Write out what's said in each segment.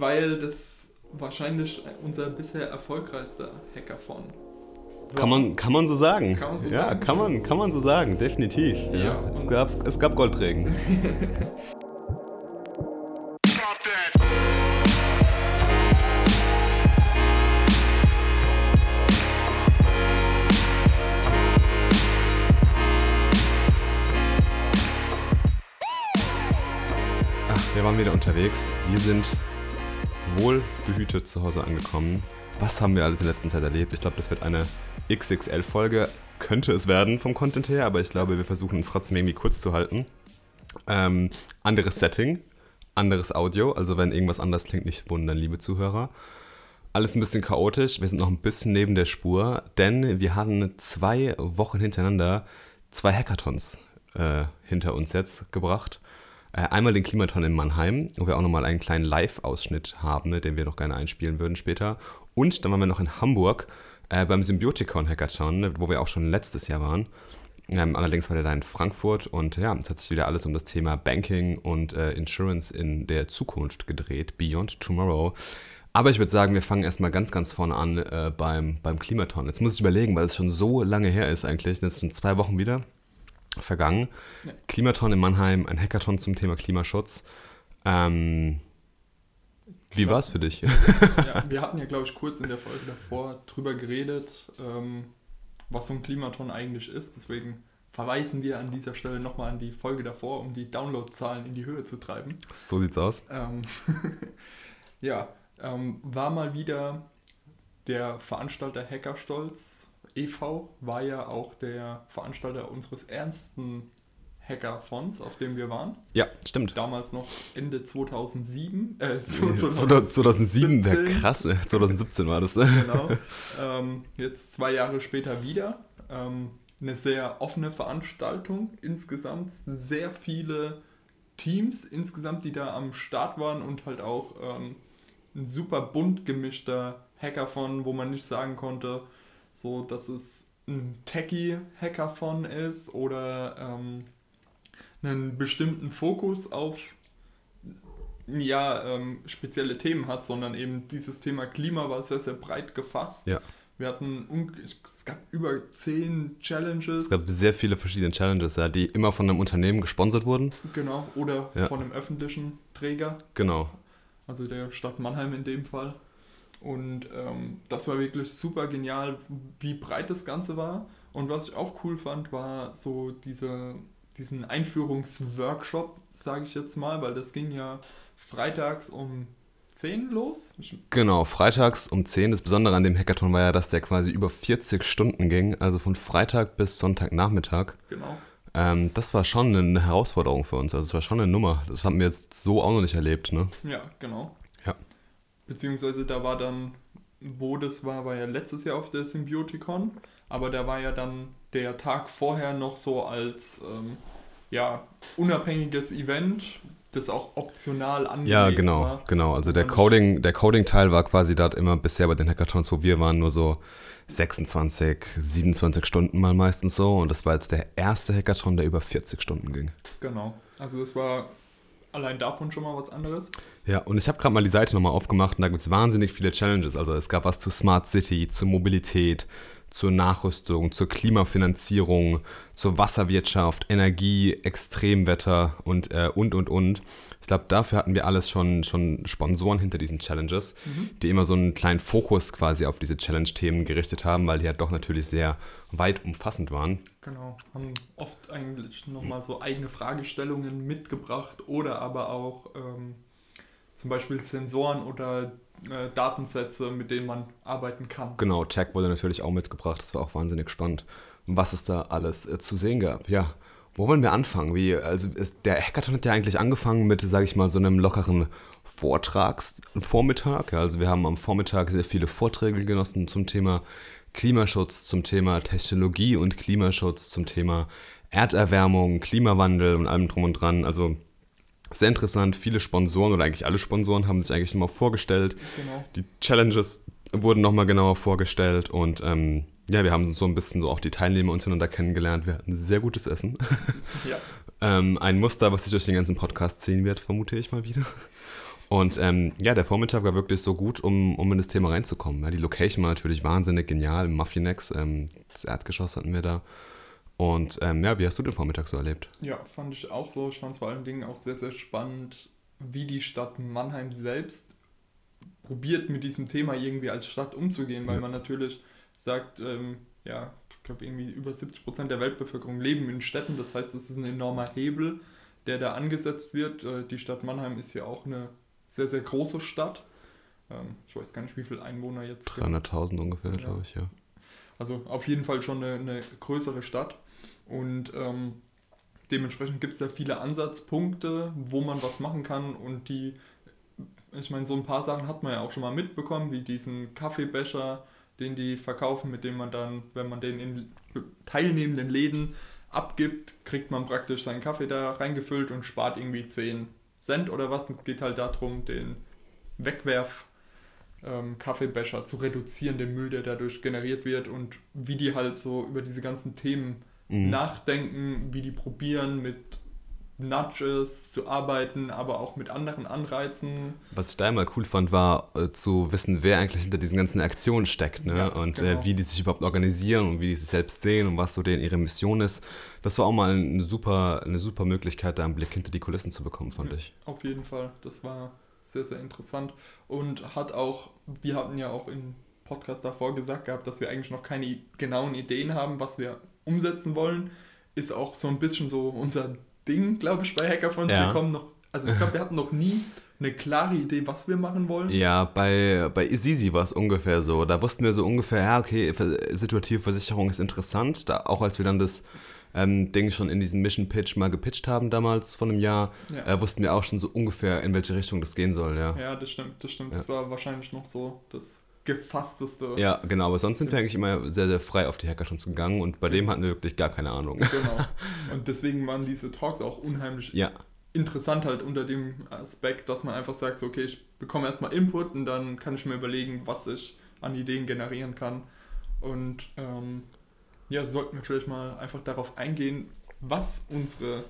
weil das wahrscheinlich unser bisher erfolgreichster Hackathon kann man, kann man so sagen. Kann man so ja, sagen. kann man, kann man so sagen, definitiv. Ja, Ja, es, gab, es gab Goldregen. Ach, wir waren wieder unterwegs. Wir sind wohl behütet zu Hause angekommen. Was haben wir alles in der letzten Zeit erlebt? Ich glaube, das wird eine XXL-Folge. Könnte es werden vom Content her, aber ich glaube, wir versuchen uns trotzdem irgendwie kurz zu halten. Ähm, anderes Setting, anderes Audio. Also wenn irgendwas anders klingt, nicht wundern, liebe Zuhörer. Alles ein bisschen chaotisch. Wir sind noch ein bisschen neben der Spur, denn wir hatten zwei Wochen hintereinander zwei Hackathons äh, hinter uns jetzt gebracht. Äh, einmal den Klimaton in Mannheim, wo wir auch nochmal einen kleinen Live-Ausschnitt haben, den wir noch gerne einspielen würden später. Und dann waren wir noch in Hamburg äh, beim Symbioticon Hackathon, ne, wo wir auch schon letztes Jahr waren. Ähm, allerdings war der da in Frankfurt und ja, es hat sich wieder alles um das Thema Banking und äh, Insurance in der Zukunft gedreht, Beyond Tomorrow. Aber ich würde sagen, wir fangen erstmal ganz, ganz vorne an äh, beim, beim Klimaton. Jetzt muss ich überlegen, weil es schon so lange her ist eigentlich. Jetzt sind zwei Wochen wieder vergangen. Ja. Klimaton in Mannheim, ein Hackathon zum Thema Klimaschutz. Ähm, wie war es für dich? ja, wir hatten ja, glaube ich, kurz in der Folge davor drüber geredet, ähm, was so ein Klimaton eigentlich ist. Deswegen verweisen wir an dieser Stelle nochmal an die Folge davor, um die Downloadzahlen in die Höhe zu treiben. so sieht's aus. Ähm, ja, ähm, war mal wieder der Veranstalter Hackerstolz e.V., war ja auch der Veranstalter unseres ernsten Hackathons, auf dem wir waren. Ja, stimmt. Damals noch Ende 2007. Äh, 2007 wäre 2017. krass. äh, 2017 war das. Genau. ähm, jetzt zwei Jahre später wieder. Ähm, eine sehr offene Veranstaltung. Insgesamt sehr viele Teams insgesamt, die da am Start waren und halt auch ähm, ein super bunt gemischter Hackathon, wo man nicht sagen konnte, so dass es ein Techie-Hackathon ist oder ähm, einen bestimmten Fokus auf ja, ähm, spezielle Themen hat, sondern eben dieses Thema Klima war sehr, sehr breit gefasst. Ja. Wir hatten, es gab über zehn Challenges. Es gab sehr viele verschiedene Challenges, ja, die immer von einem Unternehmen gesponsert wurden. genau, oder Ja. von einem öffentlichen Träger, Genau. also der Stadt Mannheim in dem Fall. Und ähm, das war wirklich super genial, wie breit das Ganze war. Und was ich auch cool fand, war so diese, diesen Einführungsworkshop, sage ich jetzt mal, weil das ging ja freitags um 10 los. Genau, freitags um 10. Das Besondere an dem Hackathon war ja, dass der quasi über 40 Stunden ging, also von Freitag bis Sonntagnachmittag. genau. Ähm, das war schon eine Herausforderung für uns. Also es war schon eine Nummer. Das haben wir jetzt so auch noch nicht erlebt, ne? Ja, genau. Beziehungsweise da war dann, wo das war, war ja letztes Jahr auf der Symbioticon, aber da war ja dann der Tag vorher noch so als ähm, ja, unabhängiges Event, das auch optional angelegt Ja, genau, war. genau. Also der Coding, der Coding-Teil war quasi dort immer bisher bei den Hackathons, wo wir waren, nur so 26, 27 Stunden mal meistens so. Und das war jetzt der erste Hackathon, der über 40 Stunden ging. Genau. Also das war allein davon schon mal was anderes. Ja, und ich habe gerade mal die Seite nochmal aufgemacht und da gibt es wahnsinnig viele Challenges. Also es gab was zu Smart City, zur Mobilität, zur Nachrüstung, zur Klimafinanzierung, zur Wasserwirtschaft, Energie, Extremwetter und, äh, und, und, und. Ich glaube, dafür hatten wir alles schon, schon Sponsoren hinter diesen Challenges, die immer so einen kleinen Fokus quasi auf diese Challenge-Themen gerichtet haben, weil die halt doch natürlich sehr weit umfassend waren. Genau, haben oft eigentlich nochmal so eigene Fragestellungen mitgebracht oder aber auch ähm, zum Beispiel Sensoren oder äh, Datensätze, mit denen man arbeiten kann. Genau, Tech wurde natürlich auch mitgebracht. Das war auch wahnsinnig spannend, was es da alles äh, zu sehen gab. Ja, wo wollen wir anfangen? Wie, also ist, der Hackathon hat ja eigentlich angefangen mit, sage ich mal, so einem lockeren Vortragsvormittag. Ja, also wir haben am Vormittag sehr viele Vorträge genossen zum Thema Klimaschutz, zum Thema Technologie und Klimaschutz, zum Thema Erderwärmung, Klimawandel und allem drum und dran. Also sehr interessant. Viele Sponsoren oder eigentlich alle Sponsoren haben sich eigentlich nochmal vorgestellt. Genau. Die Challenges wurden nochmal genauer vorgestellt und ähm, ja, wir haben so ein bisschen so auch die Teilnehmer untereinander kennengelernt. Wir hatten sehr gutes Essen. Ja, ähm, ein Muster, was sich durch den ganzen Podcast ziehen wird, vermute ich mal wieder. Und ähm, ja, der Vormittag war wirklich so gut, um, um in das Thema reinzukommen. Ja, die Location war natürlich wahnsinnig genial, im Muffinex, ähm, das Erdgeschoss hatten wir da. Und ähm, ja, wie hast du den Vormittag so erlebt? Ja, fand ich auch so. Ich fand es vor allen Dingen auch sehr, sehr spannend, wie die Stadt Mannheim selbst probiert, mit diesem Thema irgendwie als Stadt umzugehen, weil ja. man natürlich sagt, ähm, ja, ich glaube, irgendwie über 70 Prozent der Weltbevölkerung leben in Städten. Das heißt, es ist ein enormer Hebel, der da angesetzt wird. Äh, die Stadt Mannheim ist ja auch eine sehr, sehr große Stadt. Ähm, ich weiß gar nicht, wie viele Einwohner jetzt. 300.000 ungefähr, ja. glaube ich, ja. Also auf jeden Fall schon eine, eine größere Stadt. Und ähm, dementsprechend gibt es da viele Ansatzpunkte, wo man was machen kann und die, ich meine, so ein paar Sachen hat man ja auch schon mal mitbekommen, wie diesen Kaffeebecher, den die verkaufen, mit dem man dann, wenn man den in teilnehmenden Läden abgibt, kriegt man praktisch seinen Kaffee da reingefüllt und spart irgendwie 10 Cent oder was. Es geht halt darum, den Wegwerf ähm, Kaffeebecher zu reduzieren, den Müll, der dadurch generiert wird und wie die halt so über diese ganzen Themen mhm. nachdenken, wie die probieren mit Nudges zu arbeiten, aber auch mit anderen Anreizen. Was ich da immer cool fand, war äh, zu wissen, wer eigentlich hinter diesen ganzen Aktionen steckt ne? Ja, und äh, genau. äh, wie die sich überhaupt organisieren und wie die sich selbst sehen und was so denen ihre Mission ist. Das war auch mal eine super, eine super Möglichkeit, da einen Blick hinter die Kulissen zu bekommen, fand ja, ich. Auf jeden Fall, das war sehr, sehr interessant und hat auch, wir hatten ja auch im Podcast davor gesagt gehabt, dass wir eigentlich noch keine genauen Ideen haben, was wir umsetzen wollen, ist auch so ein bisschen so unser Ding, glaube ich, bei Hackathons. Ja. Wir kommen noch, also ich glaube, wir hatten noch nie eine klare Idee, was wir machen wollen. Ja, bei, bei Easy war es ungefähr so. Da wussten wir so ungefähr, ja, okay, situative Versicherung ist interessant. Da, auch als wir dann das ähm, Ding schon in diesem Mission Pitch mal gepitcht haben damals vor einem Jahr, ja. äh, wussten wir auch schon so ungefähr, in welche Richtung das gehen soll, ja. Ja, das stimmt, das stimmt. Ja. Das war wahrscheinlich noch so das gefassteste. Ja, genau, aber sonst sind wir eigentlich immer sehr, sehr frei auf die Hackathons gegangen und bei dem hatten wir wirklich gar keine Ahnung. Genau. Und deswegen waren diese Talks auch unheimlich ja. interessant halt unter dem Aspekt, dass man einfach sagt, so, okay, ich bekomme erstmal Input und dann kann ich mir überlegen, was ich an Ideen generieren kann. Und ähm, ja, sollten wir vielleicht mal einfach darauf eingehen, was unsere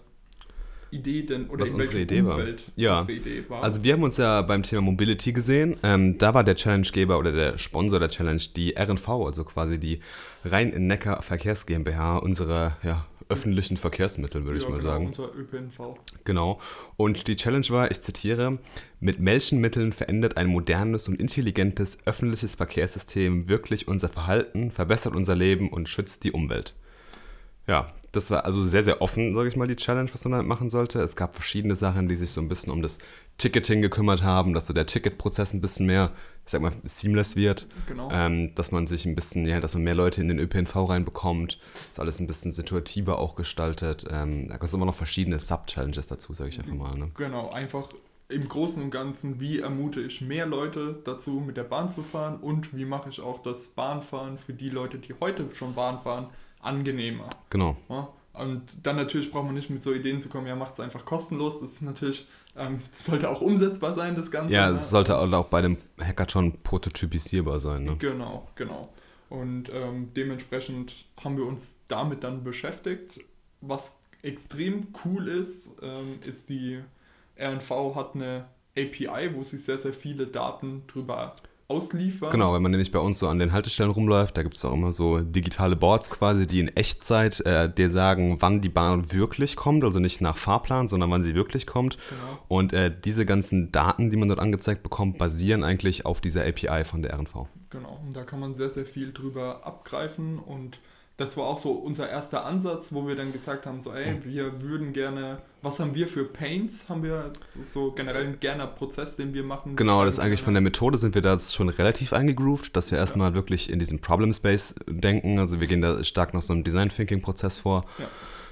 Idee denn oder was unsere Idee Umfeld war. Ja, Idee war. also wir haben uns ja beim Thema Mobility gesehen. Ähm, da war der Challengegeber oder der Sponsor der Challenge die RNV, also quasi die Rhein-Neckar Verkehrs GmbH, unsere ja, öffentlichen Verkehrsmittel, würde ja, ich mal genau, sagen. Unser ÖPNV. Genau. Und die Challenge war, ich zitiere, mit welchen Mitteln verändert ein modernes und intelligentes öffentliches Verkehrssystem wirklich unser Verhalten, verbessert unser Leben und schützt die Umwelt? Ja, das war also sehr, sehr offen, sage ich mal, die Challenge, was man damit machen sollte. Es gab verschiedene Sachen, die sich so ein bisschen um das Ticketing gekümmert haben, dass so der Ticketprozess ein bisschen mehr, ich sag mal, seamless wird. Genau. Ähm, dass man sich ein bisschen, ja, dass man mehr Leute in den ÖPNV reinbekommt. Das alles ein bisschen situativer auch gestaltet. Ähm, da gibt es immer noch verschiedene Sub-Challenges dazu, sage ich einfach mal. Ne? Genau, einfach im Großen und Ganzen, wie ermute ich mehr Leute dazu, mit der Bahn zu fahren und wie mache ich auch das Bahnfahren für die Leute, die heute schon Bahn fahren, angenehmer. Genau. Ja? Und dann natürlich braucht man nicht mit so Ideen zu kommen, ja, macht es einfach kostenlos. Das ist natürlich, ähm, das sollte auch umsetzbar sein, das Ganze. Ja, ne? es sollte auch bei dem Hackathon prototypisierbar sein. Ne? Genau, genau. Und ähm, dementsprechend haben wir uns damit dann beschäftigt. Was extrem cool ist, ähm, ist die RNV hat eine API, wo sie sehr, sehr viele Daten drüber ausliefern. Genau, wenn man nämlich bei uns so an den Haltestellen rumläuft, da gibt es auch immer so digitale Boards quasi, die in Echtzeit äh, dir sagen, wann die Bahn wirklich kommt, also nicht nach Fahrplan, sondern wann sie wirklich kommt. Genau. Und äh, diese ganzen Daten, die man dort angezeigt bekommt, basieren eigentlich auf dieser API von der RNV. Genau, und da kann man sehr, sehr viel drüber abgreifen und das war auch so unser erster Ansatz, wo wir dann gesagt haben, so ey, wir würden gerne, was haben wir für Paints? Haben wir so generell einen gerne Prozess, den wir machen? Genau, das ist eigentlich von der Methode sind wir da schon relativ eingegroovt, dass wir erstmal ja. wirklich in diesem Problem Space denken. Also wir gehen da stark nach so einem Design Thinking Prozess vor. Ja.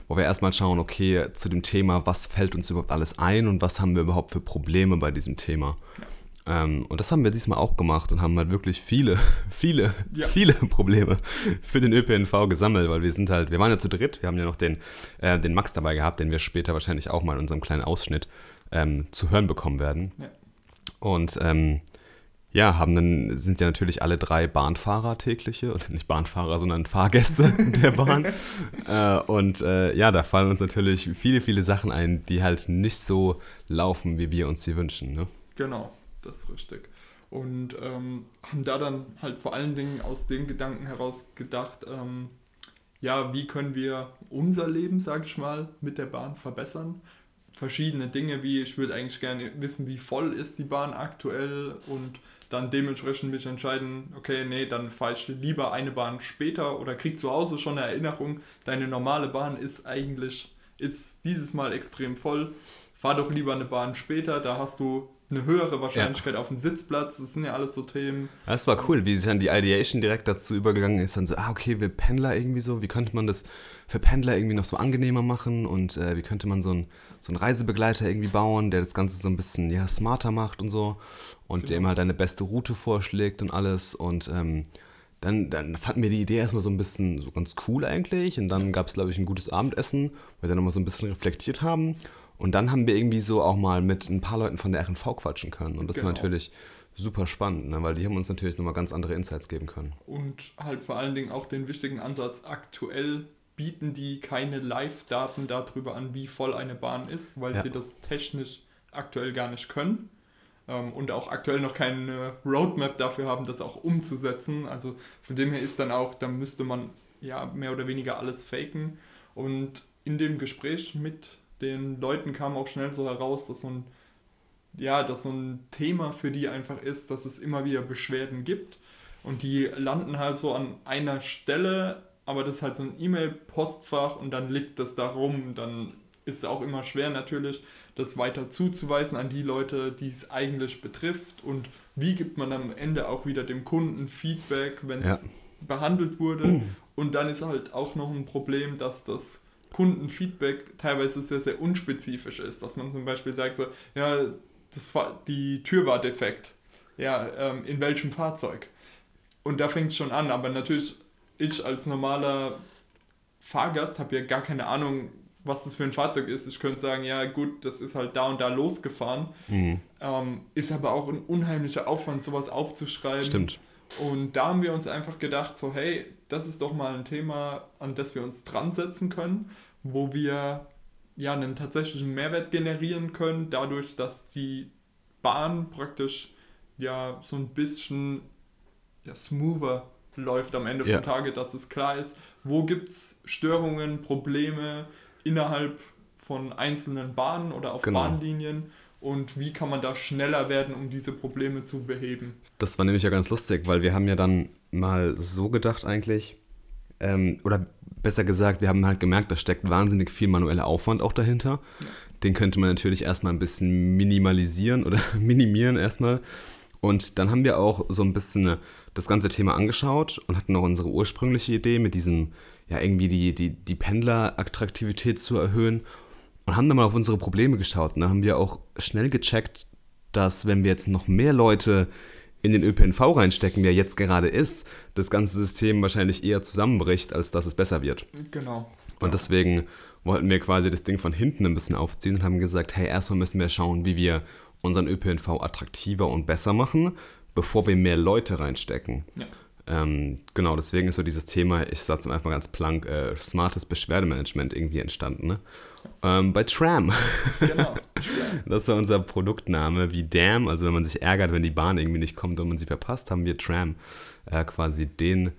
Wo wir erstmal schauen, okay, zu dem Thema, was fällt uns überhaupt alles ein und was haben wir überhaupt für Probleme bei diesem Thema. Ja. Ähm, und das haben wir diesmal auch gemacht und haben halt wirklich viele, viele, ja. viele Probleme für den ÖPNV gesammelt, weil wir sind halt, wir waren ja zu dritt, wir haben ja noch den, äh, den Max dabei gehabt, den wir später wahrscheinlich auch mal in unserem kleinen Ausschnitt ähm, zu hören bekommen werden. Ja. Und ähm, ja, haben dann, sind ja natürlich alle drei Bahnfahrer tägliche, und nicht Bahnfahrer, sondern Fahrgäste der Bahn. äh, und äh, ja, da fallen uns natürlich viele, viele Sachen ein, die halt nicht so laufen, wie wir uns sie wünschen. Ne? Genau, das ist richtig. Und ähm, haben da dann halt vor allen Dingen aus dem Gedanken heraus gedacht, ähm, ja, wie können wir unser Leben, sag ich mal, mit der Bahn verbessern? Verschiedene Dinge, wie ich würde eigentlich gerne wissen, wie voll ist die Bahn aktuell und dann dementsprechend mich entscheiden, okay, nee, dann fahre ich lieber eine Bahn später oder krieg zu Hause schon eine Erinnerung, deine normale Bahn ist eigentlich, ist dieses Mal extrem voll, fahr doch lieber eine Bahn später, da hast du eine höhere Wahrscheinlichkeit ja. auf dem Sitzplatz. Das sind ja alles so Themen. Das war cool, wie sich dann die Ideation direkt dazu übergegangen ist. Dann so, ah, okay, wir Pendler irgendwie so, wie könnte man das für Pendler irgendwie noch so angenehmer machen und äh, wie könnte man so, ein, so einen Reisebegleiter irgendwie bauen, der das Ganze so ein bisschen ja, smarter macht und so und genau. dem halt eine beste Route vorschlägt und alles. Und ähm, dann, dann fanden wir die Idee erstmal so ein bisschen so ganz cool eigentlich. Und dann gab es, glaube ich, ein gutes Abendessen, wo wir dann nochmal so ein bisschen reflektiert haben. Und dann haben wir irgendwie so auch mal mit ein paar Leuten von der RNV quatschen können. Und das genau. war natürlich super spannend, ne? weil die haben uns natürlich nochmal ganz andere Insights geben können. Und halt vor allen Dingen auch den wichtigen Ansatz, aktuell bieten die keine Live-Daten darüber an, wie voll eine Bahn ist, weil ja. sie das technisch aktuell gar nicht können ähm, und auch aktuell noch keine Roadmap dafür haben, das auch umzusetzen. Also von dem her ist dann auch, da müsste man ja mehr oder weniger alles faken. Und in dem Gespräch mit den Leuten kam auch schnell so heraus, dass so ein, ja, dass so ein Thema für die einfach ist, dass es immer wieder Beschwerden gibt. Und die landen halt so an einer Stelle, aber das ist halt so ein E-Mail-Postfach und dann liegt das da rum, dann ist es auch immer schwer natürlich, das weiter zuzuweisen an die Leute, die es eigentlich betrifft. Und wie gibt man am Ende auch wieder dem Kunden Feedback, wenn es ja. behandelt wurde? Und dann ist halt auch noch ein Problem, dass das Kundenfeedback teilweise sehr, sehr unspezifisch ist. Dass man zum Beispiel sagt, so, ja, das, die Tür war defekt. Ja, ähm, in welchem Fahrzeug? Und da fängt es schon an. Aber natürlich, ich als normaler Fahrgast habe ja gar keine Ahnung, was das für ein Fahrzeug ist. Ich könnte sagen, ja gut, das ist halt da und da losgefahren. Mhm. Ähm, ist aber auch ein unheimlicher Aufwand, sowas aufzuschreiben. Stimmt. Und da haben wir uns einfach gedacht, so hey, das ist doch mal ein Thema, an das wir uns dran setzen können, wo wir ja einen tatsächlichen Mehrwert generieren können, dadurch, dass die Bahn praktisch ja so ein bisschen ja, smoother läuft am Ende ja. vom Tage, dass es klar ist, wo gibt es Störungen, Probleme innerhalb von einzelnen Bahnen oder auf genau. Bahnlinien und wie kann man da schneller werden, um diese Probleme zu beheben. Das war nämlich ja ganz lustig, weil wir haben ja dann mal so gedacht eigentlich, ähm, oder besser gesagt, wir haben halt gemerkt, da steckt wahnsinnig viel manueller Aufwand auch dahinter. Ja. Den könnte man natürlich erstmal ein bisschen minimalisieren oder minimieren erstmal. Und dann haben wir auch so ein bisschen das ganze Thema angeschaut und hatten noch unsere ursprüngliche Idee mit diesem, ja, irgendwie die, die, die Pendlerattraktivität zu erhöhen und haben dann mal auf unsere Probleme geschaut. Und dann haben wir auch schnell gecheckt, dass wenn wir jetzt noch mehr Leute in den ÖPNV reinstecken, wie er jetzt gerade ist, das ganze System wahrscheinlich eher zusammenbricht, als dass es besser wird. Genau. Und deswegen wollten wir quasi das Ding von hinten ein bisschen aufziehen und haben gesagt, hey, erstmal müssen wir schauen, wie wir unseren ÖPNV attraktiver und besser machen, bevor wir mehr Leute reinstecken. Ja. Ähm, genau, deswegen ist so dieses Thema, ich sage es einfach ganz plank, äh, smartes Beschwerdemanagement irgendwie entstanden. Ne? Ähm, bei Tram. Genau. das war unser Produktname, wie Damn. Also wenn man sich ärgert, wenn die Bahn irgendwie nicht kommt und man sie verpasst, haben wir Tram äh, quasi den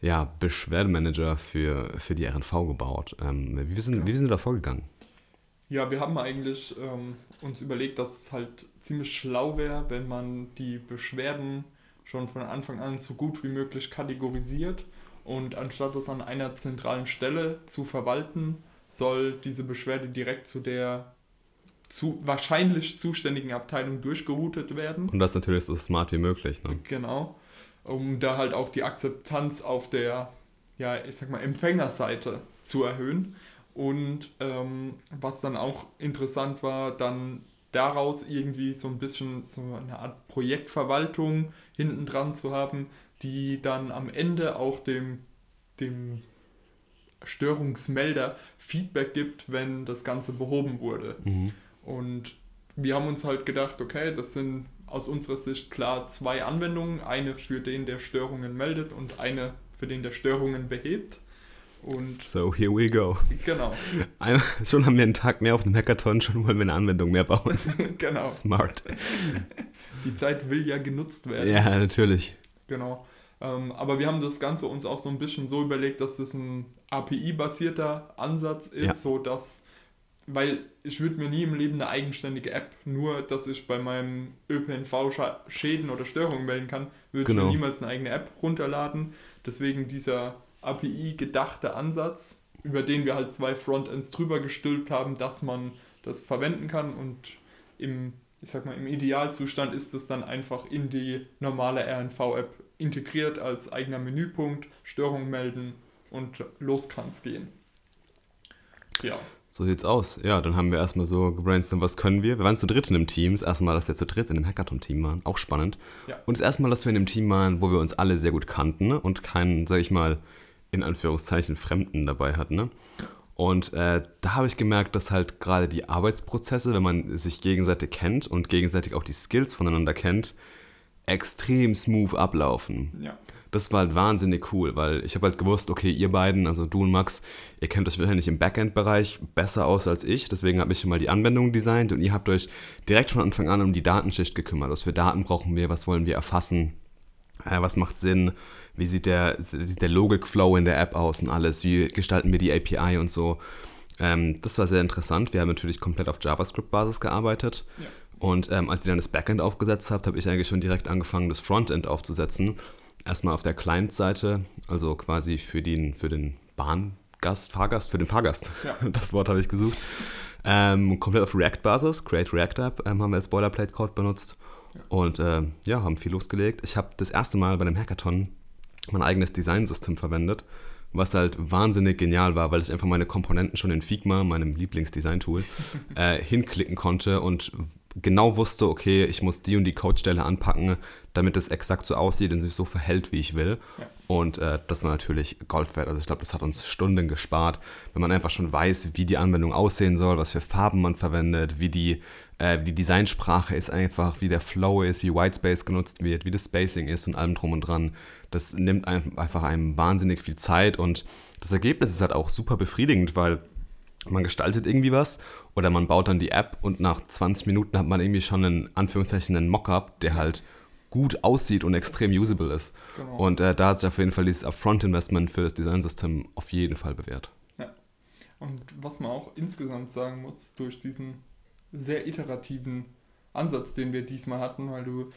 ja, Beschwerdemanager für, für die RNV gebaut. Ähm, wie, sind, ja. wie sind wir da vorgegangen? Ja, wir haben eigentlich ähm, uns überlegt, dass es halt ziemlich schlau wäre, wenn man die Beschwerden schon von Anfang an so gut wie möglich kategorisiert und anstatt das an einer zentralen Stelle zu verwalten, soll diese Beschwerde direkt zu der zu, wahrscheinlich zuständigen Abteilung durchgeroutet werden. Und das natürlich so smart wie möglich. Ne? Genau. Um da halt auch die Akzeptanz auf der, ja, ich sag mal, Empfängerseite zu erhöhen. Und ähm, was dann auch interessant war, dann daraus irgendwie so ein bisschen so eine Art Projektverwaltung hinten dran zu haben, die dann am Ende auch dem, dem Störungsmelder Feedback gibt, wenn das Ganze behoben wurde. Mhm. Und wir haben uns halt gedacht, okay, das sind aus unserer Sicht klar zwei Anwendungen. Eine für den, der Störungen meldet und eine für den, der Störungen behebt. Und so, here we go. Genau. Einmal, schon haben wir einen Tag mehr auf dem Hackathon, schon wollen wir eine Anwendung mehr bauen. genau. Smart. die Zeit will ja genutzt werden. Ja, natürlich. Genau. Ähm, aber wir haben das Ganze uns auch so ein bisschen so überlegt, dass das ein API-basierter Ansatz ist, Ja. so dass, weil ich würde mir nie im Leben eine eigenständige App, nur dass ich bei meinem ÖPNV Schäden oder Störungen melden kann, würde ich Genau. mir niemals eine eigene App runterladen. Deswegen dieser API-gedachte Ansatz, über den wir halt zwei Frontends drüber gestülpt haben, dass man das verwenden kann und im, ich sag mal, im Idealzustand ist es dann einfach in die normale RNV-App integriert als eigener Menüpunkt, Störung melden und los kann's gehen. Ja, So sieht's aus. Ja, dann haben wir erstmal so gebrainstormt, was können wir. Wir waren zu dritt in einem Team. Das erste Mal, dass wir zu dritt in einem Hackathon-Team waren. Auch spannend. Ja. Und das erste Mal, dass wir in einem Team waren, wo wir uns alle sehr gut kannten und keinen, sag ich mal, in Anführungszeichen Fremden dabei hatten. Ne? Und äh, da habe ich gemerkt, dass halt gerade die Arbeitsprozesse, wenn man sich gegenseitig kennt und gegenseitig auch die Skills voneinander kennt, extrem smooth ablaufen. ja, Das war halt wahnsinnig cool, weil ich habe halt gewusst, okay, ihr beiden, also du und Max, ihr kennt euch wahrscheinlich im Backend-Bereich besser aus als ich, deswegen habe ich schon mal die Anwendung designt und ihr habt euch direkt von Anfang an um die Datenschicht gekümmert. Was für Daten brauchen wir, was wollen wir erfassen, äh, was macht Sinn, wie sieht der, sieht der Logik-Flow in der App aus und alles, wie gestalten wir die API und so. Ähm, das war sehr interessant. Wir haben natürlich komplett auf JavaScript-Basis gearbeitet. Ja. Und ähm, als ihr dann das Backend aufgesetzt habt, habe ich eigentlich schon direkt angefangen, das Frontend aufzusetzen. Erstmal auf der Client-Seite, also quasi für den, für den Bahngast, Fahrgast, für den Fahrgast. Ja. Das Wort habe ich gesucht. Ähm, komplett auf React-Basis, Create React App ähm, haben wir als Boilerplate-Code benutzt. Und ähm, ja, haben viel losgelegt. Ich habe das erste Mal bei einem Hackathon mein eigenes Designsystem verwendet, was halt wahnsinnig genial war, weil ich einfach meine Komponenten schon in Figma, meinem Lieblingsdesign-Tool, äh, hinklicken konnte und genau wusste, okay, ich muss die und die Codestelle anpacken, damit es exakt so aussieht und sich so verhält, wie ich will. Ja. Und äh, das war natürlich Gold wert. Also ich glaube, das hat uns Stunden gespart, wenn man einfach schon weiß, wie die Anwendung aussehen soll, was für Farben man verwendet, wie die, äh, die Designsprache ist einfach, wie der Flow ist, wie Whitespace genutzt wird, wie das Spacing ist und allem drum und dran. Das nimmt einem einfach einem wahnsinnig viel Zeit und das Ergebnis ist halt auch super befriedigend, weil man gestaltet irgendwie was oder man baut dann die App und nach 20 Minuten hat man irgendwie schon einen, Anführungszeichen, einen Mockup, der halt gut aussieht und extrem usable ist. genau. Und äh, da hat sich auf jeden Fall dieses Upfront-Investment für das Designsystem auf jeden Fall bewährt. Und was man auch insgesamt sagen muss, durch diesen sehr iterativen Ansatz, den wir diesmal hatten, weil du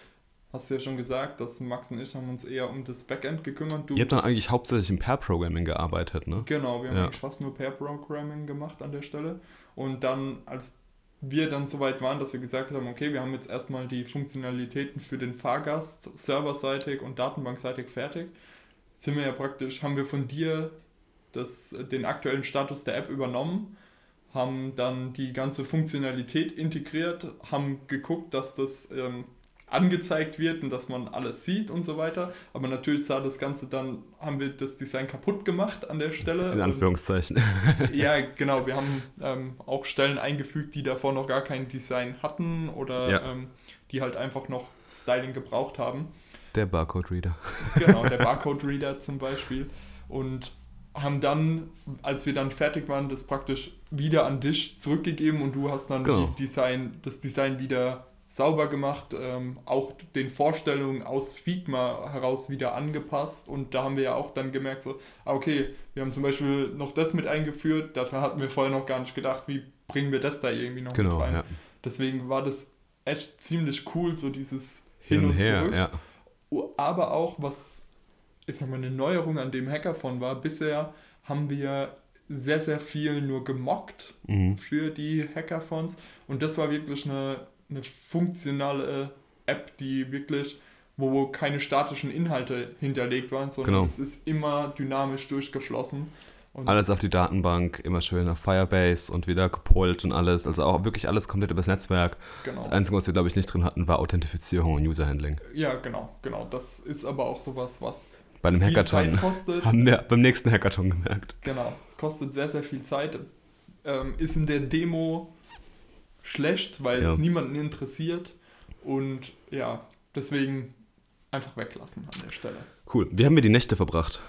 hast ja schon gesagt, dass Max und ich haben uns eher um das Backend gekümmert. Du Ihr habt dann eigentlich hauptsächlich im Pair-Programming gearbeitet, ne? Genau, wir haben Ja. eigentlich fast nur Pair-Programming gemacht an der Stelle. Und dann, als wir dann soweit waren, dass wir gesagt haben, okay, wir haben jetzt erstmal die Funktionalitäten für den Fahrgast serverseitig und datenbankseitig fertig, sind wir ja praktisch, haben wir von dir das, den aktuellen Status der App übernommen, haben dann die ganze Funktionalität integriert, haben geguckt, dass das ähm, angezeigt wird und dass man alles sieht und so weiter. Aber natürlich sah das Ganze dann, haben wir das Design kaputt gemacht an der Stelle. In Und- Anführungszeichen. ja, genau. Wir haben ähm, auch Stellen eingefügt, die davor noch gar kein Design hatten oder Ja. ähm, die halt einfach noch Styling gebraucht haben. Der Barcode-Reader. Genau, der Barcode-Reader zum Beispiel. Und haben dann, als wir dann fertig waren, das praktisch wieder an dich zurückgegeben und du hast dann Genau. Design, das Design wieder sauber gemacht, ähm, auch den Vorstellungen aus Figma heraus wieder angepasst und da haben wir ja auch dann gemerkt, so, ah, okay, wir haben zum Beispiel noch das mit eingeführt, daran hatten wir vorher noch gar nicht gedacht, wie bringen wir das da irgendwie noch Genau, mit rein. ja. Deswegen war das echt ziemlich cool, so dieses Hin Hin und her, zurück. ja. Aber auch, was ich sag mal, eine Neuerung an dem Hackathon war, bisher haben wir sehr, sehr viel nur gemockt Mhm. für die Hackathons und das war wirklich eine, eine funktionale App, die wirklich, wo keine statischen Inhalte hinterlegt waren, sondern Genau. es ist immer dynamisch durchgeflossen. Und Alles auf die Datenbank, immer schön auf Firebase und wieder gepolt und alles. Also auch wirklich alles komplett übers Netzwerk. genau. Das Einzige, was wir, glaube ich, nicht drin hatten, war Authentifizierung und User-Handling. Ja, genau, genau. Das ist aber auch sowas, was Bei einem Hackathon Zeit kostet. haben wir beim nächsten Hackathon gemerkt. Genau, es kostet sehr, sehr viel Zeit. Ähm, ist in der Demo schlecht, weil Ja. es niemanden interessiert. Und ja, deswegen einfach weglassen an der Stelle. Cool. Wie haben wir die Nächte verbracht?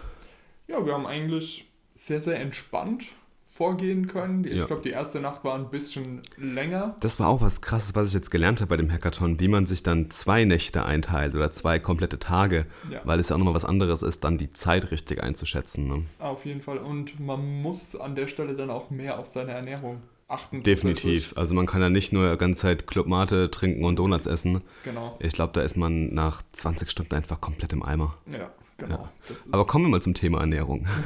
Ja, wir haben eigentlich sehr, sehr entspannt vorgehen können. Ich Ja. glaube, die erste Nacht war ein bisschen länger. Das war auch was krasses, was ich jetzt gelernt habe bei dem Hackathon, wie man sich dann zwei Nächte einteilt oder zwei komplette Tage, Ja. weil es ja auch nochmal was anderes ist, dann die Zeit richtig einzuschätzen. Ne? Auf jeden Fall. Und man muss an der Stelle dann auch mehr auf seine Ernährung achten. Definitiv. Also man kann ja nicht nur die ganze Zeit Club Mate trinken und Donuts essen. Genau. Ich glaube, da ist man nach 20 Stunden einfach komplett im Eimer. Ja, genau. Ist, Aber kommen wir mal zum Thema Ernährung.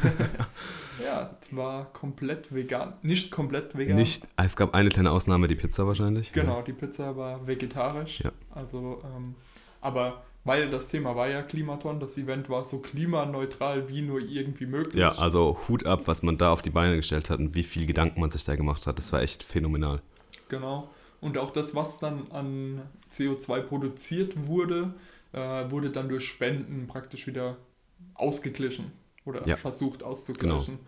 Ja, war komplett vegan. Nicht komplett vegan. Nicht, es gab eine kleine Ausnahme, die Pizza wahrscheinlich. Genau, die Pizza war vegetarisch. Ja. Also, ähm, aber weil das Thema war ja Klimaton, das Event war so klimaneutral wie nur irgendwie möglich. Ja, also Hut ab, was man da auf die Beine gestellt hat und wie viel Gedanken man sich da gemacht hat. Das war echt phänomenal. Genau. Und auch das, was dann an CO2 produziert wurde, äh, wurde dann durch Spenden praktisch wieder ausgeglichen oder Ja. versucht auszugleichen.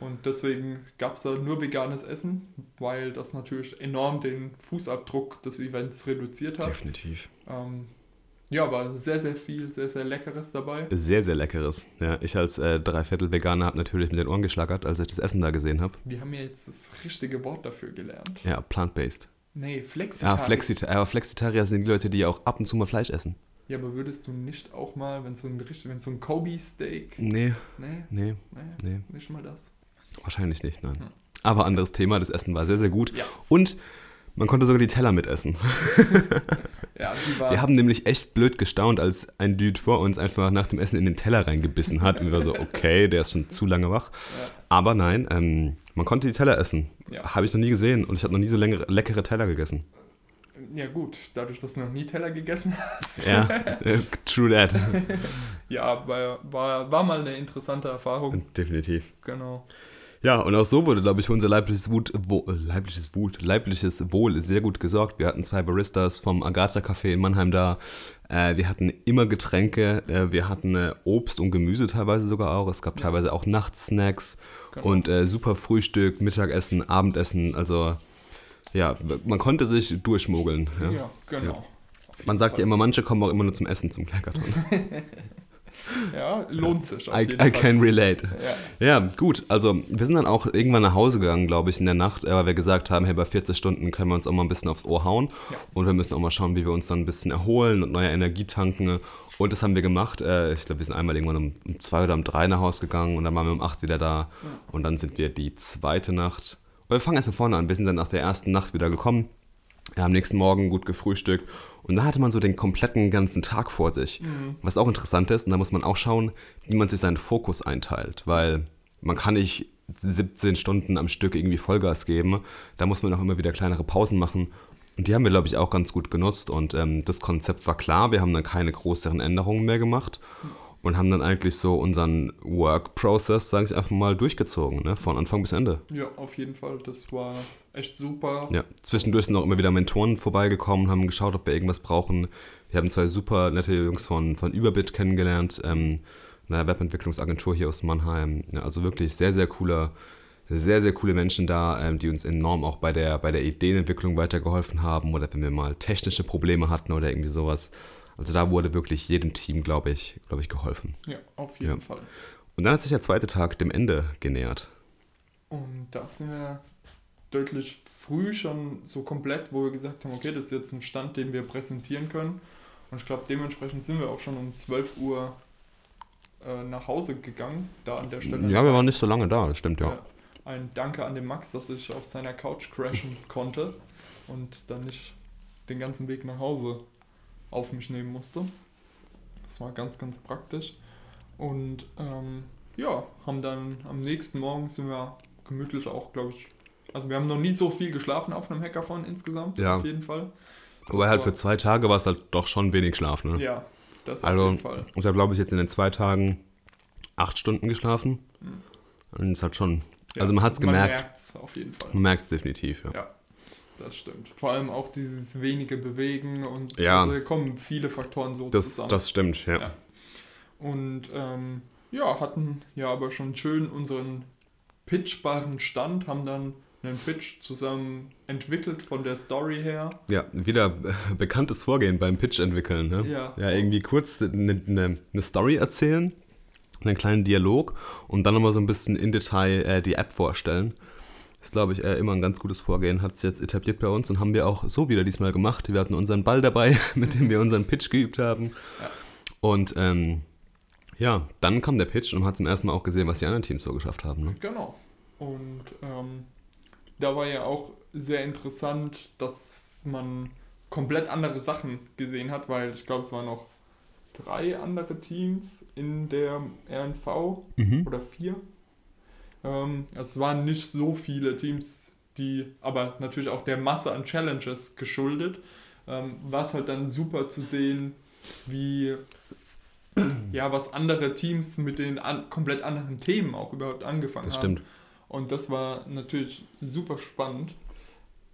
Und deswegen gab es da nur veganes Essen, weil das natürlich enorm den Fußabdruck des Events reduziert hat. Definitiv. Ähm, ja, aber sehr, sehr viel, sehr, sehr Leckeres dabei. Sehr, sehr leckeres. Ja, ich als äh, Dreiviertel-Veganer habe natürlich mit den Ohren geschlagert, als ich das Essen da gesehen habe. Wir haben ja jetzt das richtige Wort dafür gelernt. Ja, plant-based. Nee, Ja, Flexitarier. Flexita aber Flexitarier sind die Leute, die auch ab und zu mal Fleisch essen. Ja, aber würdest du nicht auch mal, wenn so ein richtig, wenn so ein Kobe-Steak. Nee, Nee, nee, nee, nee. nicht mal das. Wahrscheinlich nicht, nein. Hm. Aber anderes Thema, das Essen war sehr, sehr gut. Ja. Und man konnte sogar die Teller mitessen. Ja. Wir haben nämlich echt blöd gestaunt, als ein Dude vor uns einfach nach dem Essen in den Teller reingebissen hat. Und wir waren so, okay, der ist schon zu lange wach. Ja. Aber nein, ähm, man konnte die Teller essen. Ja. Habe ich noch nie gesehen und ich habe noch nie so längere, leckere Teller gegessen. ja, gut, dadurch, dass du noch nie Teller gegessen hast. Ja, äh, true that. Ja, war, war, war mal eine interessante Erfahrung. Definitiv. Genau. Ja, und auch so wurde, glaube ich, für unser leibliches Wut, wo, leibliches Wut, leibliches Wohl sehr gut gesorgt. Wir hatten zwei Baristas vom Agatha Café in Mannheim da. Äh, wir hatten immer Getränke, äh, wir hatten äh, Obst und Gemüse teilweise sogar auch. Es gab Ja. teilweise auch Nachtsnacks Genau. und äh, super Frühstück, Mittagessen, Abendessen. Also ja, man konnte sich durchmogeln. Ja. Ja, genau. Auf Man sagt ja immer, manche kommen auch immer nur zum Essen zum Kleckerton. Ja, lohnt sich. I, I can relate. Ja. Ja, gut. Also, wir sind dann auch irgendwann nach Hause gegangen, glaube ich, in der Nacht, äh, weil wir gesagt haben, hey, bei 40 Stunden können wir uns auch mal ein bisschen aufs Ohr hauen. Ja. Und wir müssen auch mal schauen, wie wir uns dann ein bisschen erholen und neue Energie tanken. Und das haben wir gemacht. Äh, Ich glaube, wir sind einmal irgendwann um, um zwei oder um drei nach Hause gegangen und dann waren wir um acht wieder da. Und dann sind wir die zweite Nacht. Oder wir fangen erst von vorne an. Wir sind dann nach der ersten Nacht wieder gekommen. Ja, am nächsten Morgen gut gefrühstückt. Und da hatte man so den kompletten ganzen Tag vor sich. Was auch interessant ist, und da muss man auch schauen, wie man sich seinen Fokus einteilt. Weil man kann nicht 17 Stunden am Stück irgendwie Vollgas geben. Da muss man auch immer wieder kleinere Pausen machen. Und die haben wir, glaube ich, auch ganz gut genutzt. Und ähm, das Konzept war klar. Wir haben dann keine größeren Änderungen mehr gemacht. Und haben dann eigentlich so unseren Work-Process, sage ich einfach mal, durchgezogen. Ne? Von Anfang bis Ende. ja, auf jeden Fall. Das war echt super. Ja, zwischendurch sind auch immer wieder Mentoren vorbeigekommen, haben geschaut, ob wir irgendwas brauchen. Wir haben zwei super nette Jungs von, von Überbit kennengelernt, ähm, einer Webentwicklungsagentur hier aus Mannheim. Ja, also wirklich sehr, sehr cooler, sehr, sehr coole Menschen da, ähm, die uns enorm auch bei der, bei der Ideenentwicklung weitergeholfen haben oder wenn wir mal technische Probleme hatten oder irgendwie sowas. Also da wurde wirklich jedem Team, glaube ich, glaube ich, geholfen. Ja, auf jeden Ja. Fall. Und dann hat sich der zweite Tag dem Ende genähert. Und da sind wir deutlich früh schon so komplett, wo wir gesagt haben, okay, das ist jetzt ein Stand, den wir präsentieren können. Und ich glaube, dementsprechend sind wir auch schon um 12 Uhr äh, nach Hause gegangen, da an der Stelle. Ja, wir waren nicht so lange da, das stimmt ja. Ja. Ein Danke an den Max, dass ich auf seiner Couch crashen konnte und dann nicht den ganzen Weg nach Hause auf mich nehmen musste. Das war ganz, ganz praktisch. Und ähm, ja, haben dann am nächsten Morgen sind wir gemütlich auch, glaube ich, also wir haben noch nie so viel geschlafen auf einem Hackathon insgesamt, Ja. auf jeden Fall. Aber halt für zwei Tage war es halt doch schon wenig Schlaf, ne? Ja, das Also, auf jeden Fall. ich habe, glaube ich, jetzt in den zwei Tagen acht Stunden geschlafen. Und es hat schon, Ja, also man hat es Man gemerkt, merkt es auf jeden Fall. man merkt es definitiv, ja. Ja, das stimmt. Vor allem auch dieses wenige Bewegen und Ja. also da kommen viele Faktoren so Das, zusammen. das stimmt, ja. Ja. Und ähm, ja, hatten ja aber schon schön unseren pitchbaren Stand, haben dann einen Pitch zusammen entwickelt von der Story her. Ja, wieder bekanntes Vorgehen beim Pitch entwickeln, ne? Ja. Ja, irgendwie kurz eine, eine, eine Story erzählen, einen kleinen Dialog und dann nochmal so ein bisschen in Detail äh, die App vorstellen. Ist, glaube ich, immer ein ganz gutes Vorgehen. Hat es jetzt etabliert bei uns und haben wir auch so wieder diesmal gemacht. Wir hatten unseren Ball dabei, mit dem wir unseren Pitch geübt haben. Ja. Und ähm, ja, dann kam der Pitch und man hat zum ersten Mal auch gesehen, was die anderen Teams so geschafft haben. Ne? Genau. Und ähm, da war ja auch sehr interessant, dass man komplett andere Sachen gesehen hat, weil ich glaube, es waren noch drei andere Teams in der RNV mhm. oder vier. Ähm, es waren nicht so viele Teams, die, aber natürlich auch der Masse an Challenges geschuldet. Ähm, war es halt dann super zu sehen, wie ja, was andere Teams mit den an, komplett anderen Themen auch überhaupt angefangen das haben. Stimmt. Und das war natürlich super spannend.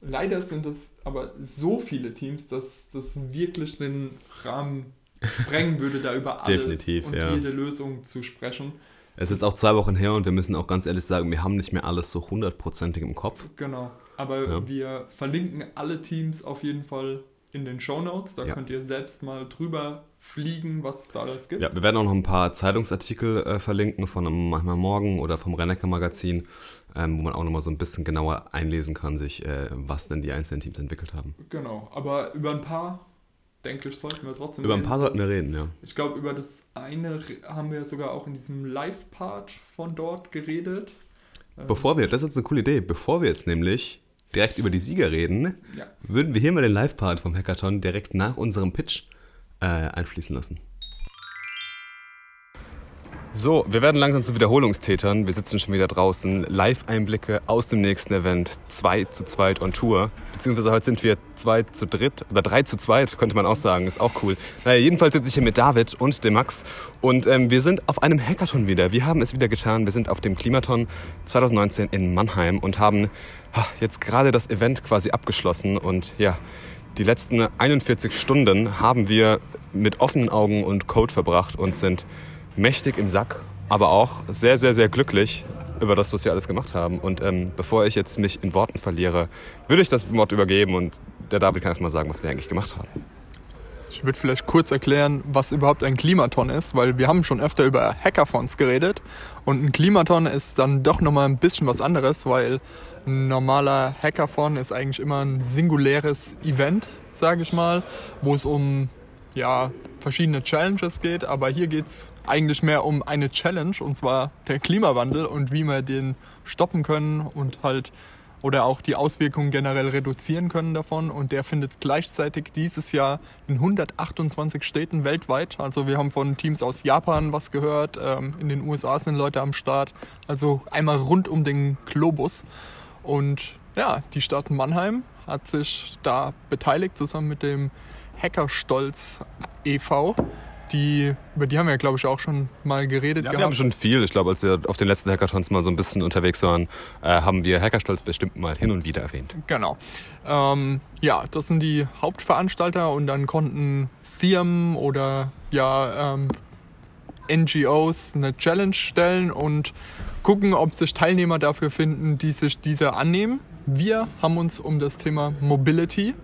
Leider sind es aber so viele Teams, dass das wirklich den Rahmen sprengen würde, da über alles Definitiv, und ja. jede Lösung zu sprechen. Es ist auch zwei Wochen her und wir müssen auch ganz ehrlich sagen, wir haben nicht mehr alles so hundertprozentig im Kopf. Genau, aber ja. wir verlinken alle Teams auf jeden Fall in den Show Notes. Da ja. könnt ihr selbst mal drüber fliegen, was es da alles gibt. Ja, wir werden auch noch ein paar Zeitungsartikel äh, verlinken von manchmal morgen oder vom Rennecker Magazin, ähm, wo man auch nochmal so ein bisschen genauer einlesen kann, sich, äh, was denn die einzelnen Teams entwickelt haben. Genau, aber über ein paar, denke ich, sollten wir trotzdem Über ein paar sollten wir reden, ja. Ich glaube, über das eine haben wir sogar auch in diesem Live-Part von dort geredet. Bevor wir, das ist jetzt eine coole Idee, bevor wir jetzt nämlich direkt über die Sieger reden, ja. würden wir hier mal den Live-Part vom Hackathon direkt nach unserem Pitch äh, einfließen lassen. So, wir werden langsam zu Wiederholungstätern. Wir sitzen schon wieder draußen. Live-Einblicke aus dem nächsten Event. 2 zu 2 on Tour. Beziehungsweise heute sind wir 2 zu dritt oder 3 zu 2, könnte man auch sagen. Ist auch cool. Naja, jedenfalls sitze ich hier mit David und dem Max. Und ähm, wir sind auf einem Hackathon wieder. Wir haben es wieder getan. Wir sind auf dem Klimaton 2019 in Mannheim und haben ha, jetzt gerade das Event quasi abgeschlossen. Und ja, die letzten 41 Stunden haben wir mit offenen Augen und Code verbracht und sind mächtig im Sack, aber auch sehr, sehr, sehr glücklich über das, was wir alles gemacht haben. Und ähm, bevor ich jetzt mich in Worten verliere, würde ich das Wort übergeben und der David kann einfach mal sagen, was wir eigentlich gemacht haben. Ich würde vielleicht kurz erklären, was überhaupt ein Klimaton ist, weil wir haben schon öfter über Hackathons geredet und ein Klimaton ist dann doch nochmal ein bisschen was anderes, weil ein normaler Hackathon ist eigentlich immer ein singuläres Event, sage ich mal, wo es um ja, verschiedene Challenges geht, aber hier geht es eigentlich mehr um eine Challenge und zwar der Klimawandel und wie wir den stoppen können und halt oder auch die Auswirkungen generell reduzieren können davon. Und der findet gleichzeitig dieses Jahr in 128 Städten weltweit. Also wir haben von Teams aus Japan was gehört, ähm, in den USA sind Leute am Start. Also einmal rund um den Globus. Und ja, die Stadt Mannheim hat sich da beteiligt, zusammen mit dem Hackerstolz e.V. Die, über die haben wir, glaube ich, auch schon mal geredet. Ja, gehabt. wir haben schon viel. Ich glaube, als wir auf den letzten Hackathons mal so ein bisschen unterwegs waren, äh, haben wir Hackerstolz bestimmt mal hin und wieder erwähnt. Genau. Ähm, ja, das sind die Hauptveranstalter und dann konnten Firmen oder ja, ähm, NGOs eine Challenge stellen und gucken, ob sich Teilnehmer dafür finden, die sich dieser annehmen. Wir haben uns um das Thema Mobility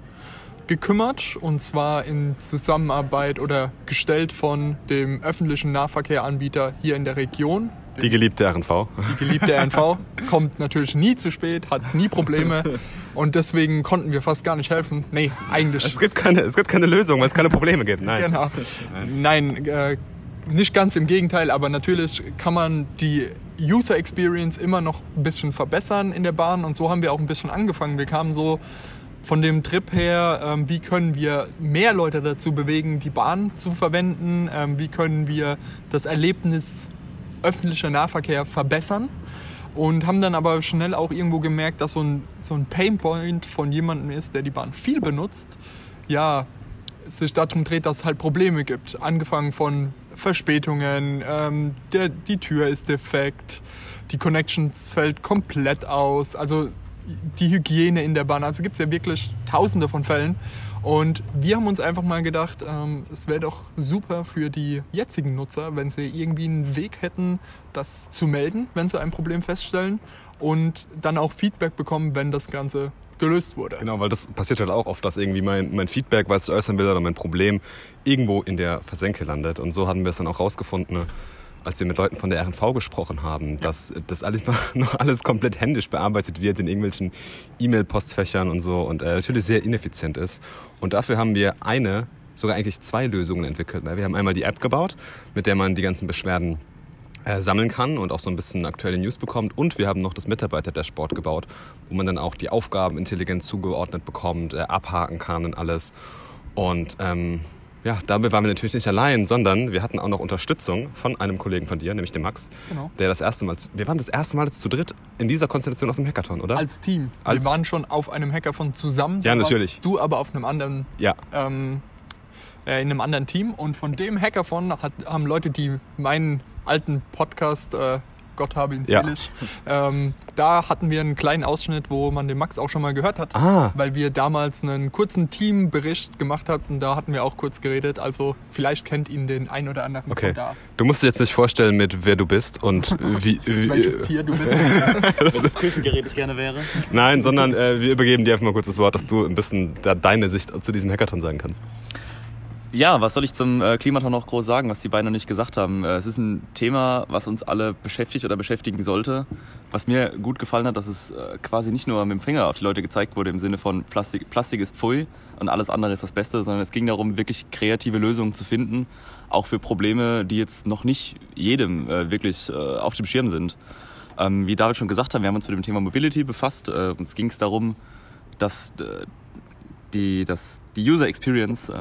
gekümmert und zwar in Zusammenarbeit oder gestellt von dem öffentlichen Nahverkehranbieter hier in der Region. Die geliebte RNV. Die geliebte RNV kommt natürlich nie zu spät, hat nie Probleme und deswegen konnten wir fast gar nicht helfen. Nee, eigentlich. Es gibt keine, es gibt keine Lösung, weil es keine Probleme gibt. Nein. Genau. Nein, äh, nicht ganz im Gegenteil, aber natürlich kann man die User Experience immer noch ein bisschen verbessern in der Bahn und so haben wir auch ein bisschen angefangen. Wir kamen so von dem Trip her, ähm, wie können wir mehr Leute dazu bewegen, die Bahn zu verwenden, ähm, wie können wir das Erlebnis öffentlicher Nahverkehr verbessern und haben dann aber schnell auch irgendwo gemerkt, dass so ein, so ein Painpoint von jemandem ist, der die Bahn viel benutzt, ja, sich darum dreht, dass es halt Probleme gibt. Angefangen von Verspätungen, ähm, der, die Tür ist defekt, die Connections fällt komplett aus. Also die Hygiene in der Bahn. Also gibt es ja wirklich tausende von Fällen. Und wir haben uns einfach mal gedacht, ähm, es wäre doch super für die jetzigen Nutzer, wenn sie irgendwie einen Weg hätten, das zu melden, wenn sie ein Problem feststellen und dann auch Feedback bekommen, wenn das Ganze gelöst wurde. Genau, weil das passiert halt auch oft, dass irgendwie mein, mein Feedback, was ich äußern will oder mein Problem irgendwo in der Versenke landet. Und so haben wir es dann auch rausgefunden als wir mit Leuten von der RNV gesprochen haben, dass das alles noch alles komplett händisch bearbeitet wird in irgendwelchen E-Mail-Postfächern und so und äh, natürlich sehr ineffizient ist. Und dafür haben wir eine, sogar eigentlich zwei Lösungen entwickelt. Ne? Wir haben einmal die App gebaut, mit der man die ganzen Beschwerden äh, sammeln kann und auch so ein bisschen aktuelle News bekommt. Und wir haben noch das Mitarbeiter-Dashboard gebaut, wo man dann auch die Aufgaben intelligent zugeordnet bekommt, äh, abhaken kann und alles. Und ähm, ja, dabei waren wir natürlich nicht allein, sondern wir hatten auch noch Unterstützung von einem Kollegen von dir, nämlich dem Max, Genau. der das erste Mal, wir waren das erste Mal jetzt zu dritt in dieser Konstellation auf dem Hackathon, oder? Als Team. Als- wir waren schon auf einem Hackathon zusammen. Ja, natürlich. Du aber auf einem anderen, ja, ähm, äh, in einem anderen Team. Und von dem Hackathon hat, haben Leute, die meinen alten Podcast, äh, Gott habe ihn Ja. selig, ähm, da hatten wir einen kleinen Ausschnitt, wo man den Max auch schon mal gehört hat. Ah. Weil wir damals einen kurzen Teambericht gemacht hatten. Da hatten wir auch kurz geredet. Also vielleicht kennt ihn den ein oder anderen okay. von da. Du musst dir jetzt nicht vorstellen, mit wer du bist und wie, Welches wie Tier du bist. Welches Küchengerät ich gerne wäre. nein, sondern äh, wir übergeben dir einfach mal kurz das Wort, dass du ein bisschen da deine Sicht zu diesem Hackathon sagen kannst. Ja, was soll ich zum äh, noch groß sagen, was die beiden noch nicht gesagt haben? Äh, es ist ein Thema, was uns alle beschäftigt oder beschäftigen sollte. Was mir gut gefallen hat, dass es äh, quasi nicht nur mit dem Finger auf die Leute gezeigt wurde im Sinne von Plastik, Plastik ist Pfui und alles andere ist das Beste, sondern es ging darum, wirklich kreative Lösungen zu finden, auch für Probleme, die jetzt noch nicht jedem äh, wirklich auf dem Schirm sind. Ähm, wie David schon gesagt hat, wir haben uns mit dem Thema Mobility befasst. Uns ging es darum, dass die, das, die User Experience, äh,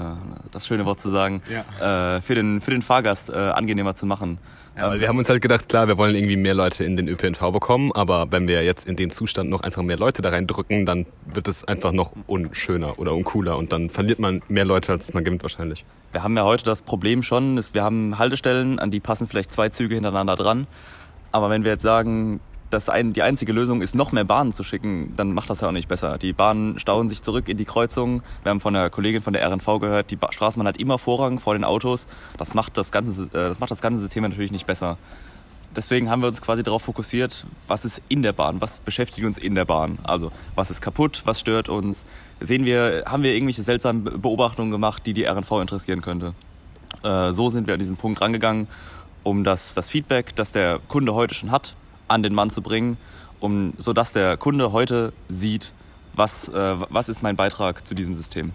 das schöne Wort zu sagen, äh, für, den, für den Fahrgast äh, angenehmer zu machen. Ja, weil wir haben uns halt gedacht, klar, wir wollen irgendwie mehr Leute in den ÖPNV bekommen, aber wenn wir jetzt in dem Zustand noch einfach mehr Leute da reindrücken, dann wird es einfach noch unschöner oder uncooler und dann verliert man mehr Leute, als man gewinnt wahrscheinlich. Wir haben ja heute das Problem schon, ist, wir haben Haltestellen, an die passen vielleicht zwei Züge hintereinander dran. Aber wenn wir jetzt sagen, dass ein, die einzige Lösung ist, noch mehr Bahnen zu schicken, dann macht das ja auch nicht besser. Die Bahnen stauen sich zurück in die Kreuzung. Wir haben von der Kollegin von der RNV gehört, die ba Straßenbahn hat immer Vorrang vor den Autos. Das macht das ganze, äh, das macht das ganze System natürlich nicht besser. Deswegen haben wir uns quasi darauf fokussiert, was ist in der Bahn, was beschäftigt uns in der Bahn. Also was ist kaputt, was stört uns. Sehen wir, haben wir irgendwelche seltsamen Be- Beobachtungen gemacht, die die RNV interessieren könnte. Äh, so sind wir an diesen Punkt rangegangen, um das, das Feedback, das der Kunde heute schon hat, an den Mann zu bringen, um, sodass der Kunde heute sieht, was, äh, was ist mein Beitrag zu diesem System.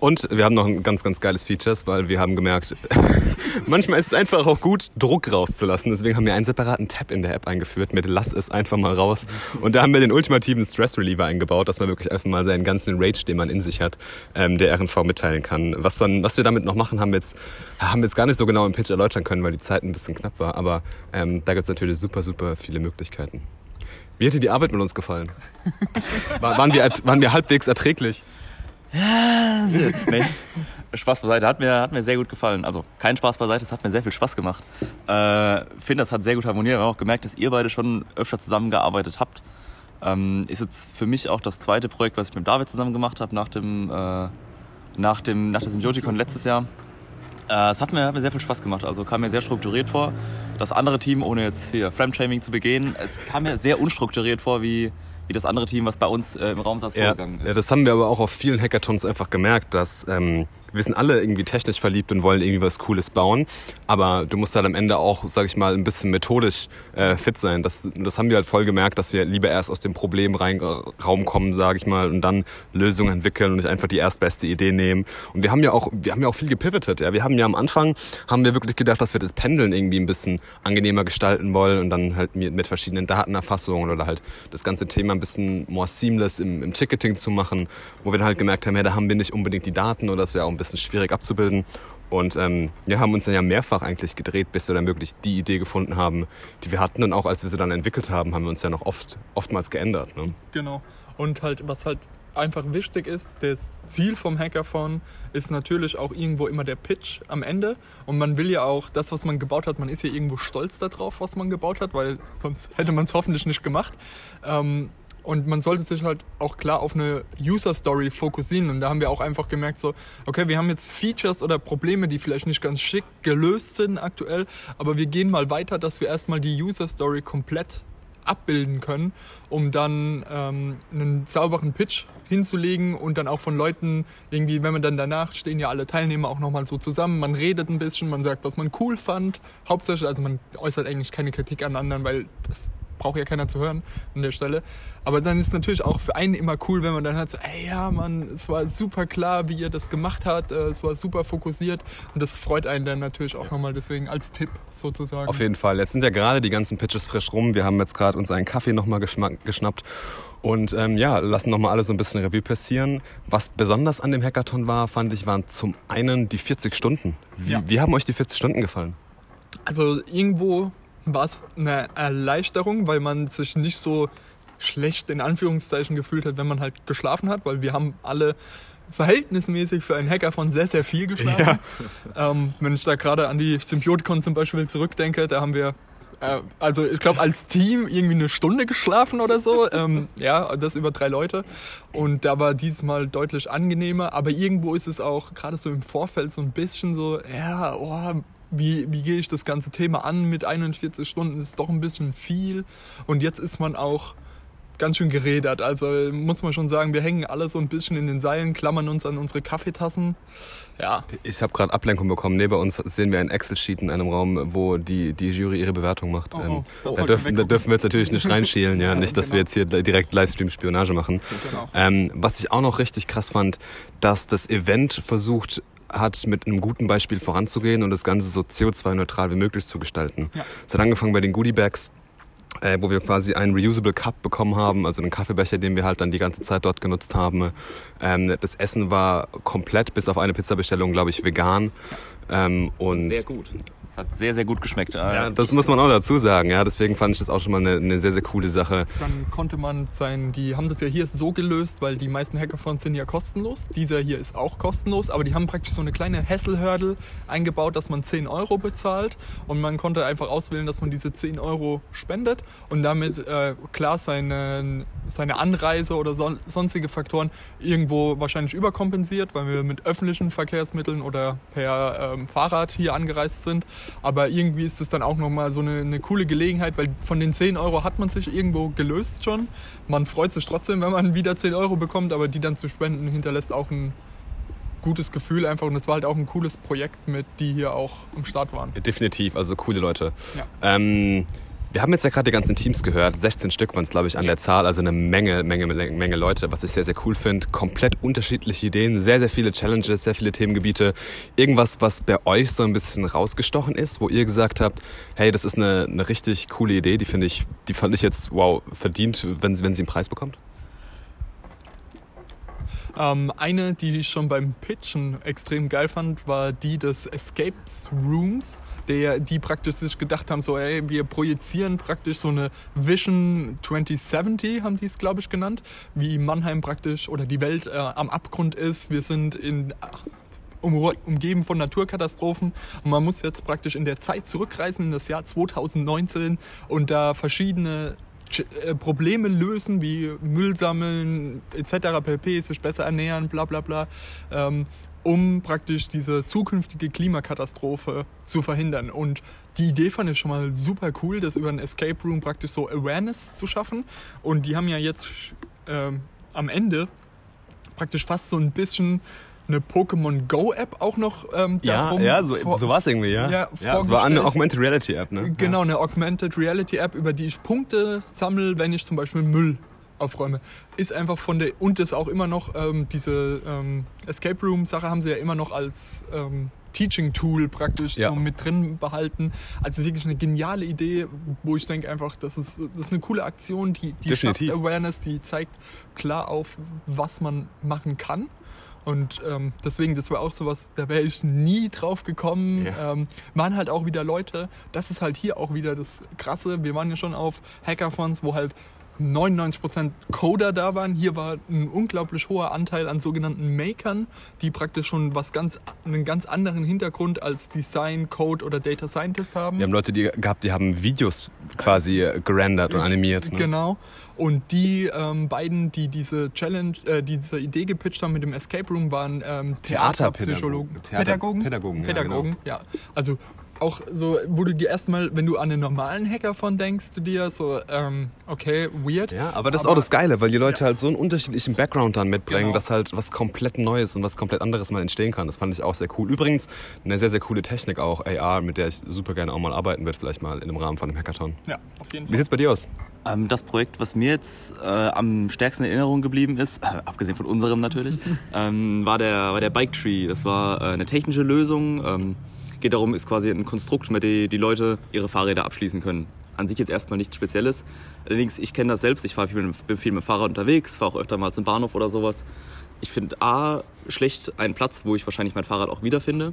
Und wir haben noch ein ganz, ganz geiles Features, weil wir haben gemerkt, manchmal ist es einfach auch gut, Druck rauszulassen. Deswegen haben wir einen separaten Tab in der App eingeführt mit Lass es einfach mal raus. Und da haben wir den ultimativen Stress Reliever eingebaut, dass man wirklich einfach mal seinen ganzen Rage, den man in sich hat, ähm, der RNV mitteilen kann. Was, dann, was wir damit noch machen, haben wir, jetzt, haben wir jetzt gar nicht so genau im Pitch erläutern können, weil die Zeit ein bisschen knapp war. Aber ähm, da gibt es natürlich super, super viele Möglichkeiten. Wie dir die Arbeit mit uns gefallen? War, waren, wir, waren wir halbwegs erträglich? Nee. Spaß beiseite, hat mir, hat mir sehr gut gefallen. Also kein Spaß beiseite, es hat mir sehr viel Spaß gemacht. Äh, finde, das hat sehr gut harmoniert. Wir haben auch gemerkt, dass ihr beide schon öfter zusammengearbeitet habt. Ähm, ist jetzt für mich auch das zweite Projekt, was ich mit David zusammen gemacht habe nach dem, äh, nach dem nach der Symbioticon letztes Jahr. Äh, es hat mir, hat mir sehr viel Spaß gemacht, also kam mir sehr strukturiert vor. Das andere Team, ohne jetzt hier Fremdshaming zu begehen, es kam mir sehr unstrukturiert vor, wie, wie das andere Team, was bei uns äh, im Raum saß, Ja, vorgegangen ist. ja, das haben wir aber auch auf vielen Hackathons einfach gemerkt, dass ähm, wir sind alle irgendwie technisch verliebt und wollen irgendwie was Cooles bauen, aber du musst halt am Ende auch, sag ich mal, ein bisschen methodisch äh, fit sein. Das, das haben wir halt voll gemerkt, dass wir lieber erst aus dem Problemraum kommen, sag ich mal, und dann Lösungen entwickeln und nicht einfach die erstbeste Idee nehmen. Und wir haben ja auch, wir haben ja auch viel gepivotet. Ja, wir haben ja am Anfang haben wir wirklich gedacht, dass wir das Pendeln irgendwie ein bisschen angenehmer gestalten wollen und dann halt mit, mit verschiedenen Datenerfassungen oder halt das ganze Thema ein bisschen more seamless im, im Ticketing zu machen, wo wir dann halt gemerkt haben, ja, da haben wir nicht unbedingt die Daten oder das wäre auch ein bisschen schwierig abzubilden. Und ähm, wir haben uns dann ja mehrfach eigentlich gedreht, bis wir dann wirklich die Idee gefunden haben, die wir hatten. Und auch als wir sie dann entwickelt haben, haben wir uns ja noch oft, oftmals geändert. Ne? Genau. Und halt, was halt einfach wichtig ist, das Ziel vom Hackathon ist natürlich auch irgendwo immer der Pitch am Ende. Und man will ja auch das, was man gebaut hat, man ist ja irgendwo stolz darauf, was man gebaut hat, weil sonst hätte man es hoffentlich nicht gemacht. Ähm, und man sollte sich halt auch klar auf eine User Story fokussieren. Und da haben wir auch einfach gemerkt, so, okay, wir haben jetzt Features oder Probleme, die vielleicht nicht ganz schick gelöst sind aktuell, aber wir gehen mal weiter, dass wir erstmal die User Story komplett abbilden können, um dann ähm, einen sauberen Pitch hinzulegen und dann auch von Leuten irgendwie, wenn man dann danach stehen ja alle Teilnehmer auch nochmal so zusammen, man redet ein bisschen, man sagt, was man cool fand, hauptsächlich, also man äußert eigentlich keine Kritik an anderen, weil das braucht ja keiner zu hören an der Stelle. Aber dann ist es natürlich auch für einen immer cool, wenn man dann halt so, ey ja, man, es war super klar, wie ihr das gemacht habt, äh, es war super fokussiert und das freut einen dann natürlich auch nochmal deswegen als Tipp sozusagen. Auf jeden Fall. Jetzt sind ja gerade die ganzen Pitches frisch rum. Wir haben jetzt gerade uns einen Kaffee nochmal geschnappt und ähm, ja, lassen nochmal alles so ein bisschen Revue passieren. Was besonders an dem Hackathon war, fand ich, waren zum einen die 40 Stunden. Wie, Ja. wie haben euch die 40 Stunden gefallen? Also irgendwo war es eine Erleichterung, weil man sich nicht so schlecht in Anführungszeichen gefühlt hat, wenn man halt geschlafen hat, weil wir haben alle verhältnismäßig für einen Hacker von sehr, sehr viel geschlafen. Ähm, wenn ich da gerade an die Symbioticon zum Beispiel zurückdenke, da haben wir äh, also ich glaube als Team irgendwie eine Stunde geschlafen oder so. Ähm, ja, das über drei Leute. Und da war dieses Mal deutlich angenehmer. Aber irgendwo ist es auch gerade so im Vorfeld so ein bisschen so, ja, oh, wie, wie gehe ich das ganze Thema an mit 41 Stunden? Ist doch ein bisschen viel. Und jetzt ist man auch ganz schön gerädert. Also muss man schon sagen, wir hängen alle so ein bisschen in den Seilen, klammern uns an unsere Kaffeetassen. Ja, Ich habe gerade Ablenkung bekommen. Neben uns sehen wir ein Excel-Sheet in einem Raum, wo die, die Jury ihre Bewertung macht. Oh, oh. Ähm, da, dürfen, wir da dürfen wir jetzt natürlich nicht reinschielen, ja. Nicht, dass wir genau. jetzt hier direkt Livestream-Spionage machen. Genau. Ähm, was ich auch noch richtig krass fand, dass das Event versucht hat, mit einem guten Beispiel voranzugehen und das Ganze so CO2-neutral wie möglich zu gestalten. Ja. Es hat angefangen bei den Goodie-Bags, äh, wo wir quasi einen Reusable Cup bekommen haben, also einen Kaffeebecher, den wir halt dann die ganze Zeit dort genutzt haben. Ähm, das Essen war komplett, bis auf eine Pizzabestellung, glaube ich, vegan. Ähm, und Sehr gut. Hat sehr, sehr gut geschmeckt. Ja, das muss man auch dazu sagen. Ja, deswegen fand ich das auch schon mal eine, eine sehr, sehr coole Sache. Dann konnte man sein, die haben das ja hier so gelöst, weil die meisten Hackathons sind ja kostenlos. Dieser hier ist auch kostenlos, aber die haben praktisch so eine kleine Hassel-Hurdle eingebaut, dass man 10 Euro bezahlt und man konnte einfach auswählen, dass man diese 10 Euro spendet und damit äh, klar seine, seine Anreise oder son sonstige Faktoren irgendwo wahrscheinlich überkompensiert, weil wir mit öffentlichen Verkehrsmitteln oder per ähm, Fahrrad hier angereist sind. Aber irgendwie ist es dann auch nochmal so eine, eine coole Gelegenheit, weil von den 10 Euro hat man sich irgendwo gelöst schon. Man freut sich trotzdem, wenn man wieder 10 Euro bekommt, aber die dann zu spenden hinterlässt auch ein gutes Gefühl einfach. Und es war halt auch ein cooles Projekt mit, die hier auch am Start waren. Definitiv, also coole Leute. Ja. Ähm, wir haben jetzt ja gerade die ganzen Teams gehört. 16 Stück waren es, glaube ich, an der Zahl. Also eine Menge, Menge, Menge Leute, was ich sehr, sehr cool finde. Komplett unterschiedliche Ideen, sehr, sehr viele Challenges, sehr viele Themengebiete. Irgendwas, was bei euch so ein bisschen rausgestochen ist, wo ihr gesagt habt, hey, das ist eine, eine richtig coole Idee, die finde ich, die fand ich jetzt, wow, verdient, wenn, sie- wenn sie einen Preis bekommt? Ähm, eine, die ich schon beim Pitchen extrem geil fand, war die des Escapes Rooms, der, die praktisch sich gedacht haben, so ey, wir projizieren praktisch so eine Vision 2070, haben die es glaube ich genannt, wie Mannheim praktisch oder die Welt äh, am Abgrund ist. Wir sind in um, umgeben von Naturkatastrophen und man muss jetzt praktisch in der Zeit zurückreisen in das Jahr 2019 und da verschiedene Ch- äh, Probleme lösen, wie Müll sammeln etc. pp, sich besser ernähren, bla bla bla, ähm, um praktisch diese zukünftige Klimakatastrophe zu verhindern. Und die Idee fand ich schon mal super cool, das über ein Escape Room praktisch so Awareness zu schaffen. Und die haben ja jetzt ähm, am Ende praktisch fast so ein bisschen eine Pokémon Go App auch noch ähm, darum vor- war es irgendwie, ja. Ja, es war eine. Augmented Reality App, ne? Genau, eine Augmented Reality App, über die ich Punkte sammle, wenn ich zum Beispiel Müll aufräume. Ist einfach von der, und das auch immer noch, ähm, diese ähm, Escape Room Sache haben sie ja immer noch als ähm, Teaching Tool praktisch Ja. so mit drin behalten. Also wirklich eine geniale Idee, wo ich denke einfach, das ist, das ist eine coole Aktion, die, die schafft. Awareness, die zeigt klar auf, was man machen kann. Und ähm, deswegen, das war auch sowas, da wäre ich nie drauf gekommen. Ja. Ähm, waren halt auch wieder Leute, das ist halt hier auch wieder das Krasse. Wir waren ja schon auf Hackathons, wo halt 99% Coder da waren. Hier war ein unglaublich hoher Anteil an sogenannten Makern, die praktisch schon was ganz, einen ganz anderen Hintergrund als Design, Code oder Data Scientist haben. Wir haben Leute die gehabt, die haben Videos quasi äh, gerendert und animiert. Ne? Genau. Und die ähm, beiden, die diese Challenge, äh, diese Idee gepitcht haben mit dem Escape Room, waren ähm, Theaterpädagogen. Theaterpsychologen. Theater- Pädagogen? Pädagogen, ja, Pädagogen, ja. Also auch so, wo du dir erstmal, wenn du an einen normalen Hackathon denkst, du dir so, ähm, okay, weird. Ja, aber das ist auch das Geile, weil die Leute halt so einen unterschiedlichen Background dann mitbringen, Genau. dass halt was komplett Neues und was komplett anderes mal entstehen kann. Das fand ich auch sehr cool. Übrigens, eine sehr, sehr coole Technik auch, AR, mit der ich super gerne auch mal arbeiten werde, vielleicht mal in einem Rahmen von einem Hackathon. Ja, auf jeden Wie Fall. sieht's bei dir aus? Ähm, das Projekt, was mir jetzt äh, am stärksten in Erinnerung geblieben ist, äh, abgesehen von unserem natürlich, ähm, war, der, war der Bike Tree. Das war äh, eine technische Lösung. Geht darum, ist quasi ein Konstrukt, mit dem die Leute ihre Fahrräder abschließen können. An sich jetzt erstmal nichts Spezielles. Allerdings, ich kenne das selbst. Ich fahr viel, mit- bin viel mit Fahrrad unterwegs, fahre auch öfter mal zum Bahnhof oder sowas. Ich finde A, schlecht einen Platz, wo ich wahrscheinlich mein Fahrrad auch wiederfinde.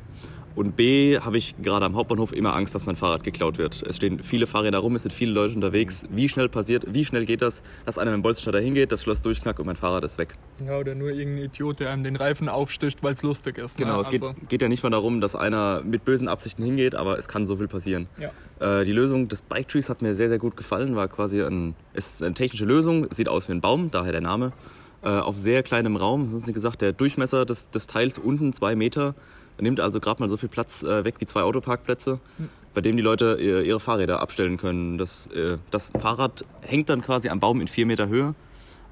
Und B, habe ich gerade am Hauptbahnhof immer Angst, dass mein Fahrrad geklaut wird. Es stehen viele Fahrräder rum, es sind viele Leute unterwegs. Wie schnell passiert, wie schnell geht das, dass einer mit dem Bolzenstarter hingeht, das Schloss durchknackt und mein Fahrrad ist weg. Ja, oder nur irgendein Idiot, der einem den Reifen aufsticht, weil es lustig ist. Genau, ne? es geht, Also, geht ja nicht mal darum, dass einer mit bösen Absichten hingeht, aber es kann so viel passieren. ja. Äh, die Lösung des Bike Trees hat mir sehr, sehr gut gefallen. War quasi ein, es ist eine technische Lösung, sieht aus wie ein Baum, daher der Name. Äh, auf sehr kleinem Raum, sonst nicht gesagt, der Durchmesser des, des Teils unten zwei Meter, nimmt also gerade mal so viel Platz äh, weg wie zwei Autoparkplätze, bei dem die Leute ihr, ihre Fahrräder abstellen können. Das, äh, das Fahrrad hängt dann quasi am Baum in vier Meter Höhe.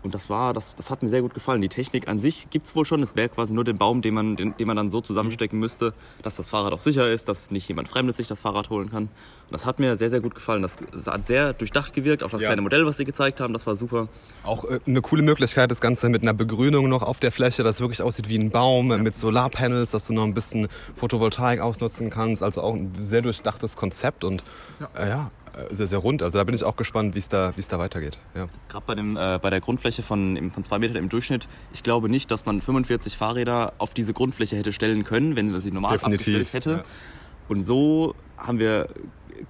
Und das war, das, das hat mir sehr gut gefallen. Die Technik an sich gibt's wohl schon. Es wäre quasi nur den Baum, den man, den, den man dann so zusammenstecken müsste, dass das Fahrrad auch sicher ist, dass nicht jemand Fremdes sich das Fahrrad holen kann. Und das hat mir sehr, sehr gut gefallen. Das, das hat sehr durchdacht gewirkt. Auch das Ja. kleine Modell, was sie gezeigt haben, das war super. Auch äh, eine coole Möglichkeit, das Ganze mit einer Begrünung noch auf der Fläche, dass es wirklich aussieht wie ein Baum äh, mit Solarpanels, dass du noch ein bisschen Photovoltaik ausnutzen kannst. Also auch ein sehr durchdachtes Konzept und ja, äh, ja sehr, sehr rund. Also da bin ich auch gespannt, wie es da, es da weitergeht. Ja. Gerade bei, dem, äh, bei der Grundfläche von, von zwei Metern im Durchschnitt, ich glaube nicht, dass man 45 Fahrräder auf diese Grundfläche hätte stellen können, wenn man sie normal Definitiv, abgestellt hätte. ja. Und so haben wir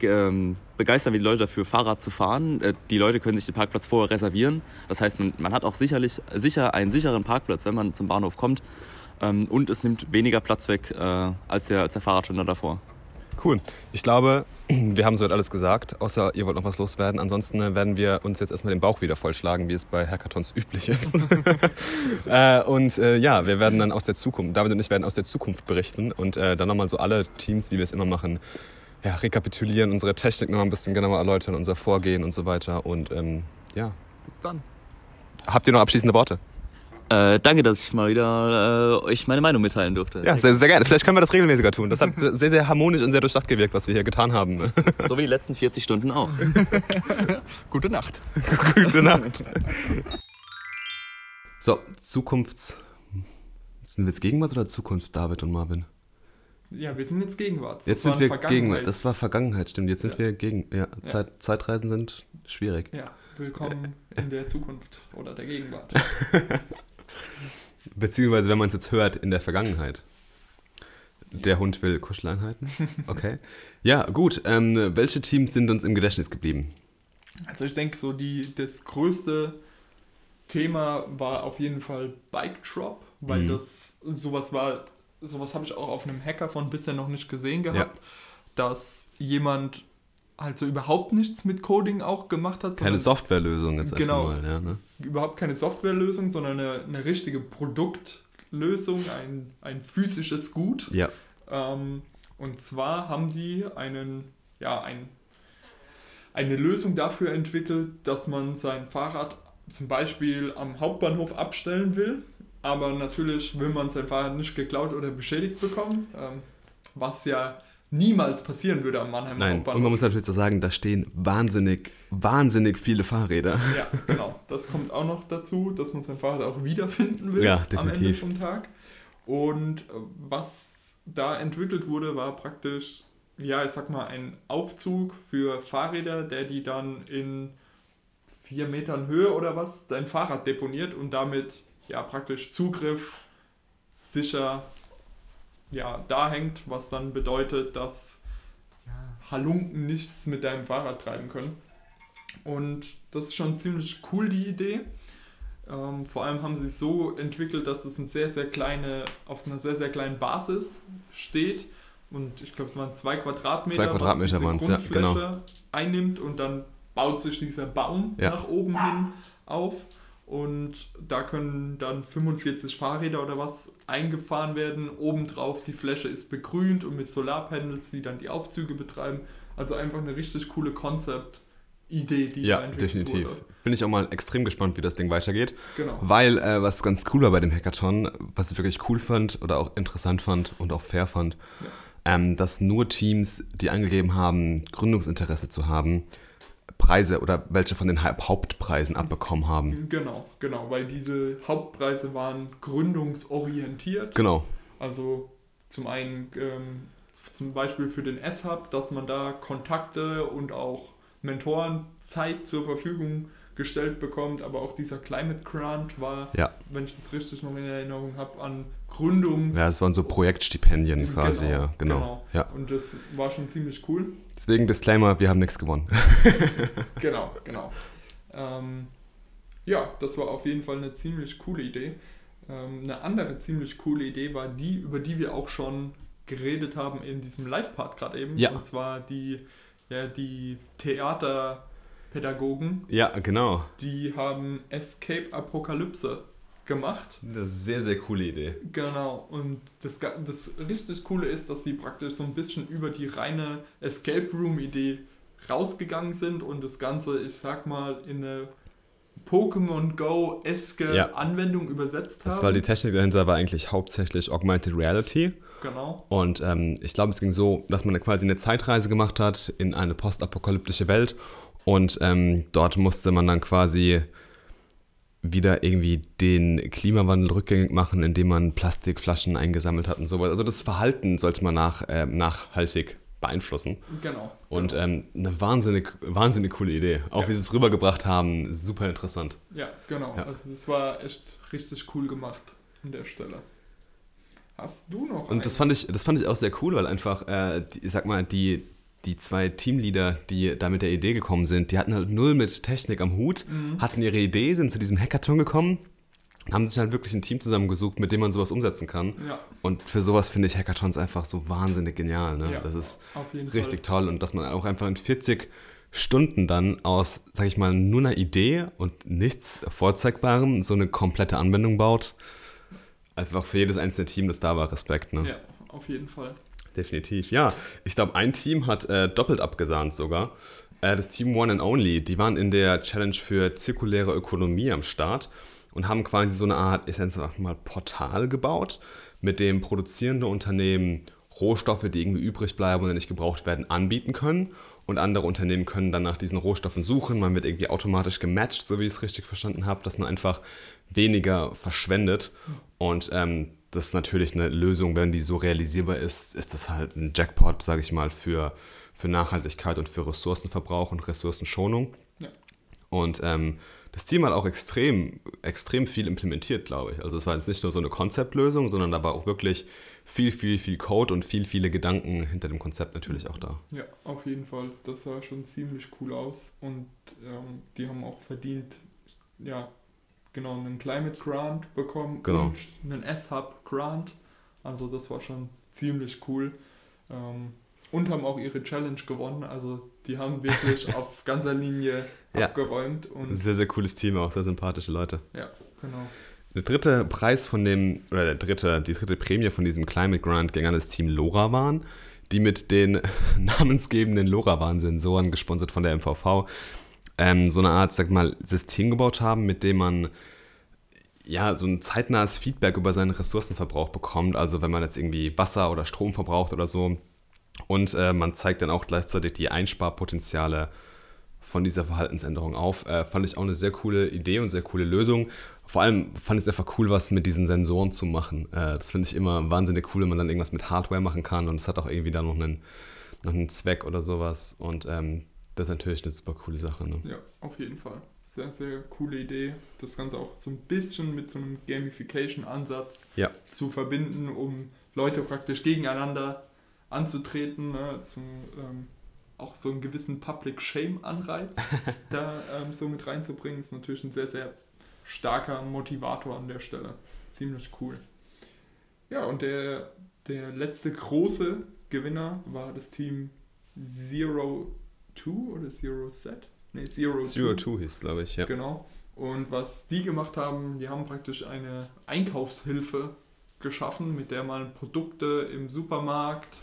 ähm, begeistern wir die Leute dafür, Fahrrad zu fahren. Äh, die Leute können sich den Parkplatz vorher reservieren. Das heißt, man, man hat auch sicherlich sicher einen sicheren Parkplatz, wenn man zum Bahnhof kommt. Ähm, und es nimmt weniger Platz weg äh, als der, als der Fahrradständer davor. Cool. Ich glaube, wir haben soweit alles gesagt, außer ihr wollt noch was loswerden. Ansonsten äh, werden wir uns jetzt erstmal den Bauch wieder vollschlagen, wie es bei Hackathons üblich ist. äh, und äh, ja, wir werden dann aus der Zukunft, David und ich werden aus der Zukunft berichten und äh, dann nochmal so alle Teams, wie wir es immer machen, ja, rekapitulieren, unsere Technik nochmal ein bisschen genauer erläutern, unser Vorgehen und so weiter. Und ähm, ja, Bis dann. habt ihr noch abschließende Worte? Äh, danke, dass ich mal wieder äh, euch meine Meinung mitteilen durfte. Ja, sehr, sehr gerne. Vielleicht können wir das regelmäßiger tun. Das hat sehr, sehr harmonisch und sehr durchdacht gewirkt, was wir hier getan haben. So wie die letzten 40 Stunden auch. Gute Nacht. Gute Nacht. So, Zukunfts. Sind wir jetzt Gegenwart oder Zukunft, David und Marvin? Ja, wir sind jetzt Gegenwart. Jetzt Das sind wir Gegenwart. Das war Vergangenheit, stimmt. Jetzt sind Ja. wir gegen. Ja, Zeit, Zeitreisen sind schwierig. Ja, willkommen in der Zukunft oder der Gegenwart. Beziehungsweise, wenn man es jetzt hört, in der Vergangenheit. Der Hund will Kuscheleinheiten. Okay. Ja, gut. Ähm, welche Teams sind uns im Gedächtnis geblieben? Also ich denke, so die, das größte Thema war auf jeden Fall Bike Drop, weil Mhm. das sowas war, sowas habe ich auch auf einem Hackathon bisher noch nicht gesehen gehabt, dass jemand halt so überhaupt nichts mit Coding auch gemacht hat, Keine Softwarelösung jetzt Genau. einfach mal. Ja, ne? überhaupt keine Softwarelösung, sondern eine, eine richtige Produktlösung, ein, ein physisches Gut. ja. Ähm, und zwar haben die einen, ja, ein, eine Lösung dafür entwickelt, dass man sein Fahrrad zum Beispiel am Hauptbahnhof abstellen will. Aber natürlich will man sein Fahrrad nicht geklaut oder beschädigt bekommen, ähm, was ja niemals passieren würde am Mannheimer Nein, Hauptbahnhof. und man muss natürlich so sagen, da stehen wahnsinnig, wahnsinnig viele Fahrräder. Ja, genau. Das kommt auch noch dazu, dass man sein Fahrrad auch wiederfinden will Ja, am Ende definitiv. vom Tag. Und äh, was da entwickelt wurde, war praktisch, ja, ich sag mal, ein Aufzug für Fahrräder, der die dann in vier Metern Höhe oder was dein Fahrrad deponiert und damit ja praktisch Zugriff sicher ja, da hängt, was dann bedeutet, dass Halunken nichts mit deinem Fahrrad treiben können. Und das ist schon ziemlich cool, die Idee. Ähm, vor allem haben sie es so entwickelt, dass es eine sehr, sehr kleine, auf einer sehr, sehr kleinen Basis steht. Und ich glaube, es waren zwei Quadratmeter, Zwei Quadratmeter was diese waren's, ja, genau. Grundfläche einnimmt. Und dann baut sich dieser Baum Ja. nach oben hin auf. Und da können dann 45 Fahrräder oder was eingefahren werden. Obendrauf die Fläche ist begrünt und mit Solarpanels, die dann die Aufzüge betreiben. Also einfach eine richtig coole Konzept-Idee, die Ja, definitiv. wurde. Bin ich auch mal extrem gespannt, wie das Ding weitergeht. Genau. Weil, äh, was ganz cool war bei dem Hackathon, was ich wirklich cool fand oder auch interessant fand und auch fair fand, ähm, dass nur Teams, die angegeben haben, Gründungsinteresse zu haben, Preise oder welche von den Haupt- Hauptpreisen abbekommen haben. Genau, genau, weil diese Hauptpreise waren gründungsorientiert. Genau. Also zum einen ähm, zum Beispiel für den S-Hub, dass man da Kontakte und auch Mentorenzeit zur Verfügung gestellt bekommt, aber auch dieser Climate Grant war, Ja. wenn ich das richtig noch in Erinnerung habe, an Gründungs... Ja, es waren so Projektstipendien quasi, ja, genau. Ja. Und das war schon ziemlich cool. Deswegen Disclaimer, wir haben nichts gewonnen. Genau, genau. Ähm, ja, das war auf jeden Fall eine ziemlich coole Idee. Ähm, eine andere ziemlich coole Idee war die, über die wir auch schon geredet haben in diesem Live-Part gerade eben. Ja. Und zwar die, ja, die Theaterpädagogen, Ja, genau. die haben Escape Apokalypse gemacht. Das ist eine sehr, sehr coole Idee. Genau, und das, das richtig Coole ist, dass sie praktisch so ein bisschen über die reine Escape Room-Idee rausgegangen sind und das Ganze, ich sag mal, in eine Pokémon Go-eske Ja. Anwendung übersetzt haben. Das war die Technik dahinter, war eigentlich hauptsächlich Augmented Reality. genau, Und ähm, ich glaube, es ging so, dass man quasi eine Zeitreise gemacht hat in eine postapokalyptische Welt. Und ähm, dort musste man dann quasi wieder irgendwie den Klimawandel rückgängig machen, indem man Plastikflaschen eingesammelt hat und sowas. Also das Verhalten sollte man nach, ähm, nachhaltig beeinflussen. genau. Und genau. ähm, eine wahnsinnig, wahnsinnig coole Idee. Auch Ja. wie sie es rübergebracht haben, super interessant. ja, genau. ja. Also das war echt richtig cool gemacht an der Stelle. Hast du noch Und das einen? fand ich, das fand ich auch sehr cool, weil einfach, äh, die, ich sag mal, die, die zwei Teamleader, die da mit der Idee gekommen sind, die hatten halt null mit Technik am Hut, Mhm. hatten ihre Idee, sind zu diesem Hackathon gekommen, haben sich halt wirklich ein Team zusammengesucht, mit dem man sowas umsetzen kann. Ja, Und für sowas finde ich Hackathons einfach so wahnsinnig genial. Ne? ja, das ist richtig Fall. toll und dass man auch einfach in 40 Stunden dann aus, sag ich mal, nur einer Idee und nichts Vorzeigbarem so eine komplette Anwendung baut. Einfach für jedes einzelne Team, das da war, Respekt. Ne? Ja, auf jeden Fall. Definitiv, ja. Ich glaube, ein Team hat äh, doppelt abgesahnt sogar. Äh, das Team One and Only, die waren in der Challenge für zirkuläre Ökonomie am Start und haben quasi so eine Art, ich nenne es einfach mal Portal gebaut, mit dem produzierende Unternehmen Rohstoffe, die irgendwie übrig bleiben oder nicht gebraucht werden, anbieten können. Und andere Unternehmen können dann nach diesen Rohstoffen suchen. Man wird irgendwie automatisch gematcht, so wie ich es richtig verstanden habe, dass man einfach weniger verschwendet. Und ähm, das ist natürlich eine Lösung, wenn die so realisierbar ist, ist das halt ein Jackpot, sage ich mal, für, für Nachhaltigkeit und für Ressourcenverbrauch und Ressourcenschonung. Ja. Und ähm, das Team hat auch extrem, extrem viel implementiert, glaube ich. Also es war jetzt nicht nur so eine Konzeptlösung, sondern da war auch wirklich viel, viel, viel Code und viel, viele Gedanken hinter dem Konzept natürlich auch da. Ja, auf jeden Fall. Das sah schon ziemlich cool aus und ähm, die haben auch verdient, ja, genau, einen Climate Grant bekommen Genau. und einen S-Hub Grant. Also das war schon ziemlich cool. Ähm, und haben auch ihre Challenge gewonnen. Also die haben wirklich auf ganzer Linie Ja. abgeräumt und sehr, sehr cooles Team, auch sehr sympathische Leute. ja, genau. Der dritte Preis von dem, oder der dritte, die dritte Prämie von diesem Climate Grant ging an das Team LoRaWAN, die mit den namensgebenden LoRaWAN-Sensoren, gesponsert von der MVV, ähm, so eine Art, sag mal, System gebaut haben, mit dem man ja, so ein zeitnahes Feedback über seinen Ressourcenverbrauch bekommt. Also wenn man jetzt irgendwie Wasser oder Strom verbraucht oder so. Und äh, man zeigt dann auch gleichzeitig die Einsparpotenziale von dieser Verhaltensänderung auf. Äh, fand ich auch eine sehr coole Idee und sehr coole Lösung. Vor allem fand ich es einfach cool, was mit diesen Sensoren zu machen. Äh, das finde ich immer wahnsinnig cool, wenn man dann irgendwas mit Hardware machen kann und es hat auch irgendwie da noch einen, noch einen Zweck oder sowas. Und ähm, das ist natürlich eine super coole Sache. Ne? Ja, auf jeden Fall. Sehr, sehr coole Idee. Das Ganze auch so ein bisschen mit so einem Gamification-Ansatz Ja. zu verbinden, um Leute praktisch gegeneinander anzutreten. Ne? Zum, ähm, auch so einen gewissen Public Shame-Anreiz da ähm, so mit reinzubringen, ist natürlich ein sehr, sehr starker Motivator an der Stelle. Ziemlich cool. Ja, und der, der letzte große Gewinner war das Team Zero Two oder Zero Set? Ne, Zero, Zero Two. Two hieß, glaube ich, ja. Genau. Und was die gemacht haben, die haben praktisch eine Einkaufshilfe geschaffen, mit der man Produkte im Supermarkt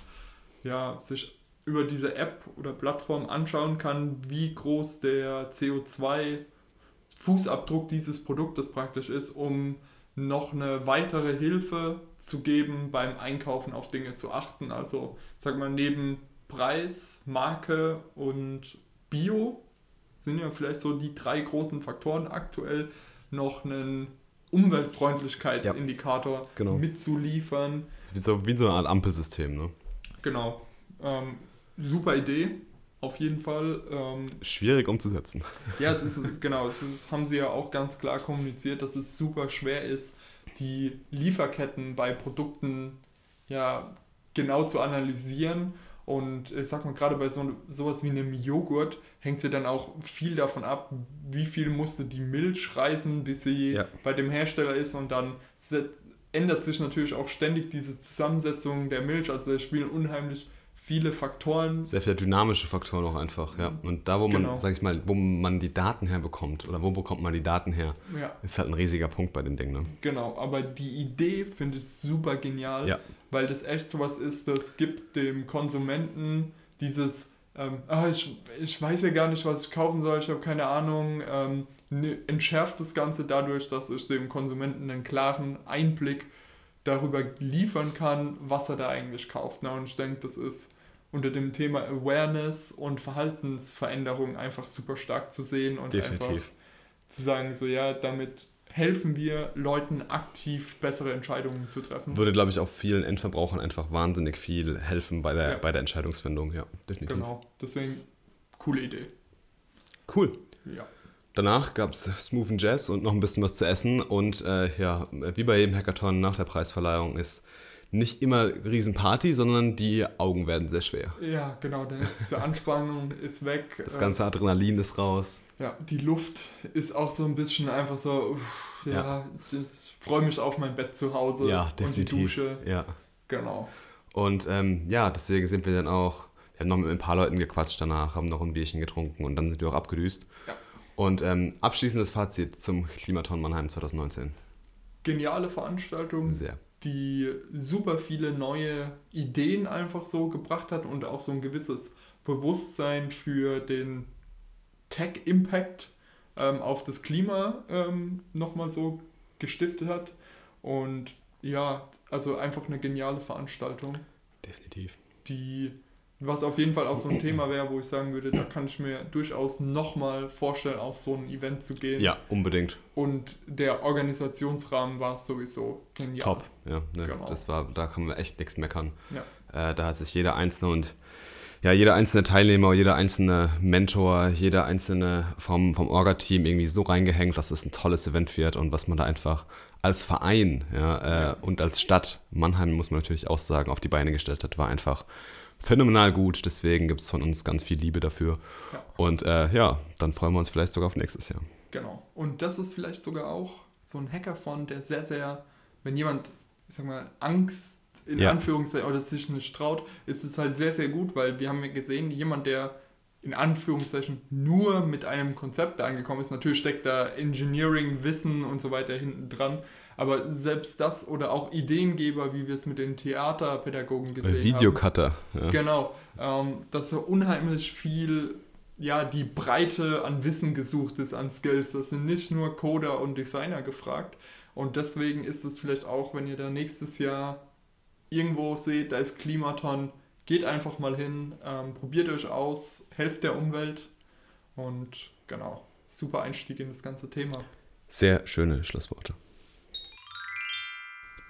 ja, sich über diese App oder Plattform anschauen kann, wie groß der CO2-Fußabdruck dieses Produktes praktisch ist, um noch eine weitere Hilfe zu geben, beim Einkaufen auf Dinge zu achten. Also, sag mal, neben Preis, Marke und Bio sind ja vielleicht so die drei großen Faktoren aktuell noch einen Umweltfreundlichkeitsindikator ja, genau. mitzuliefern. Wie so, wie so eine Art Ampelsystem, ne? Genau. Ähm, super Idee, auf jeden Fall. Ähm, Schwierig umzusetzen. Ja, es ist genau, es ist, haben sie ja auch ganz klar kommuniziert, dass es super schwer ist, die Lieferketten bei Produkten ja genau zu analysieren. Und ich sag mal, gerade bei so sowas wie einem Joghurt hängt ja dann auch viel davon ab, wie viel musste die Milch reißen, bis sie ja. bei dem Hersteller ist. Und dann ändert sich natürlich auch ständig diese Zusammensetzung der Milch. Also da spielen unheimlich viele Faktoren. Sehr viele dynamische Faktoren auch einfach, ja. Und da, wo man, genau. sag ich mal, wo man die Daten herbekommt oder wo bekommt man die Daten her, ja. ist halt ein riesiger Punkt bei den Dingen. Ne? Genau, aber die Idee finde ich super genial, ja. weil das echt sowas ist, das gibt dem Konsumenten dieses, ähm, ah, ich, ich weiß ja gar nicht, was ich kaufen soll, ich habe keine Ahnung, ähm, ne, entschärft das Ganze dadurch, dass ich dem Konsumenten einen klaren Einblick darüber liefern kann, was er da eigentlich kauft. Ne? Und ich denke, das ist unter dem Thema Awareness und Verhaltensveränderung einfach super stark zu sehen und Definitiv. einfach zu sagen, so ja, damit helfen wir Leuten aktiv bessere Entscheidungen zu treffen. Würde, glaube ich, auch vielen Endverbrauchern einfach wahnsinnig viel helfen bei der, ja. bei der Entscheidungsfindung, ja, definitiv. Genau, deswegen coole Idee. Cool. Ja. Danach gab es Smooth Jazz und noch ein bisschen was zu essen. Und äh, ja, wie bei jedem Hackathon nach der Preisverleihung ist nicht immer Riesenparty, sondern die Augen werden sehr schwer. Ja, genau, diese Anspannung ist weg. Das ganze Adrenalin ist raus. Ja, die Luft ist auch so ein bisschen einfach so, uff, ja, ja, ich freue mich auf mein Bett zu Hause ja, definitiv. und die Dusche. Ja. Genau. Und ähm, ja, deswegen sind wir dann auch, wir haben noch mit ein paar Leuten gequatscht danach, haben noch ein Bierchen getrunken und dann sind wir auch abgedüst. Und ähm, abschließendes Fazit zum Klimaton Mannheim 2019. Geniale Veranstaltung. Sehr. Die super viele neue Ideen einfach so gebracht hat und auch so ein gewisses Bewusstsein für den Tech-Impact ähm, auf das Klima ähm, nochmal so gestiftet hat. Und ja, also einfach eine geniale Veranstaltung. Definitiv. Die was auf jeden Fall auch so ein Thema wäre, wo ich sagen würde, da kann ich mir durchaus nochmal vorstellen, auf so ein Event zu gehen. Ja, unbedingt. Und der Organisationsrahmen war sowieso genial. Top, ja. Ne, genau. Das war, da kann man echt nichts meckern. Ja. Äh, da hat sich jeder Einzelne und ja, jeder einzelne Teilnehmer, jeder einzelne Mentor, jeder einzelne vom, vom Orga-Team irgendwie so reingehängt, dass es ein tolles Event wird und was man da einfach als Verein ja, äh, und als Stadt, Mannheim muss man natürlich auch sagen, auf die Beine gestellt hat, war einfach phänomenal gut. Deswegen gibt es von uns ganz viel Liebe dafür. Ja. Und äh, ja, dann freuen wir uns vielleicht sogar auf nächstes Jahr. Genau. Und das ist vielleicht sogar auch so ein Hackathon, der sehr, sehr, wenn jemand, ich sag mal, Angst in ja. Anführungszeichen oder sich nicht traut, ist es halt sehr, sehr gut, weil wir haben ja gesehen, jemand, der in Anführungszeichen nur mit einem Konzept angekommen ist. Natürlich steckt da Engineering, Wissen und so weiter hinten dran. Aber selbst das oder auch Ideengeber, wie wir es mit den Theaterpädagogen gesehen haben. Videocutter. Ja. Genau. Ähm, dass er unheimlich viel, ja, die Breite an Wissen gesucht ist, an Skills. Das sind nicht nur Coder und Designer gefragt. Und deswegen ist es vielleicht auch, wenn ihr da nächstes Jahr irgendwo seht, da ist Klimaton, geht einfach mal hin, ähm, probiert euch aus, helft der Umwelt und genau, super Einstieg in das ganze Thema. Sehr schöne Schlussworte.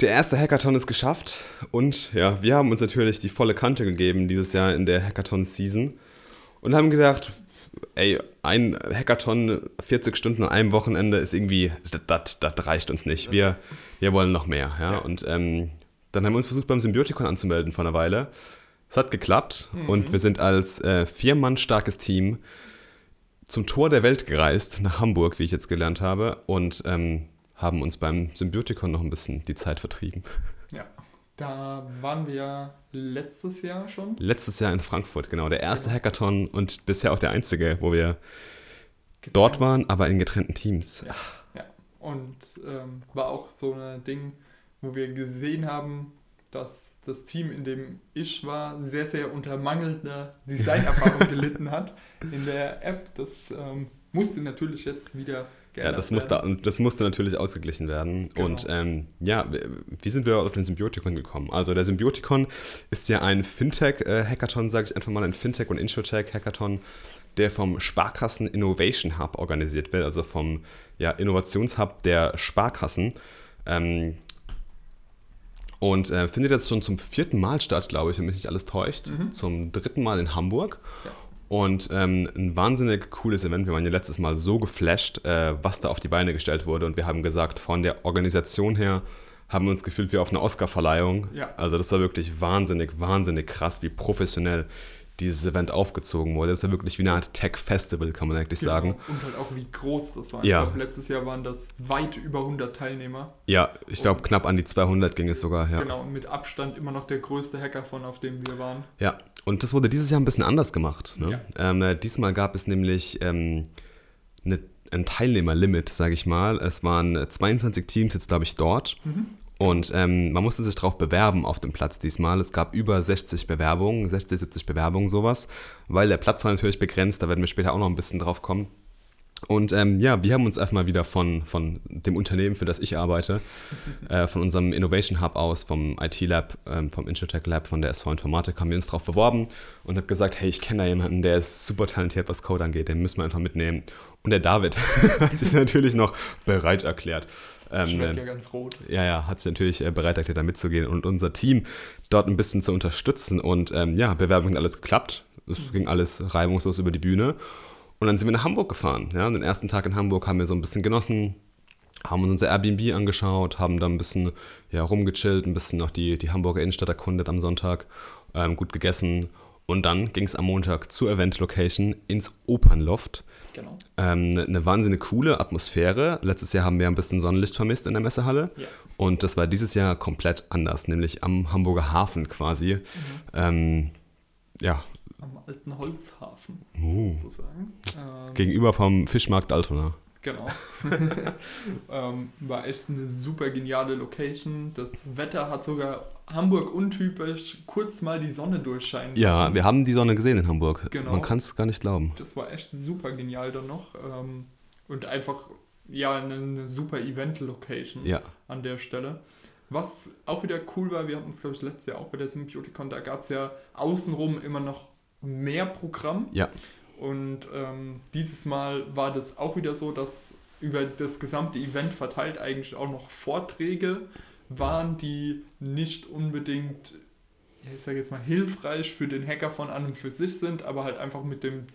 Der erste Hackathon ist geschafft und ja, wir haben uns natürlich die volle Kante gegeben dieses Jahr in der Hackathon-Season und haben gedacht, ey, ein Hackathon, 40 Stunden an einem Wochenende ist irgendwie, das reicht uns nicht. Wir, wir wollen noch mehr. Ja? ja. Und ähm, dann haben wir uns versucht, beim Symbiotikon anzumelden vor einer Weile es hat geklappt mhm. und wir sind als äh, vier Mann starkes Team zum Tor der Welt gereist, nach Hamburg, wie ich jetzt gelernt habe, und ähm, haben uns beim Symbiotikon noch ein bisschen die Zeit vertrieben. Ja, da waren wir letztes Jahr schon. Letztes Jahr in Frankfurt, genau. Der erste genau. Hackathon und bisher auch der einzige, wo wir dort waren, aber in getrennten Teams. Ja, ja. Und ähm, war auch so ein Ding, wo wir gesehen haben, dass das Team, in dem ich war, sehr, sehr unter mangelnder Designerfahrung gelitten hat in der App. Das ähm, musste natürlich jetzt wieder ja, das musste, das musste natürlich ausgeglichen werden. Genau. Und ähm, ja, wie sind wir auf den Symbiotikon gekommen? Also der Symbiotikon ist ja ein Fintech-Hackathon, sage ich einfach mal, ein Fintech- und Insurtech-Hackathon, der vom Sparkassen Innovation Hub organisiert wird, also vom ja, Innovationshub der Sparkassen. Ähm, und äh, findet jetzt schon zum vierten Mal statt, glaube ich, wenn mich nicht alles täuscht. Mhm. Zum dritten Mal in Hamburg. Ja. Und ähm, ein wahnsinnig cooles Event. Wir waren ja letztes Mal so geflasht, äh, was da auf die Beine gestellt wurde. Und wir haben gesagt, von der Organisation her haben wir uns gefühlt wie auf einer Oscarverleihung. Ja. Also das war wirklich wahnsinnig, wahnsinnig krass, wie professionell dieses Event aufgezogen wurde. Das war wirklich wie eine Art Tech-Festival, kann man eigentlich genau. sagen. Und halt auch wie groß das war. Ja. Ich glaube, letztes Jahr waren das weit über 100 Teilnehmer. Ja, ich glaube, knapp an die 200 ging es sogar. Ja. Genau, und mit Abstand immer noch der größte Hacker von, auf dem wir waren. Ja, und das wurde dieses Jahr ein bisschen anders gemacht. Ne? Ja. Ähm, äh, diesmal gab es nämlich ähm, eine, ein Teilnehmerlimit, sage ich mal. Es waren 22 Teams jetzt, glaube ich, dort. Mhm. Und ähm, man musste sich darauf bewerben auf dem Platz diesmal. Es gab über 60 Bewerbungen, 60, 70 Bewerbungen, sowas. Weil der Platz war natürlich begrenzt, da werden wir später auch noch ein bisschen drauf kommen. Und ähm, ja, wir haben uns erstmal wieder von, von dem Unternehmen, für das ich arbeite, äh, von unserem Innovation Hub aus, vom IT Lab, ähm, vom Insurtech Lab, von der SV Informatik, haben wir uns darauf beworben und habe gesagt, hey, ich kenne da jemanden, der ist super talentiert, was Code angeht, den müssen wir einfach mitnehmen. Und der David hat sich natürlich noch bereit erklärt. Ähm, ja ganz rot. Ja, ja, hat sich natürlich äh, bereit erklärt, da mitzugehen und unser Team dort ein bisschen zu unterstützen. Und ähm, ja, Bewerbung hat alles geklappt. Es ging alles reibungslos über die Bühne. Und dann sind wir nach Hamburg gefahren. Ja? Den ersten Tag in Hamburg haben wir so ein bisschen genossen, haben uns unser Airbnb angeschaut, haben da ein bisschen ja, rumgechillt, ein bisschen noch die, die Hamburger Innenstadt erkundet am Sonntag, ähm, gut gegessen. Und dann ging es am Montag zur Event-Location ins Opernloft. Genau. Ähm, eine, eine wahnsinnig coole Atmosphäre. Letztes Jahr haben wir ein bisschen Sonnenlicht vermisst in der Messehalle. Ja. Und das war dieses Jahr komplett anders, nämlich am Hamburger Hafen quasi. Mhm. Ähm, ja, am alten Holzhafen uh. sozusagen. Ähm, Gegenüber vom Fischmarkt Altona. Genau. ähm, war echt eine super geniale Location. Das Wetter hat sogar Hamburg untypisch kurz mal die Sonne durchscheinen lassen. Ja, wir haben die Sonne gesehen in Hamburg. Genau. Man kann es gar nicht glauben. Das war echt super genial dann noch. Ähm, und einfach, ja, eine, eine super Event-Location ja. an der Stelle. Was auch wieder cool war, wir hatten es, glaube ich, letztes Jahr auch bei der Symbioticon, da gab es ja außenrum immer noch mehr Programm. Ja. Und ähm, dieses Mal war das auch wieder so, dass über das gesamte Event verteilt eigentlich auch noch Vorträge waren, die nicht unbedingt, ich sage jetzt mal, hilfreich für den Hacker von an und für sich sind, aber halt einfach mit dem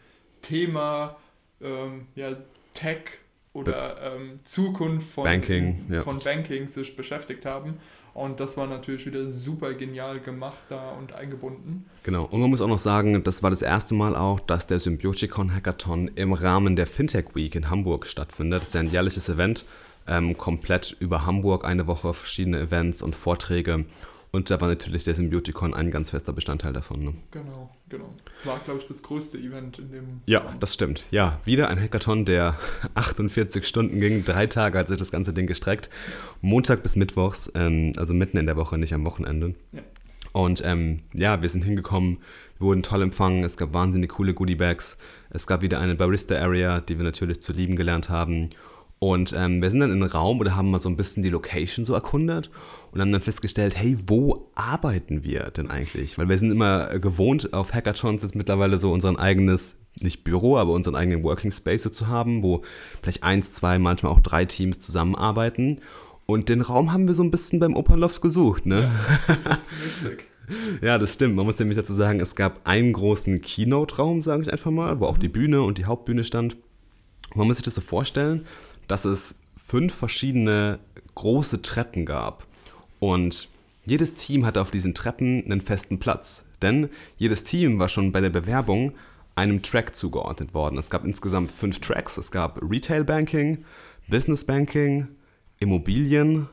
Thema ähm, ja, Tech oder ähm, Zukunft von Banking, ja. von Banking sich beschäftigt haben. Und das war natürlich wieder super genial gemacht da und eingebunden. Genau. Und man muss auch noch sagen, das war das erste Mal auch, dass der Symbioticon Hackathon im Rahmen der Fintech Week in Hamburg stattfindet. Das ist ja ein jährliches Event, ähm, komplett über Hamburg, eine Woche verschiedene Events und Vorträge. Und da war natürlich der Symbioticon ein ganz fester Bestandteil davon. Ne? Genau, genau. War, glaube ich, das größte Event in dem. Ja, Raum. das stimmt. Ja, wieder ein Hackathon, der 48 Stunden ging. Drei Tage hat sich das ganze Ding gestreckt. Montag bis Mittwochs, ähm, also mitten in der Woche, nicht am Wochenende. Ja. Und ähm, ja, wir sind hingekommen, wir wurden toll empfangen, es gab wahnsinnig coole Goodie-Bags. Es gab wieder eine Barista-Area, die wir natürlich zu lieben gelernt haben. Und ähm, wir sind dann in einen Raum oder haben mal so ein bisschen die Location so erkundet und haben dann festgestellt, hey, wo arbeiten wir denn eigentlich? Weil wir sind immer gewohnt, auf Hackathons jetzt mittlerweile so unser eigenes, nicht Büro, aber unseren eigenen Working Space zu haben, wo vielleicht eins, zwei, manchmal auch drei Teams zusammenarbeiten. Und den Raum haben wir so ein bisschen beim Opernloft gesucht, ne? Ja, das ist richtig. Ja, das stimmt. Man muss nämlich dazu sagen, es gab einen großen Keynote-Raum, sage ich einfach mal, wo auch die Bühne und die Hauptbühne stand. Man muss sich das so vorstellen, dass es fünf verschiedene große Treppen gab. Und jedes Team hatte auf diesen Treppen einen festen Platz. Denn jedes Team war schon bei der Bewerbung einem Track zugeordnet worden. Es gab insgesamt fünf Tracks. Es gab Retail Banking, Business Banking, Immobilien,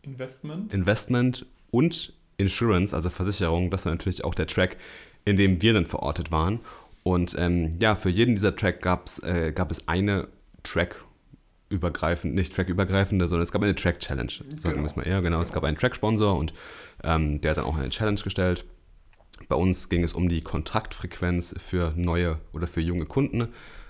Investment, Investment und Insurance, also Versicherung. Das war natürlich auch der Track, in dem wir dann verortet waren. Und ähm, ja, für jeden dieser Track gab's, äh, gab es eine Track übergreifend, nicht trackübergreifende, sondern es gab eine Track-Challenge, sagen wir Genau. es mal eher. Genau, es gab einen Track-Sponsor und ähm, der hat dann auch eine Challenge gestellt. Bei uns ging es um die Kontaktfrequenz für neue oder für junge Kunden.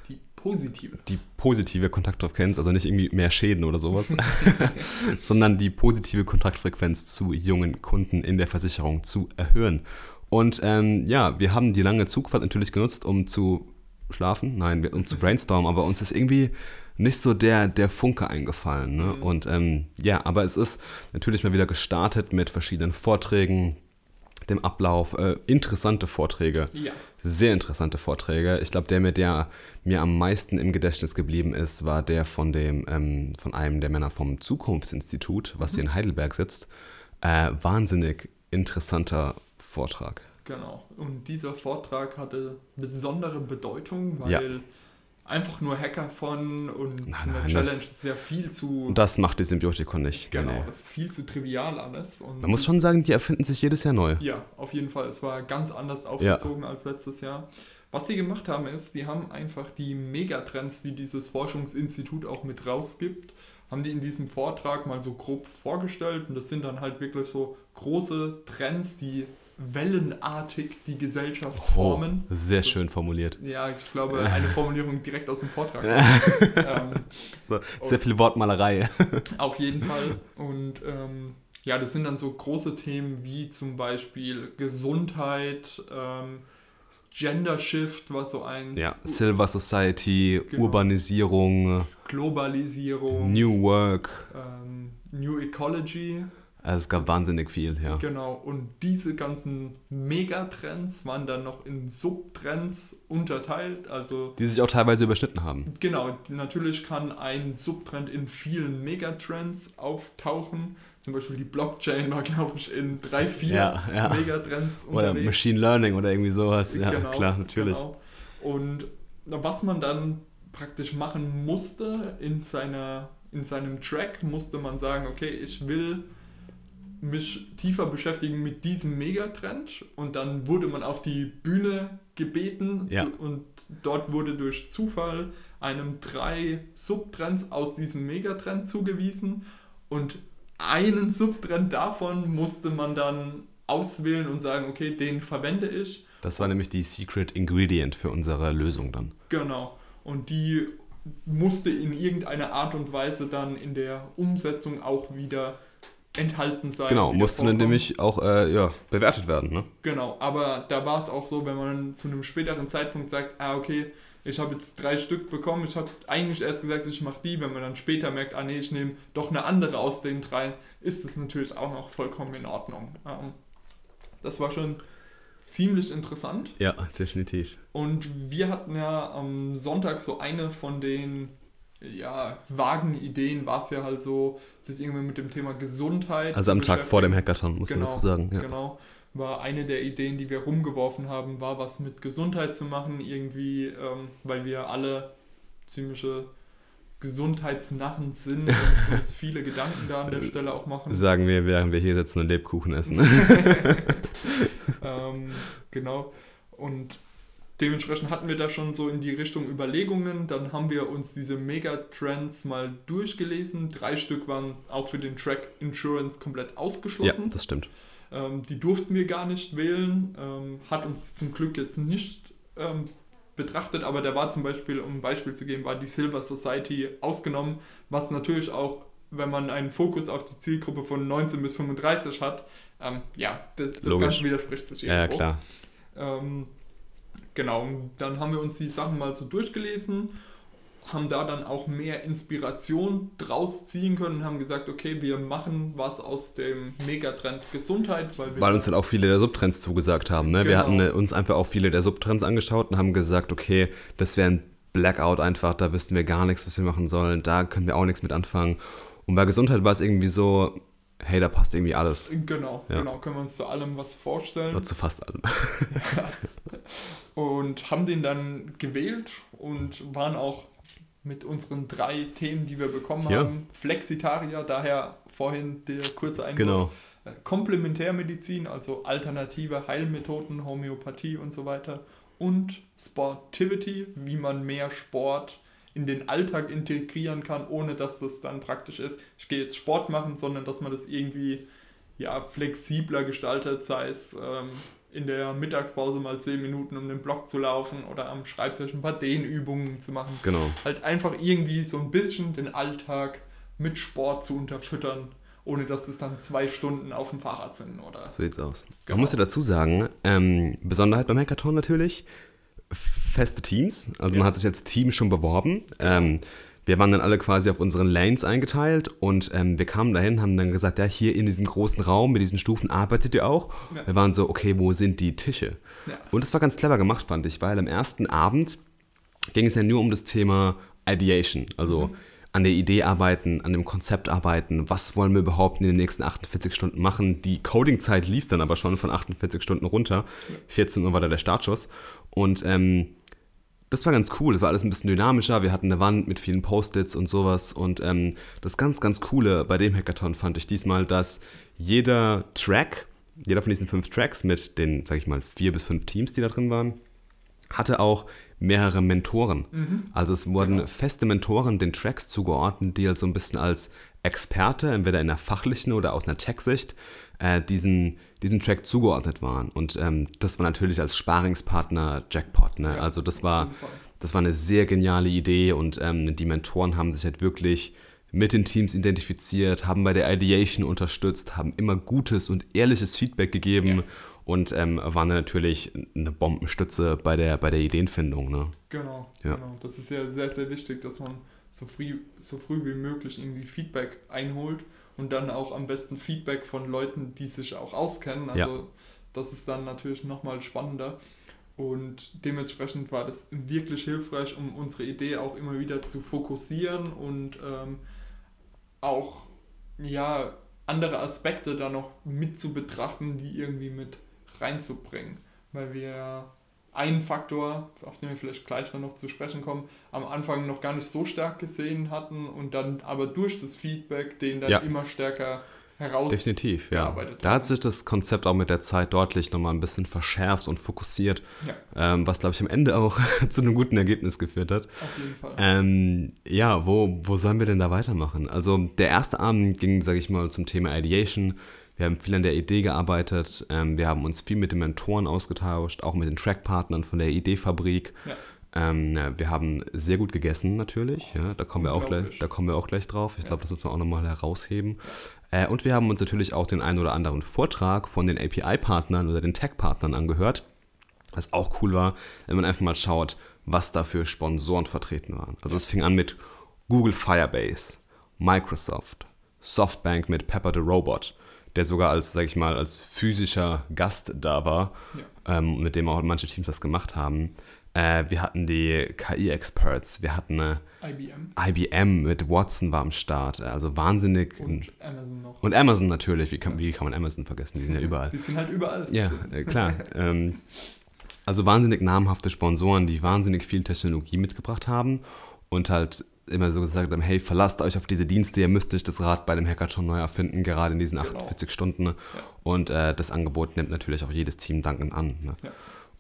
Die positive. Die positive Kontaktfrequenz, also nicht irgendwie mehr Schäden oder sowas, sondern die positive Kontaktfrequenz zu jungen Kunden in der Versicherung zu erhöhen. Und ähm, ja, wir haben die lange Zugfahrt natürlich genutzt, um zu schlafen, nein, um zu brainstormen, aber uns ist irgendwie nicht so der, der Funke eingefallen. Ne? Und ähm, ja, aber es ist natürlich mal wieder gestartet mit verschiedenen Vorträgen, dem Ablauf, äh, interessante Vorträge. Ja. Sehr interessante Vorträge. Ich glaube, der, mit der mir am meisten im Gedächtnis geblieben ist, war der von dem, ähm, von einem der Männer vom Zukunftsinstitut, was hier in Heidelberg sitzt. Äh, wahnsinnig interessanter Vortrag. Genau. Und dieser Vortrag hatte besondere Bedeutung, weil Ja. Einfach nur Hacker von und Nein, eine nein, Challenge das- ist ja viel zu. Und das macht die Symbiotikon nicht. genau, Nee, ist viel zu trivial alles. Man muss schon sagen, die erfinden sich jedes Jahr neu. Ja, auf jeden Fall. Es war ganz anders aufgezogen als letztes Jahr. Was die gemacht haben, ist, die haben einfach die Megatrends, die dieses Forschungsinstitut auch mit rausgibt, haben die in diesem Vortrag mal so grob vorgestellt. Und das sind dann halt wirklich so große Trends, die wellenartig die Gesellschaft Oh, formen. sehr schön formuliert. Ja, ich glaube, eine Formulierung direkt aus dem Vortrag. ähm, So, sehr viel Wortmalerei. auf jeden Fall. Und ähm, ja, das sind dann so große Themen wie zum Beispiel Gesundheit, ähm, Gender Shift, was so eins, Ja, Silver Society, Genau. Urbanisierung, Globalisierung, New Work. ähm, New Ecology, Also es gab wahnsinnig viel, ja. genau. Und diese ganzen Megatrends waren dann noch in Subtrends unterteilt. Also Die sich auch teilweise überschnitten haben. Genau, natürlich kann ein Subtrend in vielen Megatrends auftauchen. Zum Beispiel die Blockchain war, glaube ich, in drei, vier Ja, ja. Megatrends Oder unterwegs. Machine Learning oder irgendwie sowas. Ja, Genau, klar, natürlich. genau. Und was man dann praktisch machen musste in, seiner, in seinem Track, musste man sagen, okay, ich will mich tiefer beschäftigen mit diesem Megatrend und dann wurde man auf die Bühne gebeten Ja. und dort wurde durch Zufall einem drei Subtrends aus diesem Megatrend zugewiesen und einen Subtrend davon musste man dann auswählen und sagen, okay, den verwende ich Das war nämlich die Secret Ingredient für unsere Lösung dann. Genau. Und die musste in irgendeiner Art und Weise dann in der Umsetzung auch wieder enthalten sein. Genau, musste dann nämlich auch äh, ja, bewertet werden. Ne? Genau, aber da war es auch so, wenn man zu einem späteren Zeitpunkt sagt, ah, okay, ich habe jetzt drei Stück bekommen, ich habe eigentlich erst gesagt, ich mache die, wenn man dann später merkt, ah nee, ich nehme doch eine andere aus den dreien, ist das natürlich auch noch vollkommen in Ordnung. Ähm, das war schon ziemlich interessant. Ja, definitiv. Und wir hatten ja am Sonntag so eine von den ja, vagen Ideen, war es ja halt so, sich irgendwie mit dem Thema Gesundheit. Also am Tag vor dem. Hackathon, muss Genau, man dazu sagen. Ja. Genau. War eine der Ideen, die wir rumgeworfen haben, war was mit Gesundheit zu machen, irgendwie, ähm, weil wir alle ziemliche Gesundheitsnarren sind und uns viele Gedanken da an der Stelle auch machen. Sagen wir, während wir hier sitzen und Lebkuchen essen. ähm, genau. Und dementsprechend hatten wir da schon so in die Richtung Überlegungen. Dann haben wir uns diese Megatrends mal durchgelesen. Drei Stück waren auch für den Track Insurance komplett ja, ausgeschlossen. das stimmt. ähm, die durften wir gar nicht wählen. Ähm, hat uns zum Glück jetzt nicht ähm, betrachtet, aber da war zum Beispiel, um ein Beispiel zu geben, war die Silver Society ausgenommen, was natürlich auch wenn man einen Fokus auf die Zielgruppe von 19 bis 35 hat, ähm, ja, das, das. Ganze widerspricht sich Ja, ja, irgendwo. klar. Ähm, genau, dann haben wir uns die Sachen mal so durchgelesen, haben da dann auch mehr Inspiration draus ziehen können und haben gesagt, okay, wir machen was aus dem Megatrend Gesundheit, weil wir Weil uns dann auch viele der Subtrends zugesagt haben. Ne? Wir Genau. hatten äh, uns einfach auch viele der Subtrends angeschaut und haben gesagt, okay, das wäre ein Blackout einfach, da wüssten wir gar nichts, was wir machen sollen, da können wir auch nichts mit anfangen. Und bei Gesundheit war es irgendwie so, hey, da passt irgendwie alles. Genau, Ja. genau, können wir uns zu allem was vorstellen. Oder zu fast allem. und haben den dann gewählt und waren auch mit unseren drei Themen, die wir bekommen Ja. haben, Flexitarier, daher vorhin der kurze Einwurf. Genau. Äh, Komplementärmedizin, also alternative Heilmethoden, Homöopathie und so weiter und Sportivity, wie man mehr Sport in den Alltag integrieren kann, ohne dass das dann praktisch ist, ich gehe jetzt Sport machen, sondern dass man das irgendwie ja, flexibler gestaltet, sei es ähm, in der Mittagspause mal 10 Minuten um den Block zu laufen oder am Schreibtisch ein paar Dehnübungen zu machen. Genau. Halt einfach irgendwie so ein bisschen den Alltag mit Sport zu unterfüttern, ohne dass es dann zwei Stunden auf dem Fahrrad sind. Oder So sieht's aus. Genau. Man muss ja dazu sagen, ähm, Besonderheit beim Hackathon natürlich, feste Teams. Also Ja. man hat sich als Team schon beworben. Ähm, wir waren dann alle quasi auf unseren Lanes eingeteilt und ähm, wir kamen dahin, haben dann gesagt, ja, hier in diesem großen Raum mit diesen Stufen arbeitet ihr auch. Ja. Wir waren so, okay, wo sind die Tische? Ja. Und das war ganz clever gemacht, fand ich, weil am ersten Abend ging es ja nur um das Thema Ideation, also an der Idee arbeiten, an dem Konzept arbeiten, was wollen wir überhaupt in den nächsten 48 Stunden machen. Die Coding-Zeit lief dann aber schon von 48 Stunden runter. 14 Uhr war da der Startschuss. Und ähm, das war ganz cool. Das war alles ein bisschen dynamischer. Wir hatten eine Wand mit vielen Post-its und sowas. Und ähm, das ganz, ganz Coole bei dem Hackathon fand ich diesmal, dass jeder Track, jeder von diesen fünf Tracks mit den, sag ich mal, vier bis fünf Teams, die da drin waren, hatte auch mehrere Mentoren. Also es wurden feste Mentoren den Tracks zugeordnet, die halt so ein bisschen als Experte, entweder in der fachlichen oder aus einer Tech-Sicht, äh, diesen, diesem Track zugeordnet waren. Und ähm, das war natürlich als Sparingspartner Jackpot. Ne? Ja, also das war, das war eine sehr geniale Idee und ähm, die Mentoren haben sich halt wirklich mit den Teams identifiziert, haben bei der Ideation unterstützt, haben immer gutes und ehrliches Feedback gegeben Ja. und ähm, waren natürlich eine Bombenstütze bei der, bei der Ideenfindung. Ne? Genau, Ja. genau. Das ist ja sehr, sehr wichtig, dass man so früh, so früh wie möglich irgendwie Feedback einholt und dann auch am besten Feedback von Leuten, die sich auch auskennen. Also Ja. das ist dann natürlich nochmal spannender. Und dementsprechend war das wirklich hilfreich, um unsere Idee auch immer wieder zu fokussieren und ähm, auch ja, andere Aspekte da noch mit zu betrachten, die irgendwie mit reinzubringen. Weil wir einen Faktor, auf den wir vielleicht gleich noch zu sprechen kommen, am Anfang noch gar nicht so stark gesehen hatten und dann aber durch das Feedback den dann Ja. immer stärker heraus. Definitiv, ja. Da hat sich das Konzept auch mit der Zeit deutlich nochmal ein bisschen verschärft und fokussiert, Ja, ähm, was, glaube ich, am Ende auch zu einem guten Ergebnis geführt hat. auf jeden Fall. Ähm, ja, wo, wo sollen wir denn da weitermachen? Also der erste Abend ging, sage ich mal, zum Thema Ideation. Wir haben viel an der Idee gearbeitet. Ähm, wir haben uns viel mit den Mentoren ausgetauscht, auch mit den Trackpartnern von der Ideefabrik. Ja. Ähm, ja, wir haben sehr gut gegessen natürlich. Ja, da, kommen wir auch gleich, da kommen wir auch gleich drauf. Ich glaube, das muss man auch nochmal herausheben. Äh, und wir haben uns natürlich auch den einen oder anderen Vortrag von den API-Partnern oder den Tech-Partnern angehört. Was auch cool war, wenn man einfach mal schaut, was da für Sponsoren vertreten waren. Also es fing an mit Google Firebase, Microsoft, Softbank mit Pepper the Robot, der sogar als, sag ich mal, als physischer Gast da war, ähm, mit dem auch manche Teams das gemacht haben. Äh, wir hatten die KI-Experts, wir hatten eine IBM IBM mit Watson war am Start, also wahnsinnig. und Amazon noch. Und Amazon natürlich, wie kann, wie kann man Amazon vergessen? Die sind ja überall. Die sind halt überall. Ja, äh, klar. ähm, also wahnsinnig namhafte Sponsoren, die wahnsinnig viel Technologie mitgebracht haben und halt immer so gesagt haben, hey, verlasst euch auf diese Dienste, ihr müsst euch das Rad bei dem Hackathon neu erfinden, gerade in diesen Genau. 48 Stunden. Und äh, das Angebot nimmt natürlich auch jedes Team dankend an. Ne? Ja.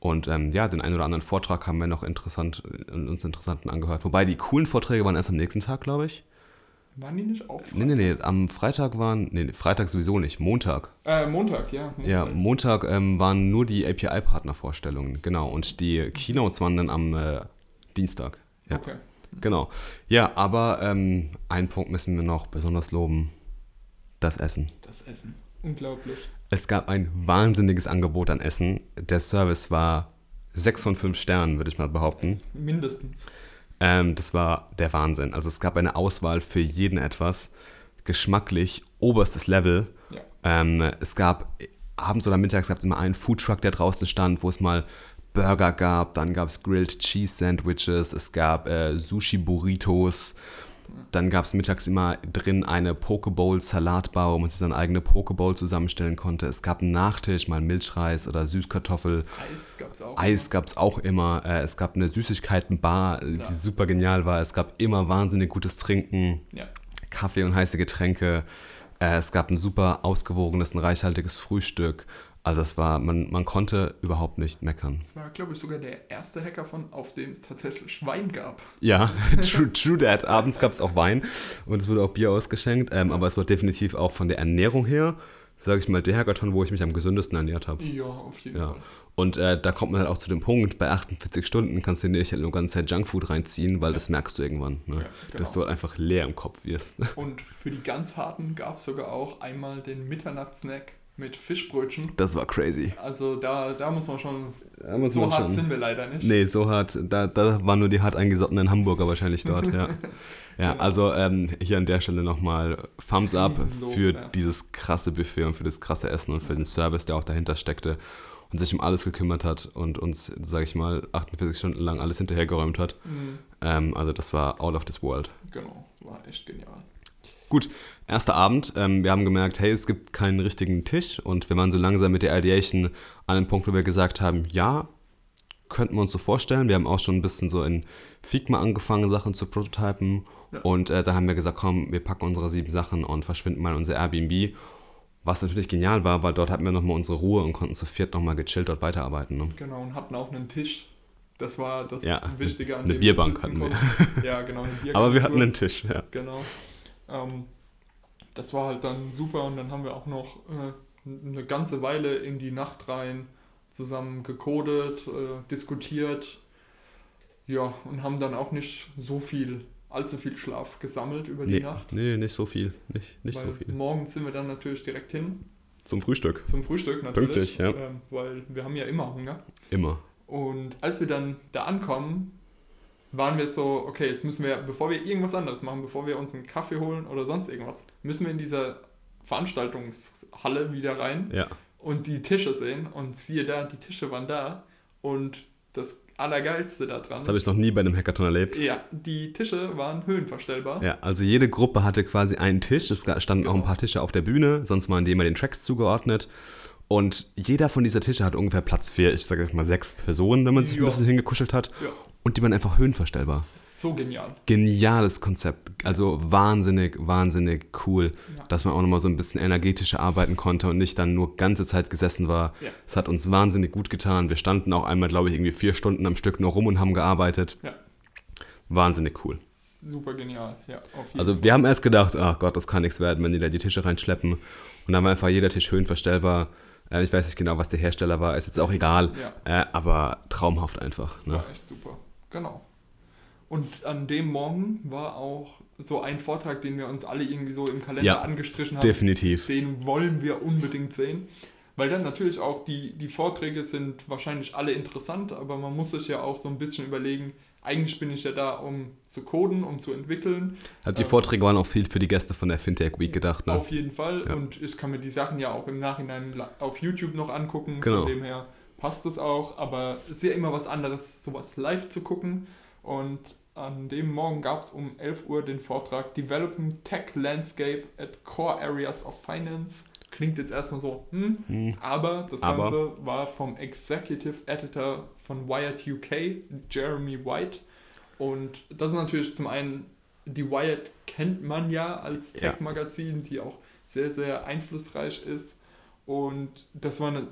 Und ähm, ja, den einen oder anderen Vortrag haben wir noch interessant, uns interessanten angehört. Wobei die coolen Vorträge waren erst am nächsten Tag, glaube ich. Waren die nicht auf? Nee, nee, nee, am Freitag waren, nee, Freitag sowieso nicht, Montag. Äh, Montag, ja. Montag. Ja, Montag ähm, waren nur die API-Partner-Vorstellungen, genau. Und die Keynotes waren dann am äh, Dienstag. Ja, Okay. Genau. Ja, aber ähm, einen Punkt müssen wir noch besonders loben. Das Essen. Das Essen. Unglaublich. Es gab ein wahnsinniges Angebot an Essen. Der Service war 6 von 5 Sternen, würde ich mal behaupten. Mindestens. Ähm, das war der Wahnsinn. Also es gab eine Auswahl für jeden etwas. Geschmacklich oberstes Level. Ja. Ähm, es gab abends oder mittags gab es immer einen Foodtruck, der draußen stand, wo es mal Burger gab, dann gab es Grilled Cheese Sandwiches, es gab äh, Sushi Burritos, dann gab es mittags immer drin eine Pokeball Salatbar, wo man sich seine eigene Pokeball zusammenstellen konnte. Es gab einen Nachtisch, mal Milchreis oder Süßkartoffel. Eis gab es auch. Eis gab es auch immer. Äh, es gab eine Süßigkeitenbar, äh, die Ja. super genial war. Es gab immer wahnsinnig gutes Trinken. Ja. Kaffee und heiße Getränke. Äh, es gab ein super ausgewogenes, ein reichhaltiges Frühstück. Also das war, man, man konnte überhaupt nicht meckern. Das war, glaube ich, sogar der erste Hackathon, auf dem es tatsächlich Wein gab. Ja, true, true that. Abends gab es auch Wein und es wurde auch Bier ausgeschenkt. Ähm, aber es war definitiv auch von der Ernährung her, sage ich mal, der Hackathon, wo ich mich am gesündesten ernährt habe. Ja, auf jeden Ja. Fall. Und äh, da kommt man halt auch zu dem Punkt, bei 48 Stunden kannst du dir nicht halt nur ganze Zeit Junkfood reinziehen, weil das merkst du irgendwann. Ne? Ja, genau. Dass du halt einfach leer im Kopf wirst. Und für die ganz harten gab es sogar auch einmal den Mitternachtssnack mit Fischbrötchen. Das war crazy. Also da, da muss man schon. Muss so man hart schon- sind wir leider nicht. Nee, so hart. Da, da waren nur die hart eingesottenen Hamburger wahrscheinlich dort, ja. Ja, Genau. also ähm, hier an der Stelle nochmal Thumbs up für ja. dieses krasse Buffet und für das krasse Essen und für den Service, der auch dahinter steckte und sich um alles gekümmert hat und uns, sage ich mal, 48 Stunden lang alles hinterhergeräumt hat. Mhm, Ähm, also das war out of this world. genau, war echt genial. Gut, erster Abend. Ähm, wir haben gemerkt, hey, es gibt keinen richtigen Tisch und wir waren so langsam mit der Ideation an dem Punkt, wo wir gesagt haben, ja, könnten wir uns so vorstellen. Wir haben auch schon ein bisschen so in Figma angefangen, Sachen zu prototypen Ja. und äh, dann haben wir gesagt, komm, wir packen unsere sieben Sachen und verschwinden mal in unser Airbnb. Was natürlich genial war, weil dort hatten wir nochmal unsere Ruhe und konnten zu viert nochmal gechillt dort weiterarbeiten. Ne? Genau, und hatten auch einen Tisch. Das war das Ja, Wichtige an eine dem Bierbank hatten wir. Ja, genau, eine Bierbank. Aber wir hatten einen Tisch, ja. Genau. Ähm, das war halt dann super und dann haben wir auch noch äh, eine ganze Weile in die Nacht rein zusammen gecodet, äh, diskutiert. Ja, und haben dann auch nicht so viel, allzu viel Schlaf gesammelt über die Nee, Nacht. nee, nicht so viel. Nicht, nicht weil so viel. morgens sind wir dann natürlich direkt hin Zum Frühstück. zum Frühstück natürlich. Pünktlich, ja. ähm, weil wir haben ja immer Hunger. Immer. Und als wir dann da ankommen, waren wir so, okay, jetzt müssen wir, bevor wir irgendwas anderes machen, bevor wir uns einen Kaffee holen oder sonst irgendwas, müssen wir in dieser Veranstaltungshalle wieder rein Ja. und die Tische sehen. Und siehe da, die Tische waren da. Und das Allergeilste da dran. Das habe ich noch nie bei einem Hackathon erlebt. ja, die Tische waren höhenverstellbar. Ja, also jede Gruppe hatte quasi einen Tisch. Es standen auch ein Genau. paar Tische auf der Bühne, sonst waren die immer den Tracks zugeordnet. Und jeder von dieser Tische hat ungefähr Platz für, ich sage mal, sechs Personen, wenn man sich ein Ja. bisschen hingekuschelt hat. Ja, Und die waren einfach höhenverstellbar. so genial. Geniales Konzept. Also wahnsinnig, wahnsinnig cool, Ja. dass man auch nochmal so ein bisschen energetischer arbeiten konnte und nicht dann nur ganze Zeit gesessen war. Ja. Es hat uns wahnsinnig gut getan. Wir standen auch einmal, glaube ich, irgendwie vier Stunden am Stück nur rum und haben gearbeitet. Ja, Wahnsinnig cool. super genial. Ja, Also wir haben erst gedacht, ach Gott, das kann nichts werden, wenn die da die Tische reinschleppen. Und dann war einfach jeder Tisch höhenverstellbar. Äh, ich weiß nicht genau, was der Hersteller war, ist jetzt auch egal. Ja. Äh, aber traumhaft einfach. Ne? War echt super. Genau. Und an dem Morgen war auch so ein Vortrag, den wir uns alle irgendwie so im Kalender Ja, angestrichen haben. Definitiv. Den wollen wir unbedingt sehen. Weil dann natürlich auch die, die Vorträge sind wahrscheinlich alle interessant, aber man muss sich ja auch so ein bisschen überlegen, eigentlich bin ich ja da, um zu coden, um zu entwickeln. Also die Ähm, Vorträge waren auch viel für die Gäste von der Fintech Week gedacht. Ne? Auf jeden Fall. Ja. Und ich kann mir die Sachen ja auch im Nachhinein auf YouTube noch angucken. Genau. Von dem her passt das auch. Aber es ist ja immer was anderes, sowas live zu gucken. Und an dem Morgen gab es um 11 Uhr den Vortrag Developing Tech Landscape at Core Areas of Finance. Klingt jetzt erstmal so, hm, Hm. aber das Aber- Ganze war vom Executive Editor von Wired UK, Jeremy White. Und das ist natürlich zum einen, die Wired kennt man ja als. Tech-Magazin, die auch sehr, sehr einflussreich ist. Und das war eine,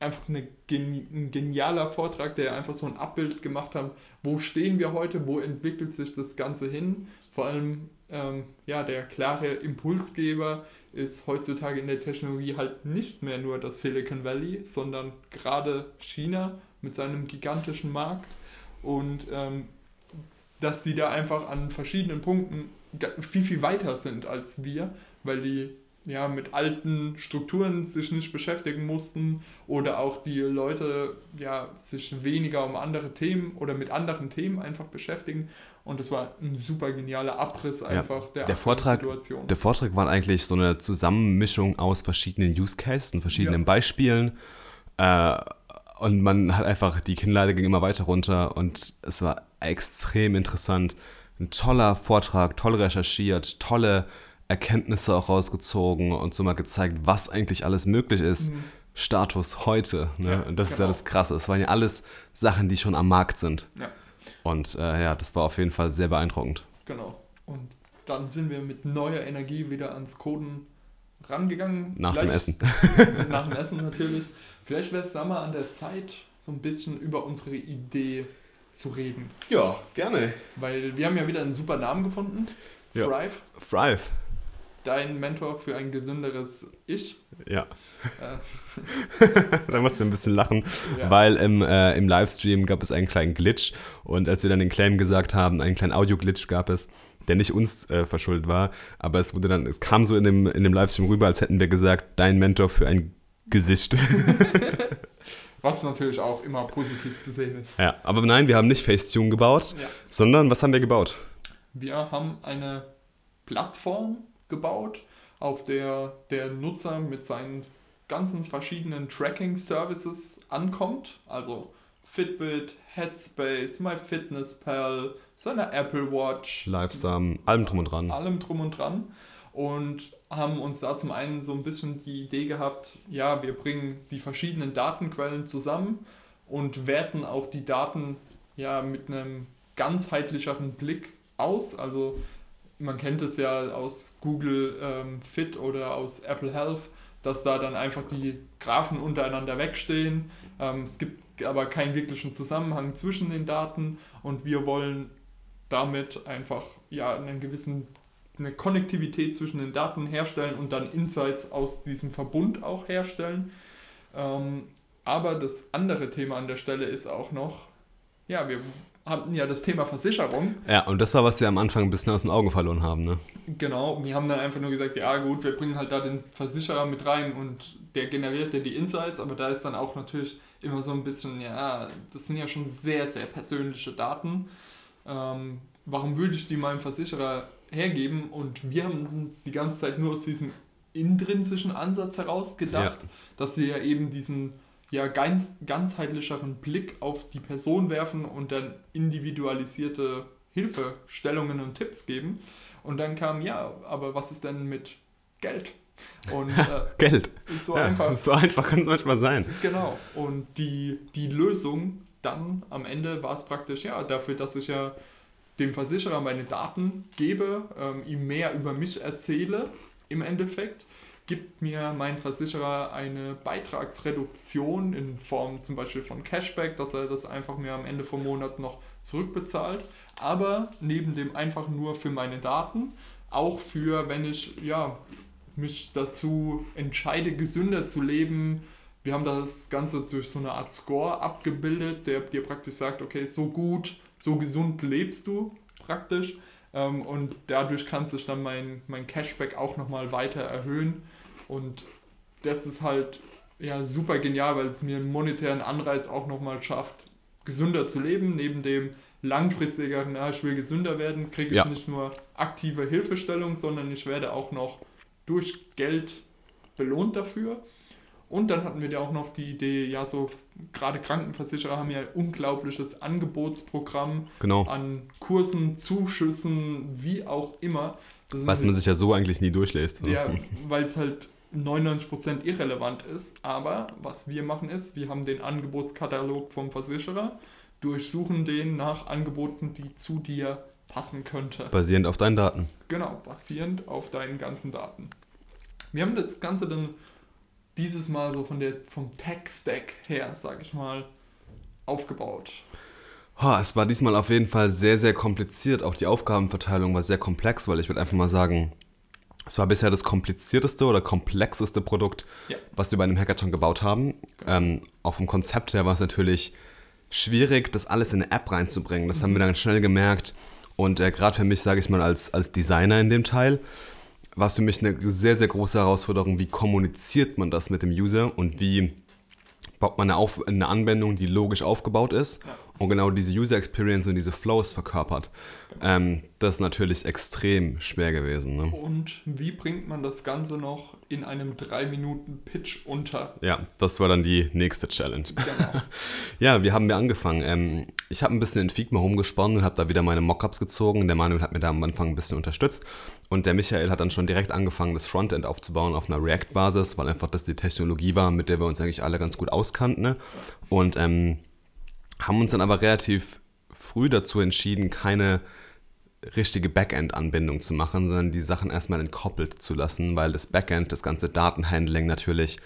einfach eine, ein genialer Vortrag, der einfach so ein Abbild gemacht hat, wo stehen wir heute, wo entwickelt sich das Ganze hin. Vor allem, ähm, ja, der klare Impulsgeber ist heutzutage in der Technologie halt nicht mehr nur das Silicon Valley, sondern gerade China mit seinem gigantischen Markt. Und ähm, dass die da einfach an verschiedenen Punkten viel, viel weiter sind als wir, weil die ja mit alten Strukturen sich nicht beschäftigen mussten oder auch die Leute ja sich weniger um andere Themen oder mit anderen Themen einfach beschäftigen und das war ein super genialer Abriss einfach der, der Vortrag- Situation. Der Vortrag war eigentlich so eine Zusammenmischung aus verschiedenen Use Cases und verschiedenen Ja. Beispielen. Äh, und man hat einfach, die Kinnlade ging immer weiter runter und es war extrem interessant. Ein toller Vortrag, toll recherchiert, tolle Erkenntnisse auch rausgezogen und so mal gezeigt, was eigentlich alles möglich ist. Mhm. Status heute. Ne? Ja, und das ist ja genau. das Krasse. Es waren ja alles Sachen, die schon am Markt sind. Ja. Und äh, ja, das war auf jeden Fall sehr beeindruckend. Genau. Und dann sind wir mit neuer Energie wieder ans Coden rangegangen. Nach dem Essen. nach dem Essen natürlich. Vielleicht wäre es da mal an der Zeit, so ein bisschen über unsere Idee zu reden. Ja, gerne. Weil wir haben ja wieder einen super Namen gefunden. Ja. Thrive. Thrive. Dein Mentor für ein gesünderes Ich. Ja. Äh, da mussten wir ein bisschen lachen, Ja. weil im, äh, im Livestream gab es einen kleinen Glitch und als wir dann den Claim gesagt haben, einen kleinen Audio-Glitch gab es, der nicht uns äh, verschuldet war, aber es wurde dann, es kam so in dem, in dem Livestream rüber, als hätten wir gesagt, dein Mentor für ein Gesicht. was natürlich auch immer positiv zu sehen ist. ja, aber nein, wir haben nicht Facetune gebaut, Ja. sondern was haben wir gebaut? Wir haben eine Plattform gebaut, auf der der Nutzer mit seinen ganzen verschiedenen Tracking-Services ankommt. Also Fitbit, Headspace, MyFitnessPal, seine Apple Watch, Livesam, allem drum und dran. allem drum und dran. Und haben uns da zum einen so ein bisschen die Idee gehabt, ja, wir bringen die verschiedenen Datenquellen zusammen und werten auch die Daten ja mit einem ganzheitlicheren Blick aus. Also man kennt es ja aus Google ähm, Fit oder aus Apple Health, dass da dann einfach die Graphen untereinander wegstehen. Ähm, es gibt aber keinen wirklichen Zusammenhang zwischen den Daten und wir wollen damit einfach ja einen gewissen eine Konnektivität zwischen den Daten herstellen und dann Insights aus diesem Verbund auch herstellen. Ähm, aber das andere Thema an der Stelle ist auch noch, ja, wir hatten ja das Thema Versicherung. Ja, und das war, was wir am Anfang ein bisschen aus dem Auge verloren haben, ne? Genau, wir haben dann einfach nur gesagt, ja gut, wir bringen halt da den Versicherer mit rein und der generiert ja die Insights, aber da ist dann auch natürlich immer so ein bisschen, ja, das sind ja schon sehr, sehr persönliche Daten. Ähm, warum würde ich die meinem Versicherer hergeben? Und wir haben uns die ganze Zeit nur aus diesem intrinsischen Ansatz heraus gedacht, dass wir ja eben diesen ja, ganz, ganzheitlicheren Blick auf die Person werfen und dann individualisierte Hilfestellungen und Tipps geben. Und dann kam, ja, aber was ist denn mit Geld? Und äh, Geld. so ja, einfach. So einfach kann es manchmal sein. Genau. Und die, die Lösung dann am Ende war es praktisch, ja, dafür, dass ich ja dem Versicherer meine Daten gebe, ähm, ihm mehr über mich erzähle, im Endeffekt, gibt mir mein Versicherer eine Beitragsreduktion in Form zum Beispiel von Cashback, dass er das einfach mir am Ende vom Monat noch zurückbezahlt. Aber neben dem einfach nur für meine Daten, auch für, wenn ich ja, mich dazu entscheide, gesünder zu leben. Wir haben das Ganze durch so eine Art Score abgebildet, der dir praktisch sagt, okay, so gut, so gesund lebst du praktisch. Ähm, und dadurch kann sich dann mein, mein Cashback auch nochmal weiter erhöhen. Und das ist halt ja super genial, weil es mir einen monetären Anreiz auch nochmal schafft, gesünder zu leben. Neben dem langfristigeren, ja, ich will gesünder werden, kriege ich Ja. nicht nur aktive Hilfestellung, sondern ich werde auch noch durch Geld belohnt dafür. Und dann hatten wir ja auch noch die Idee, ja, so gerade Krankenversicherer haben ja ein unglaubliches Angebotsprogramm Genau. an Kursen, Zuschüssen, wie auch immer. Das Was man sich ja so eigentlich nie durchlässt. ne? ja, weil es halt 99% irrelevant ist. Aber was wir machen ist, wir haben den Angebotskatalog vom Versicherer, durchsuchen den nach Angeboten, die zu dir passen könnte. Basierend auf deinen Daten. Genau, basierend auf deinen ganzen Daten. Wir haben das Ganze dann dieses Mal so von der, vom Tech-Stack her, sag ich mal, aufgebaut. Ha, es war diesmal auf jeden Fall sehr, sehr kompliziert. Auch die Aufgabenverteilung war sehr komplex, weil ich würde einfach mal sagen, es war bisher das komplizierteste oder komplexeste Produkt, Ja. was wir bei einem Hackathon gebaut haben. Ähm, auch vom Konzept her war es natürlich schwierig, das alles in eine App reinzubringen. Das haben wir dann schnell gemerkt. Und äh, gerade für mich, sage ich mal, als, als Designer in dem Teil, war es für mich eine sehr, sehr große Herausforderung, wie kommuniziert man das mit dem User und wie baut man eine, Auf eine Anwendung, die logisch aufgebaut ist Ja. und genau diese User Experience und diese Flows verkörpert. Ähm, das ist natürlich extrem schwer gewesen. Ne? Und wie bringt man das Ganze noch in einem 3-Minuten-Pitch unter? Ja, das war dann die nächste Challenge. Genau. Ja, wie haben wir angefangen? Ähm, ich habe ein bisschen in Figma rumgesponnen und habe da wieder meine Mockups gezogen. Der Manuel hat mir da am Anfang ein bisschen unterstützt. Und der Michael hat dann schon direkt angefangen, das Frontend aufzubauen auf einer React-Basis, weil einfach das die Technologie war, mit der wir uns eigentlich alle ganz gut auskannten. Ne? Und ähm, haben uns dann aber relativ früh dazu entschieden, keine richtige Backend-Anbindung zu machen, sondern die Sachen erstmal entkoppelt zu lassen, weil das Backend, das ganze Datenhandling natürlich,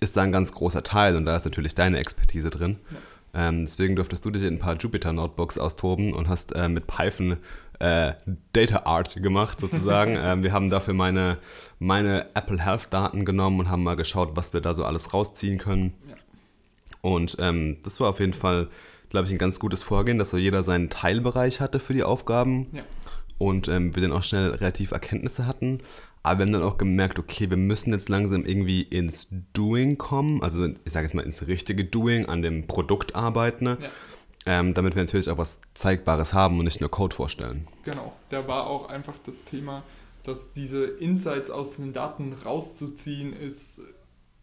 ist da ein ganz großer Teil und da ist natürlich deine Expertise drin. Ja. Ähm, deswegen durftest du dich in ein paar Jupyter-Notebooks austoben und hast äh, mit Python äh, Data Art gemacht, sozusagen. ähm, wir haben dafür meine, meine Apple Health-Daten genommen und haben mal geschaut, was wir da so alles rausziehen können. Ja. Und ähm, das war auf jeden Fall, glaube ich, ein ganz gutes Vorgehen, dass so jeder seinen Teilbereich hatte für die Aufgaben. Ja. Und ähm, wir dann auch schnell relativ Erkenntnisse hatten. Aber wir haben dann auch gemerkt, okay, wir müssen jetzt langsam irgendwie ins Doing kommen. Also ich sage jetzt mal ins richtige Doing, an dem Produkt arbeiten. Ne? Ja ähm, damit wir natürlich auch was Zeigbares haben und nicht nur Code vorstellen. Genau, da war auch einfach das Thema, dass diese Insights aus den Daten rauszuziehen, ist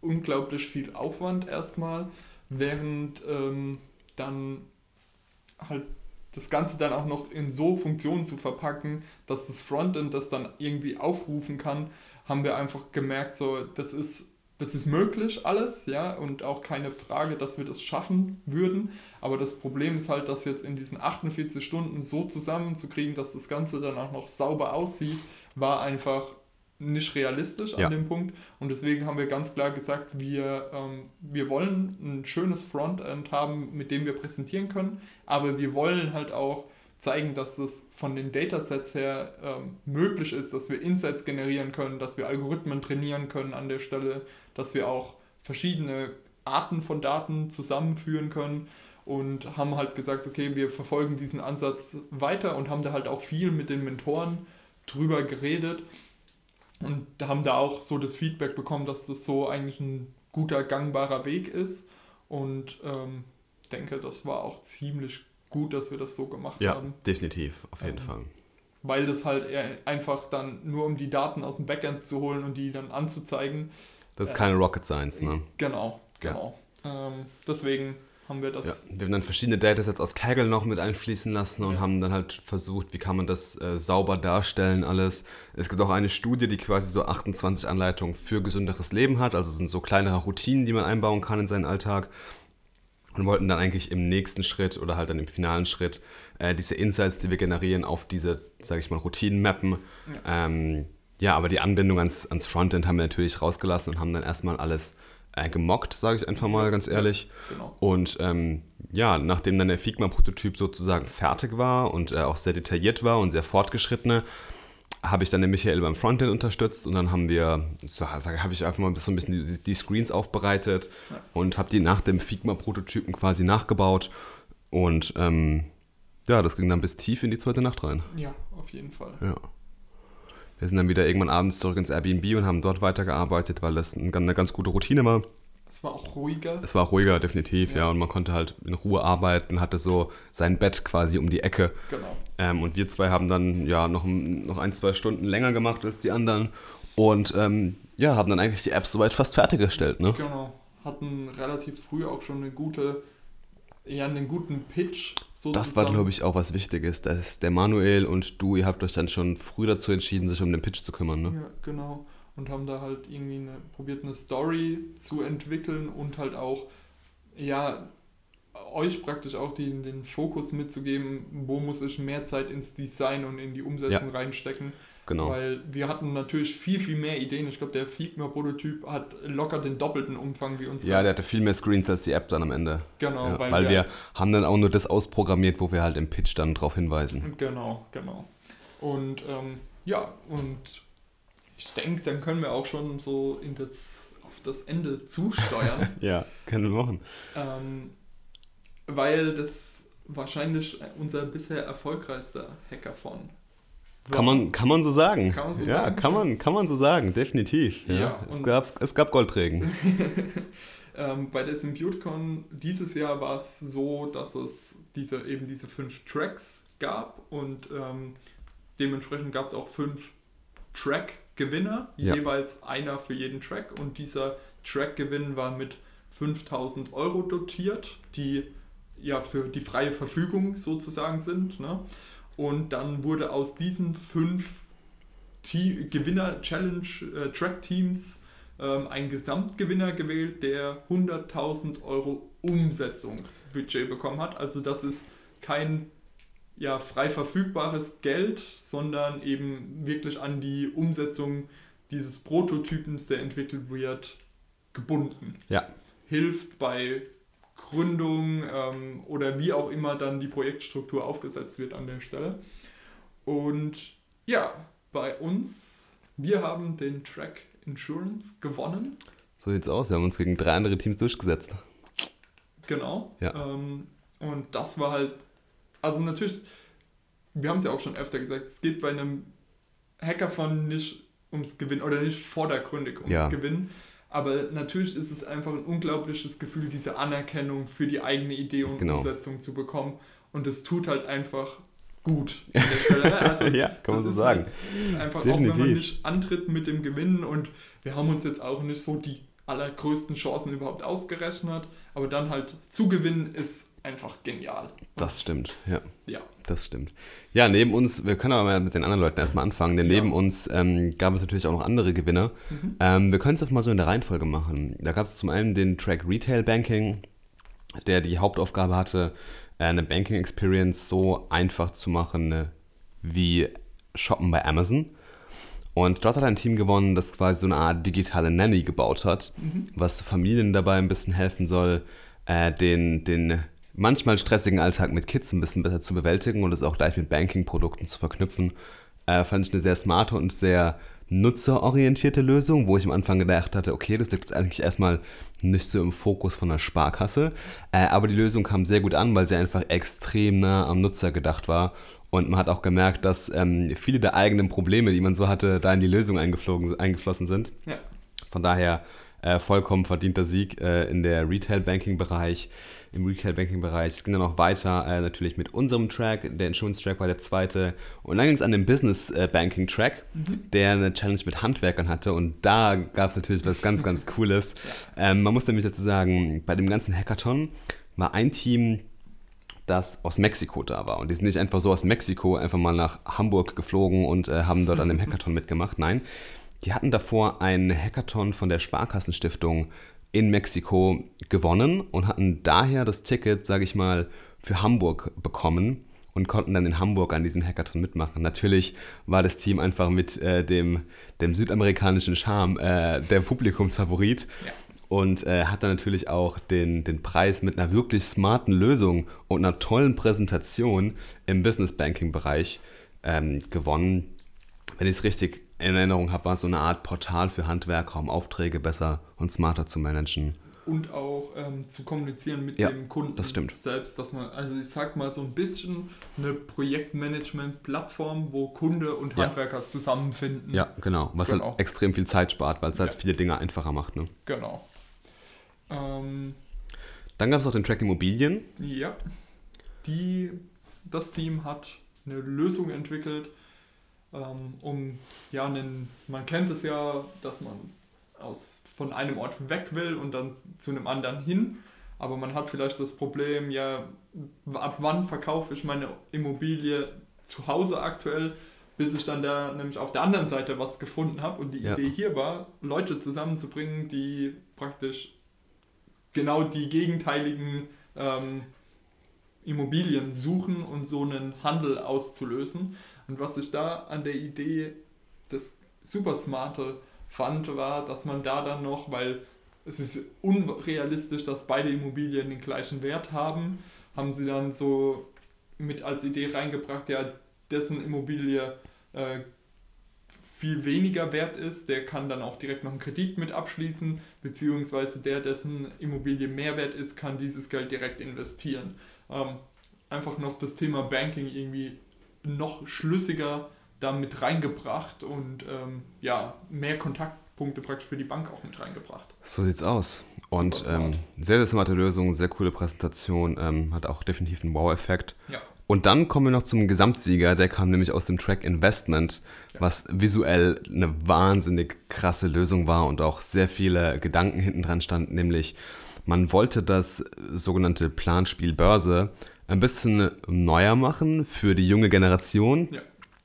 unglaublich viel Aufwand erstmal, während ähm, dann halt das Ganze dann auch noch in so Funktionen zu verpacken, dass das Frontend das dann irgendwie aufrufen kann, haben wir einfach gemerkt, so das ist das ist möglich alles, ja, und auch keine Frage, dass wir das schaffen würden. Aber das Problem ist halt, das jetzt in diesen 48 Stunden so zusammenzukriegen, dass das Ganze dann auch noch sauber aussieht, war einfach nicht realistisch ja. an dem Punkt. Und deswegen haben wir ganz klar gesagt, wir, ähm, wir wollen ein schönes Frontend haben, mit dem wir präsentieren können, aber wir wollen halt auch zeigen, dass das von den Datasets her ähm, möglich ist, dass wir Insights generieren können, dass wir Algorithmen trainieren können an der Stelle, dass wir auch verschiedene Arten von Daten zusammenführen können und haben halt gesagt, okay, wir verfolgen diesen Ansatz weiter und haben da halt auch viel mit den Mentoren drüber geredet und haben da auch so das Feedback bekommen, dass das so eigentlich ein guter, gangbarer Weg ist und ähm, denke, das war auch ziemlich gut, dass wir das so gemacht ja, haben. Ja, definitiv, auf jeden ähm, Fall. Weil das halt einfach dann nur um die Daten aus dem Backend zu holen und die dann anzuzeigen. Das ist äh, keine Rocket Science, ne? Genau, genau. Ja. Ähm, deswegen haben wir das. Ja, wir haben dann verschiedene Datasets aus Kaggle noch mit einfließen lassen und ja. haben dann halt versucht, wie kann man das äh, sauber darstellen, alles. Es gibt auch eine Studie, die quasi so 28 Anleitungen für gesünderes Leben hat. Also sind so kleinere Routinen, die man einbauen kann in seinen Alltag und wollten dann eigentlich im nächsten Schritt oder halt dann im finalen Schritt äh, diese Insights, die wir generieren, auf diese, sage ich mal, Routinen mappen. Ja. Ähm, ja, aber die Anbindung ans, ans Frontend haben wir natürlich rausgelassen und haben dann erstmal alles äh, gemockt, sage ich einfach mal ganz ehrlich. Genau. Und ähm, ja, nachdem dann der Figma-Prototyp sozusagen fertig war und äh, auch sehr detailliert war und sehr fortgeschrittene, habe ich dann den Michael beim Frontend unterstützt und dann haben wir, so habe ich einfach mal so ein bisschen die, die Screens aufbereitet ja. und habe die nach dem Figma-Prototypen quasi nachgebaut und ähm, ja, das ging dann bis tief in die zweite Nacht rein. Ja, auf jeden Fall. Ja. Wir sind dann wieder irgendwann abends zurück ins Airbnb und haben dort weitergearbeitet, weil das eine ganz gute Routine war. Es war auch ruhiger. Es war auch ruhiger, definitiv, ja. ja. Und man konnte halt in Ruhe arbeiten, hatte so sein Bett quasi um die Ecke. Genau. Ähm, und wir zwei haben dann ja noch, noch ein, zwei Stunden länger gemacht als die anderen. Und ähm, ja, haben dann eigentlich die App soweit fast fertiggestellt, ne? Genau. Hatten relativ früh auch schon eine gute, ja, einen guten Pitch. Sozusagen. Das war, glaube ich, auch was Wichtiges. Dass der Manuel und du, ihr habt euch dann schon früh dazu entschieden, sich um den Pitch zu kümmern, ne? Ja, genau und haben da halt irgendwie eine, probiert eine Story zu entwickeln und halt auch, ja, euch praktisch auch den, den Fokus mitzugeben, wo muss ich mehr Zeit ins Design und in die Umsetzung ja. reinstecken. Genau. Weil wir hatten natürlich viel, viel mehr Ideen. Ich glaube, der Figma-Prototyp hat locker den doppelten Umfang wie uns. Ja, der hatte viel mehr Screens als die App dann am Ende. Genau. Ja, weil, weil wir, wir, haben dann auch nur das ausprogrammiert, wo wir halt im Pitch dann drauf hinweisen. Genau, genau. Und ähm, ja, und ich denke, dann können wir auch schon so in das, auf das Ende zusteuern. ja, können wir machen. Ähm, weil das wahrscheinlich unser bisher erfolgreichster Hackathon. Kann man, kann man so sagen. Kann man so ja, sagen? Kann, man, kann man so sagen, definitiv. Ja, ja es, gab, es gab Goldregen. ähm, bei der SymbioteCon dieses Jahr war es so, dass es diese, eben diese fünf Tracks gab und ähm, dementsprechend gab es auch fünf Track Gewinner, ja. jeweils einer für jeden Track. Und dieser Track-Gewinn war mit 5000 Euro dotiert, die ja für die freie Verfügung sozusagen sind. Ne? Und dann wurde aus diesen fünf Gewinner-Challenge-Track-Teams äh, ähm, ein Gesamtgewinner gewählt, der 100.000 Euro Umsetzungsbudget bekommen hat. Also das ist kein ja, frei verfügbares Geld, sondern eben wirklich an die Umsetzung dieses Prototypens, der entwickelt wird, gebunden. Ja. Hilft bei Gründung ähm, oder wie auch immer dann die Projektstruktur aufgesetzt wird an der Stelle. Und ja, bei uns, wir haben den Track Insurance gewonnen. So sieht's aus. Wir haben uns gegen drei andere Teams durchgesetzt. Genau. Ja. Ähm, und das war halt, also natürlich, wir haben es ja auch schon öfter gesagt, es geht bei einem Hackathon nicht ums Gewinnen oder nicht vordergründig ums Ja. Gewinnen. Aber natürlich ist es einfach ein unglaubliches Gefühl, diese Anerkennung für die eigene Idee und Genau. Umsetzung zu bekommen. Und es tut halt einfach gut. ne? Also, Ja, kann man so sagen. Halt einfach auch wenn man Definitiv. nicht antritt mit dem Gewinnen und wir haben uns jetzt auch nicht so die allergrößten Chancen überhaupt ausgerechnet, aber dann halt zu gewinnen ist einfach genial. Das stimmt, ja. Ja. Das stimmt. Ja, neben uns, wir können aber mal mit den anderen Leuten erstmal anfangen, denn Ja. neben uns ähm, gab es natürlich auch noch andere Gewinner. Ähm, wir können es einfach mal so in der Reihenfolge machen. Da gab es zum einen den Track Retail Banking, der die Hauptaufgabe hatte, äh, eine Banking Experience so einfach zu machen äh, wie Shoppen bei Amazon. Und dort hat ein Team gewonnen, das quasi so eine Art digitale Nanny gebaut hat, was Familien dabei ein bisschen helfen soll, äh, den, den manchmal stressigen Alltag mit Kids ein bisschen besser zu bewältigen und es auch gleich mit Banking-Produkten zu verknüpfen. Äh, fand ich eine sehr smarte und sehr nutzerorientierte Lösung, wo ich am Anfang gedacht hatte, okay, das liegt jetzt eigentlich erstmal nicht so im Fokus von der Sparkasse, äh, aber die Lösung kam sehr gut an, weil sie einfach extrem nah am Nutzer gedacht war und man hat auch gemerkt, dass ähm, viele der eigenen Probleme, die man so hatte, da in die Lösung eingeflossen sind. Ja. Von daher äh, vollkommen verdienter Sieg äh, in der Retail-Banking-Bereich. Im Retail-Banking-Bereich. Es ging dann noch weiter äh, natürlich mit unserem Track. Der Insurance-Track war der zweite. Und dann ging es an den Business-Banking-Track, der eine Challenge mit Handwerkern hatte. Und da gab es natürlich was ganz, ganz Cooles. Ähm, man muss nämlich dazu sagen, bei dem ganzen Hackathon war ein Team, das aus Mexiko da war. Und die sind nicht einfach so aus Mexiko einfach mal nach Hamburg geflogen und äh, haben dort an dem Hackathon mitgemacht. Nein, die hatten davor einen Hackathon von der Sparkassenstiftung in Mexiko gewonnen und hatten daher das Ticket, sage ich mal, für Hamburg bekommen und konnten dann in Hamburg an diesem Hackathon mitmachen. Natürlich war das Team einfach mit äh, dem, dem südamerikanischen Charme äh, der Publikumsfavorit Ja. und äh, hat dann natürlich auch den, den Preis mit einer wirklich smarten Lösung und einer tollen Präsentation im Business Banking Bereich ähm, gewonnen. Wenn ich es richtig in Erinnerung habe, war so eine Art Portal für Handwerker, um Aufträge besser und smarter zu managen. Und auch ähm, zu kommunizieren mit Ja, dem Kunden das stimmt. selbst, dass man, also ich sag mal so ein bisschen eine Projektmanagement-Plattform, wo Kunde und Ja. Handwerker zusammenfinden. Ja, genau. Was Genau. halt extrem viel Zeit spart, weil es halt Ja. viele Dinge einfacher macht. Ne? Genau. Ähm, Dann gab es auch den Track Immobilien. Ja, die, das Team hat eine Lösung entwickelt, um, ja, einen, man kennt es ja, dass man aus, von einem Ort weg will und dann zu einem anderen hin, aber man hat vielleicht das Problem, ja, ab wann verkaufe ich meine Immobilie zu Hause aktuell, bis ich dann da nämlich auf der anderen Seite was gefunden habe und die Ja. Idee hier war, Leute zusammenzubringen, die praktisch genau die gegenteiligen ähm, Immobilien suchen und so einen Handel auszulösen. Und was ich da an der Idee des super smarte fand, war, dass man da dann noch, weil es ist unrealistisch, dass beide Immobilien den gleichen Wert haben, haben sie dann so mit als Idee reingebracht, ja, dessen Immobilie äh, viel weniger wert ist, der kann dann auch direkt noch einen Kredit mit abschließen, beziehungsweise der, dessen Immobilie mehr wert ist, kann dieses Geld direkt investieren. Ähm, einfach noch das Thema Banking irgendwie noch schlüssiger damit reingebracht und ähm, ja, mehr Kontaktpunkte praktisch für die Bank auch mit reingebracht. So sieht's aus. Und ähm, sehr, sehr smarte Lösung, sehr coole Präsentation, ähm, hat auch definitiv einen Wow-Effekt. Ja. Und dann kommen wir noch zum Gesamtsieger, der kam nämlich aus dem Track Investment, Ja. was visuell eine wahnsinnig krasse Lösung war und auch sehr viele Gedanken hinten dran standen, nämlich man wollte das sogenannte Planspiel Börse ein bisschen neuer machen für die junge Generation Ja.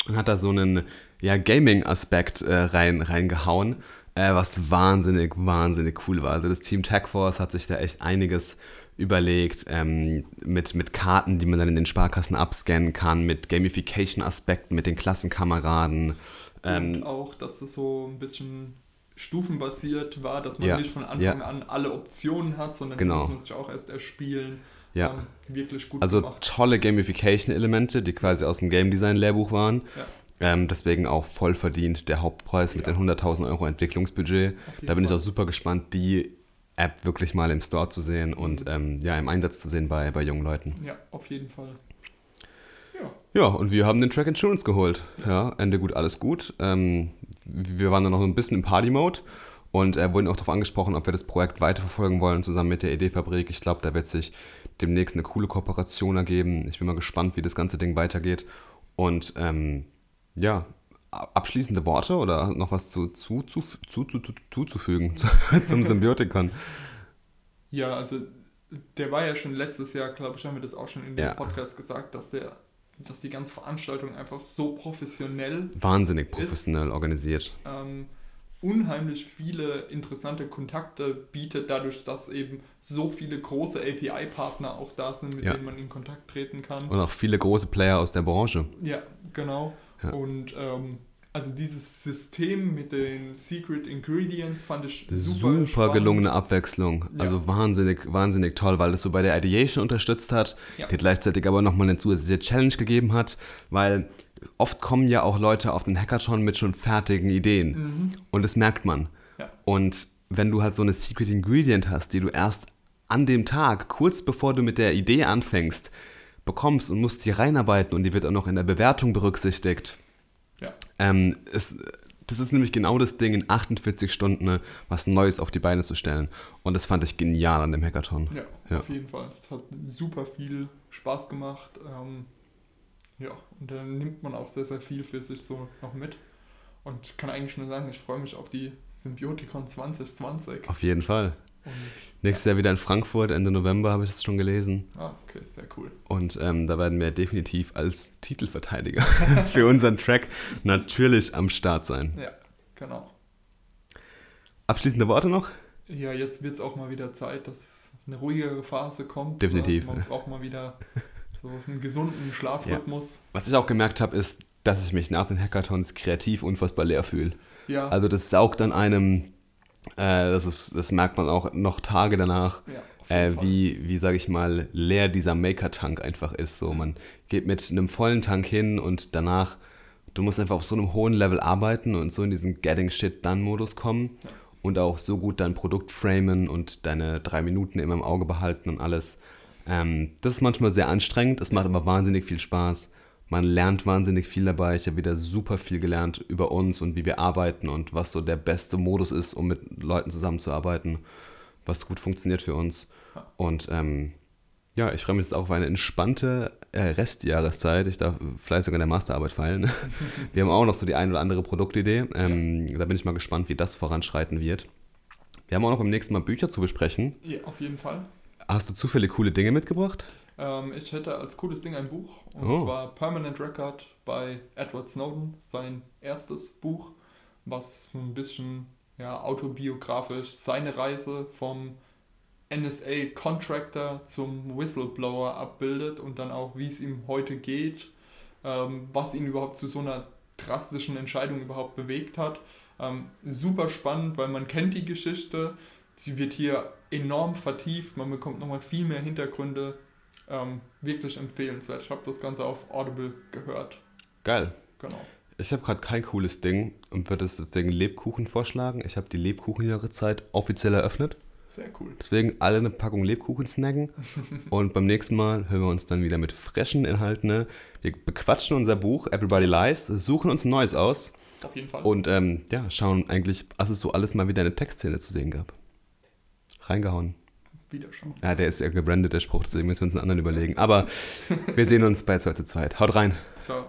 und hat da so einen ja, Gaming-Aspekt äh, rein, reingehauen, äh, was wahnsinnig, wahnsinnig cool war. Also das Team Tech Force hat sich da echt einiges überlegt, ähm, mit, mit Karten, die man dann in den Sparkassen abscannen kann, mit Gamification-Aspekten, mit den Klassenkameraden. Ähm, und auch, dass das so ein bisschen stufenbasiert war, dass man Ja, nicht von Anfang ja. an alle Optionen hat, sondern Genau. muss man sich auch erst erspielen. Ja. Ähm, wirklich gut also gemacht. tolle Gamification-Elemente, die quasi aus dem Game Design-Lehrbuch waren. Ja. Ähm, deswegen auch voll verdient der Hauptpreis mit Ja. den 100.000 Euro Entwicklungsbudget. Da bin ich Fall. auch super gespannt, die App wirklich mal im Store zu sehen und Mhm. ähm, ja, im Einsatz zu sehen bei, bei jungen Leuten. Ja, auf jeden Fall. Ja, Ja, und wir haben den Track Insurance geholt. Ja, Ende gut, alles gut. Ähm, wir waren dann noch so ein bisschen im Party-Mode und äh, wurden auch darauf angesprochen, ob wir das Projekt weiterverfolgen wollen, zusammen mit der Ideefabrik. Ich glaube, da wird sich demnächst eine coole Kooperation ergeben. Ich bin mal gespannt, wie das ganze Ding weitergeht. Und ähm, ja, abschließende Worte oder noch was zu, zu, zu, zu, zu, zu, zuzufügen zum Symbiotikon? ja, also der war ja schon letztes Jahr, glaube ich, haben wir das auch schon in dem Ja. Podcast gesagt, dass der, dass die ganze Veranstaltung einfach so professionell Wahnsinnig professionell organisiert. ähm, unheimlich viele interessante Kontakte bietet, dadurch, dass eben so viele große API-Partner auch da sind, mit Ja. denen man in Kontakt treten kann. Und auch viele große Player aus der Branche. Ja, genau. Ja. Und ähm, also dieses System mit den Secret Ingredients fand ich super, Super, gelungene Abwechslung. Ja. Also wahnsinnig, wahnsinnig toll, weil es so bei der Ideation unterstützt hat, Ja. die gleichzeitig aber nochmal eine zusätzliche Challenge gegeben hat, weil oft kommen ja auch Leute auf den Hackathon mit schon fertigen Ideen Mhm. und das merkt man. Ja. Und wenn du halt so eine Secret Ingredient hast, die du erst an dem Tag, kurz bevor du mit der Idee anfängst, bekommst und musst die reinarbeiten und die wird auch noch in der Bewertung berücksichtigt. Ja, Ähm, es, das ist nämlich genau das Ding, in 48 Stunden ne, was Neues auf die Beine zu stellen. Und das fand ich genial an dem Hackathon. ja, Ja. auf jeden Fall. Es hat super viel Spaß gemacht. Ähm, ja, und da nimmt man auch sehr, sehr viel für sich so noch mit. Und kann eigentlich nur sagen, ich freue mich auf die Symbiotikon 2020. Auf jeden Fall. Und, Nächstes Jahr wieder in Frankfurt, Ende November habe ich das schon gelesen. ah, okay, sehr cool. Und ähm, da werden wir definitiv als Titelverteidiger für unseren Track natürlich am Start sein. Ja, genau. Abschließende Worte noch? Ja, jetzt wird es auch mal wieder Zeit, dass eine ruhigere Phase kommt. Definitiv. Man braucht mal wieder so einen gesunden Schlafrhythmus. Was ich auch gemerkt habe, ist, dass ich mich nach den Hackathons kreativ unfassbar leer fühle. Ja, Also das saugt an einem, äh, das, ist, das merkt man auch noch Tage danach, ja äh, wie, wie sage ich mal, leer dieser Maker-Tank einfach ist. So, man geht mit einem vollen Tank hin und danach, du musst einfach auf so einem hohen Level arbeiten und so in diesen Getting Shit Done-Modus kommen Ja. und auch so gut dein Produkt framen und deine drei Minuten immer im Auge behalten und alles. Ähm, das ist manchmal sehr anstrengend, es macht aber wahnsinnig viel Spaß. Man lernt wahnsinnig viel dabei. Ich habe wieder super viel gelernt über uns und wie wir arbeiten und was so der beste Modus ist, um mit Leuten zusammenzuarbeiten, was gut funktioniert für uns. Und ähm, ja, ich freue mich jetzt auch auf eine entspannte äh, Restjahreszeit. Ich darf fleißig an der Masterarbeit feilen. Wir haben auch noch so die ein oder andere Produktidee. Ähm, Da bin ich mal gespannt, wie das voranschreiten wird. Wir haben auch noch beim nächsten Mal Bücher zu besprechen. Ja, auf jeden Fall. Hast du zufällig coole Dinge mitgebracht? Ähm, ich hätte als cooles Ding ein Buch, und Oh. zwar Permanent Record bei Edward Snowden, sein erstes Buch, was so ein bisschen ja, autobiografisch seine Reise vom NSA-Contractor zum Whistleblower abbildet und dann auch, wie es ihm heute geht, ähm, was ihn überhaupt zu so einer drastischen Entscheidung überhaupt bewegt hat. Ähm, super spannend, weil man kennt die Geschichte, sie wird hier enorm vertieft, man bekommt nochmal viel mehr Hintergründe. Ähm, wirklich empfehlenswert. Ich habe das Ganze auf Audible gehört. Geil. Genau. Ich habe gerade kein cooles Ding und würde deswegen Lebkuchen vorschlagen. Ich habe die Lebkuchenjahreszeit offiziell eröffnet. Sehr cool. Deswegen alle eine Packung Lebkuchen snacken. Und beim nächsten Mal hören wir uns dann wieder mit frischen Inhalten. Ne? Wir bequatschen unser Buch Everybody Lies, suchen uns ein neues aus Auf jeden Fall. und ähm, ja, schauen eigentlich, was es so alles mal wieder in der Textszene zu sehen gab. Reingehauen. Wiederschauen. Ja, der ist ja gebrandet, der Spruch, deswegen müssen wir uns einen anderen überlegen. Aber wir sehen uns bei 2 zu 2. Haut rein. Ciao.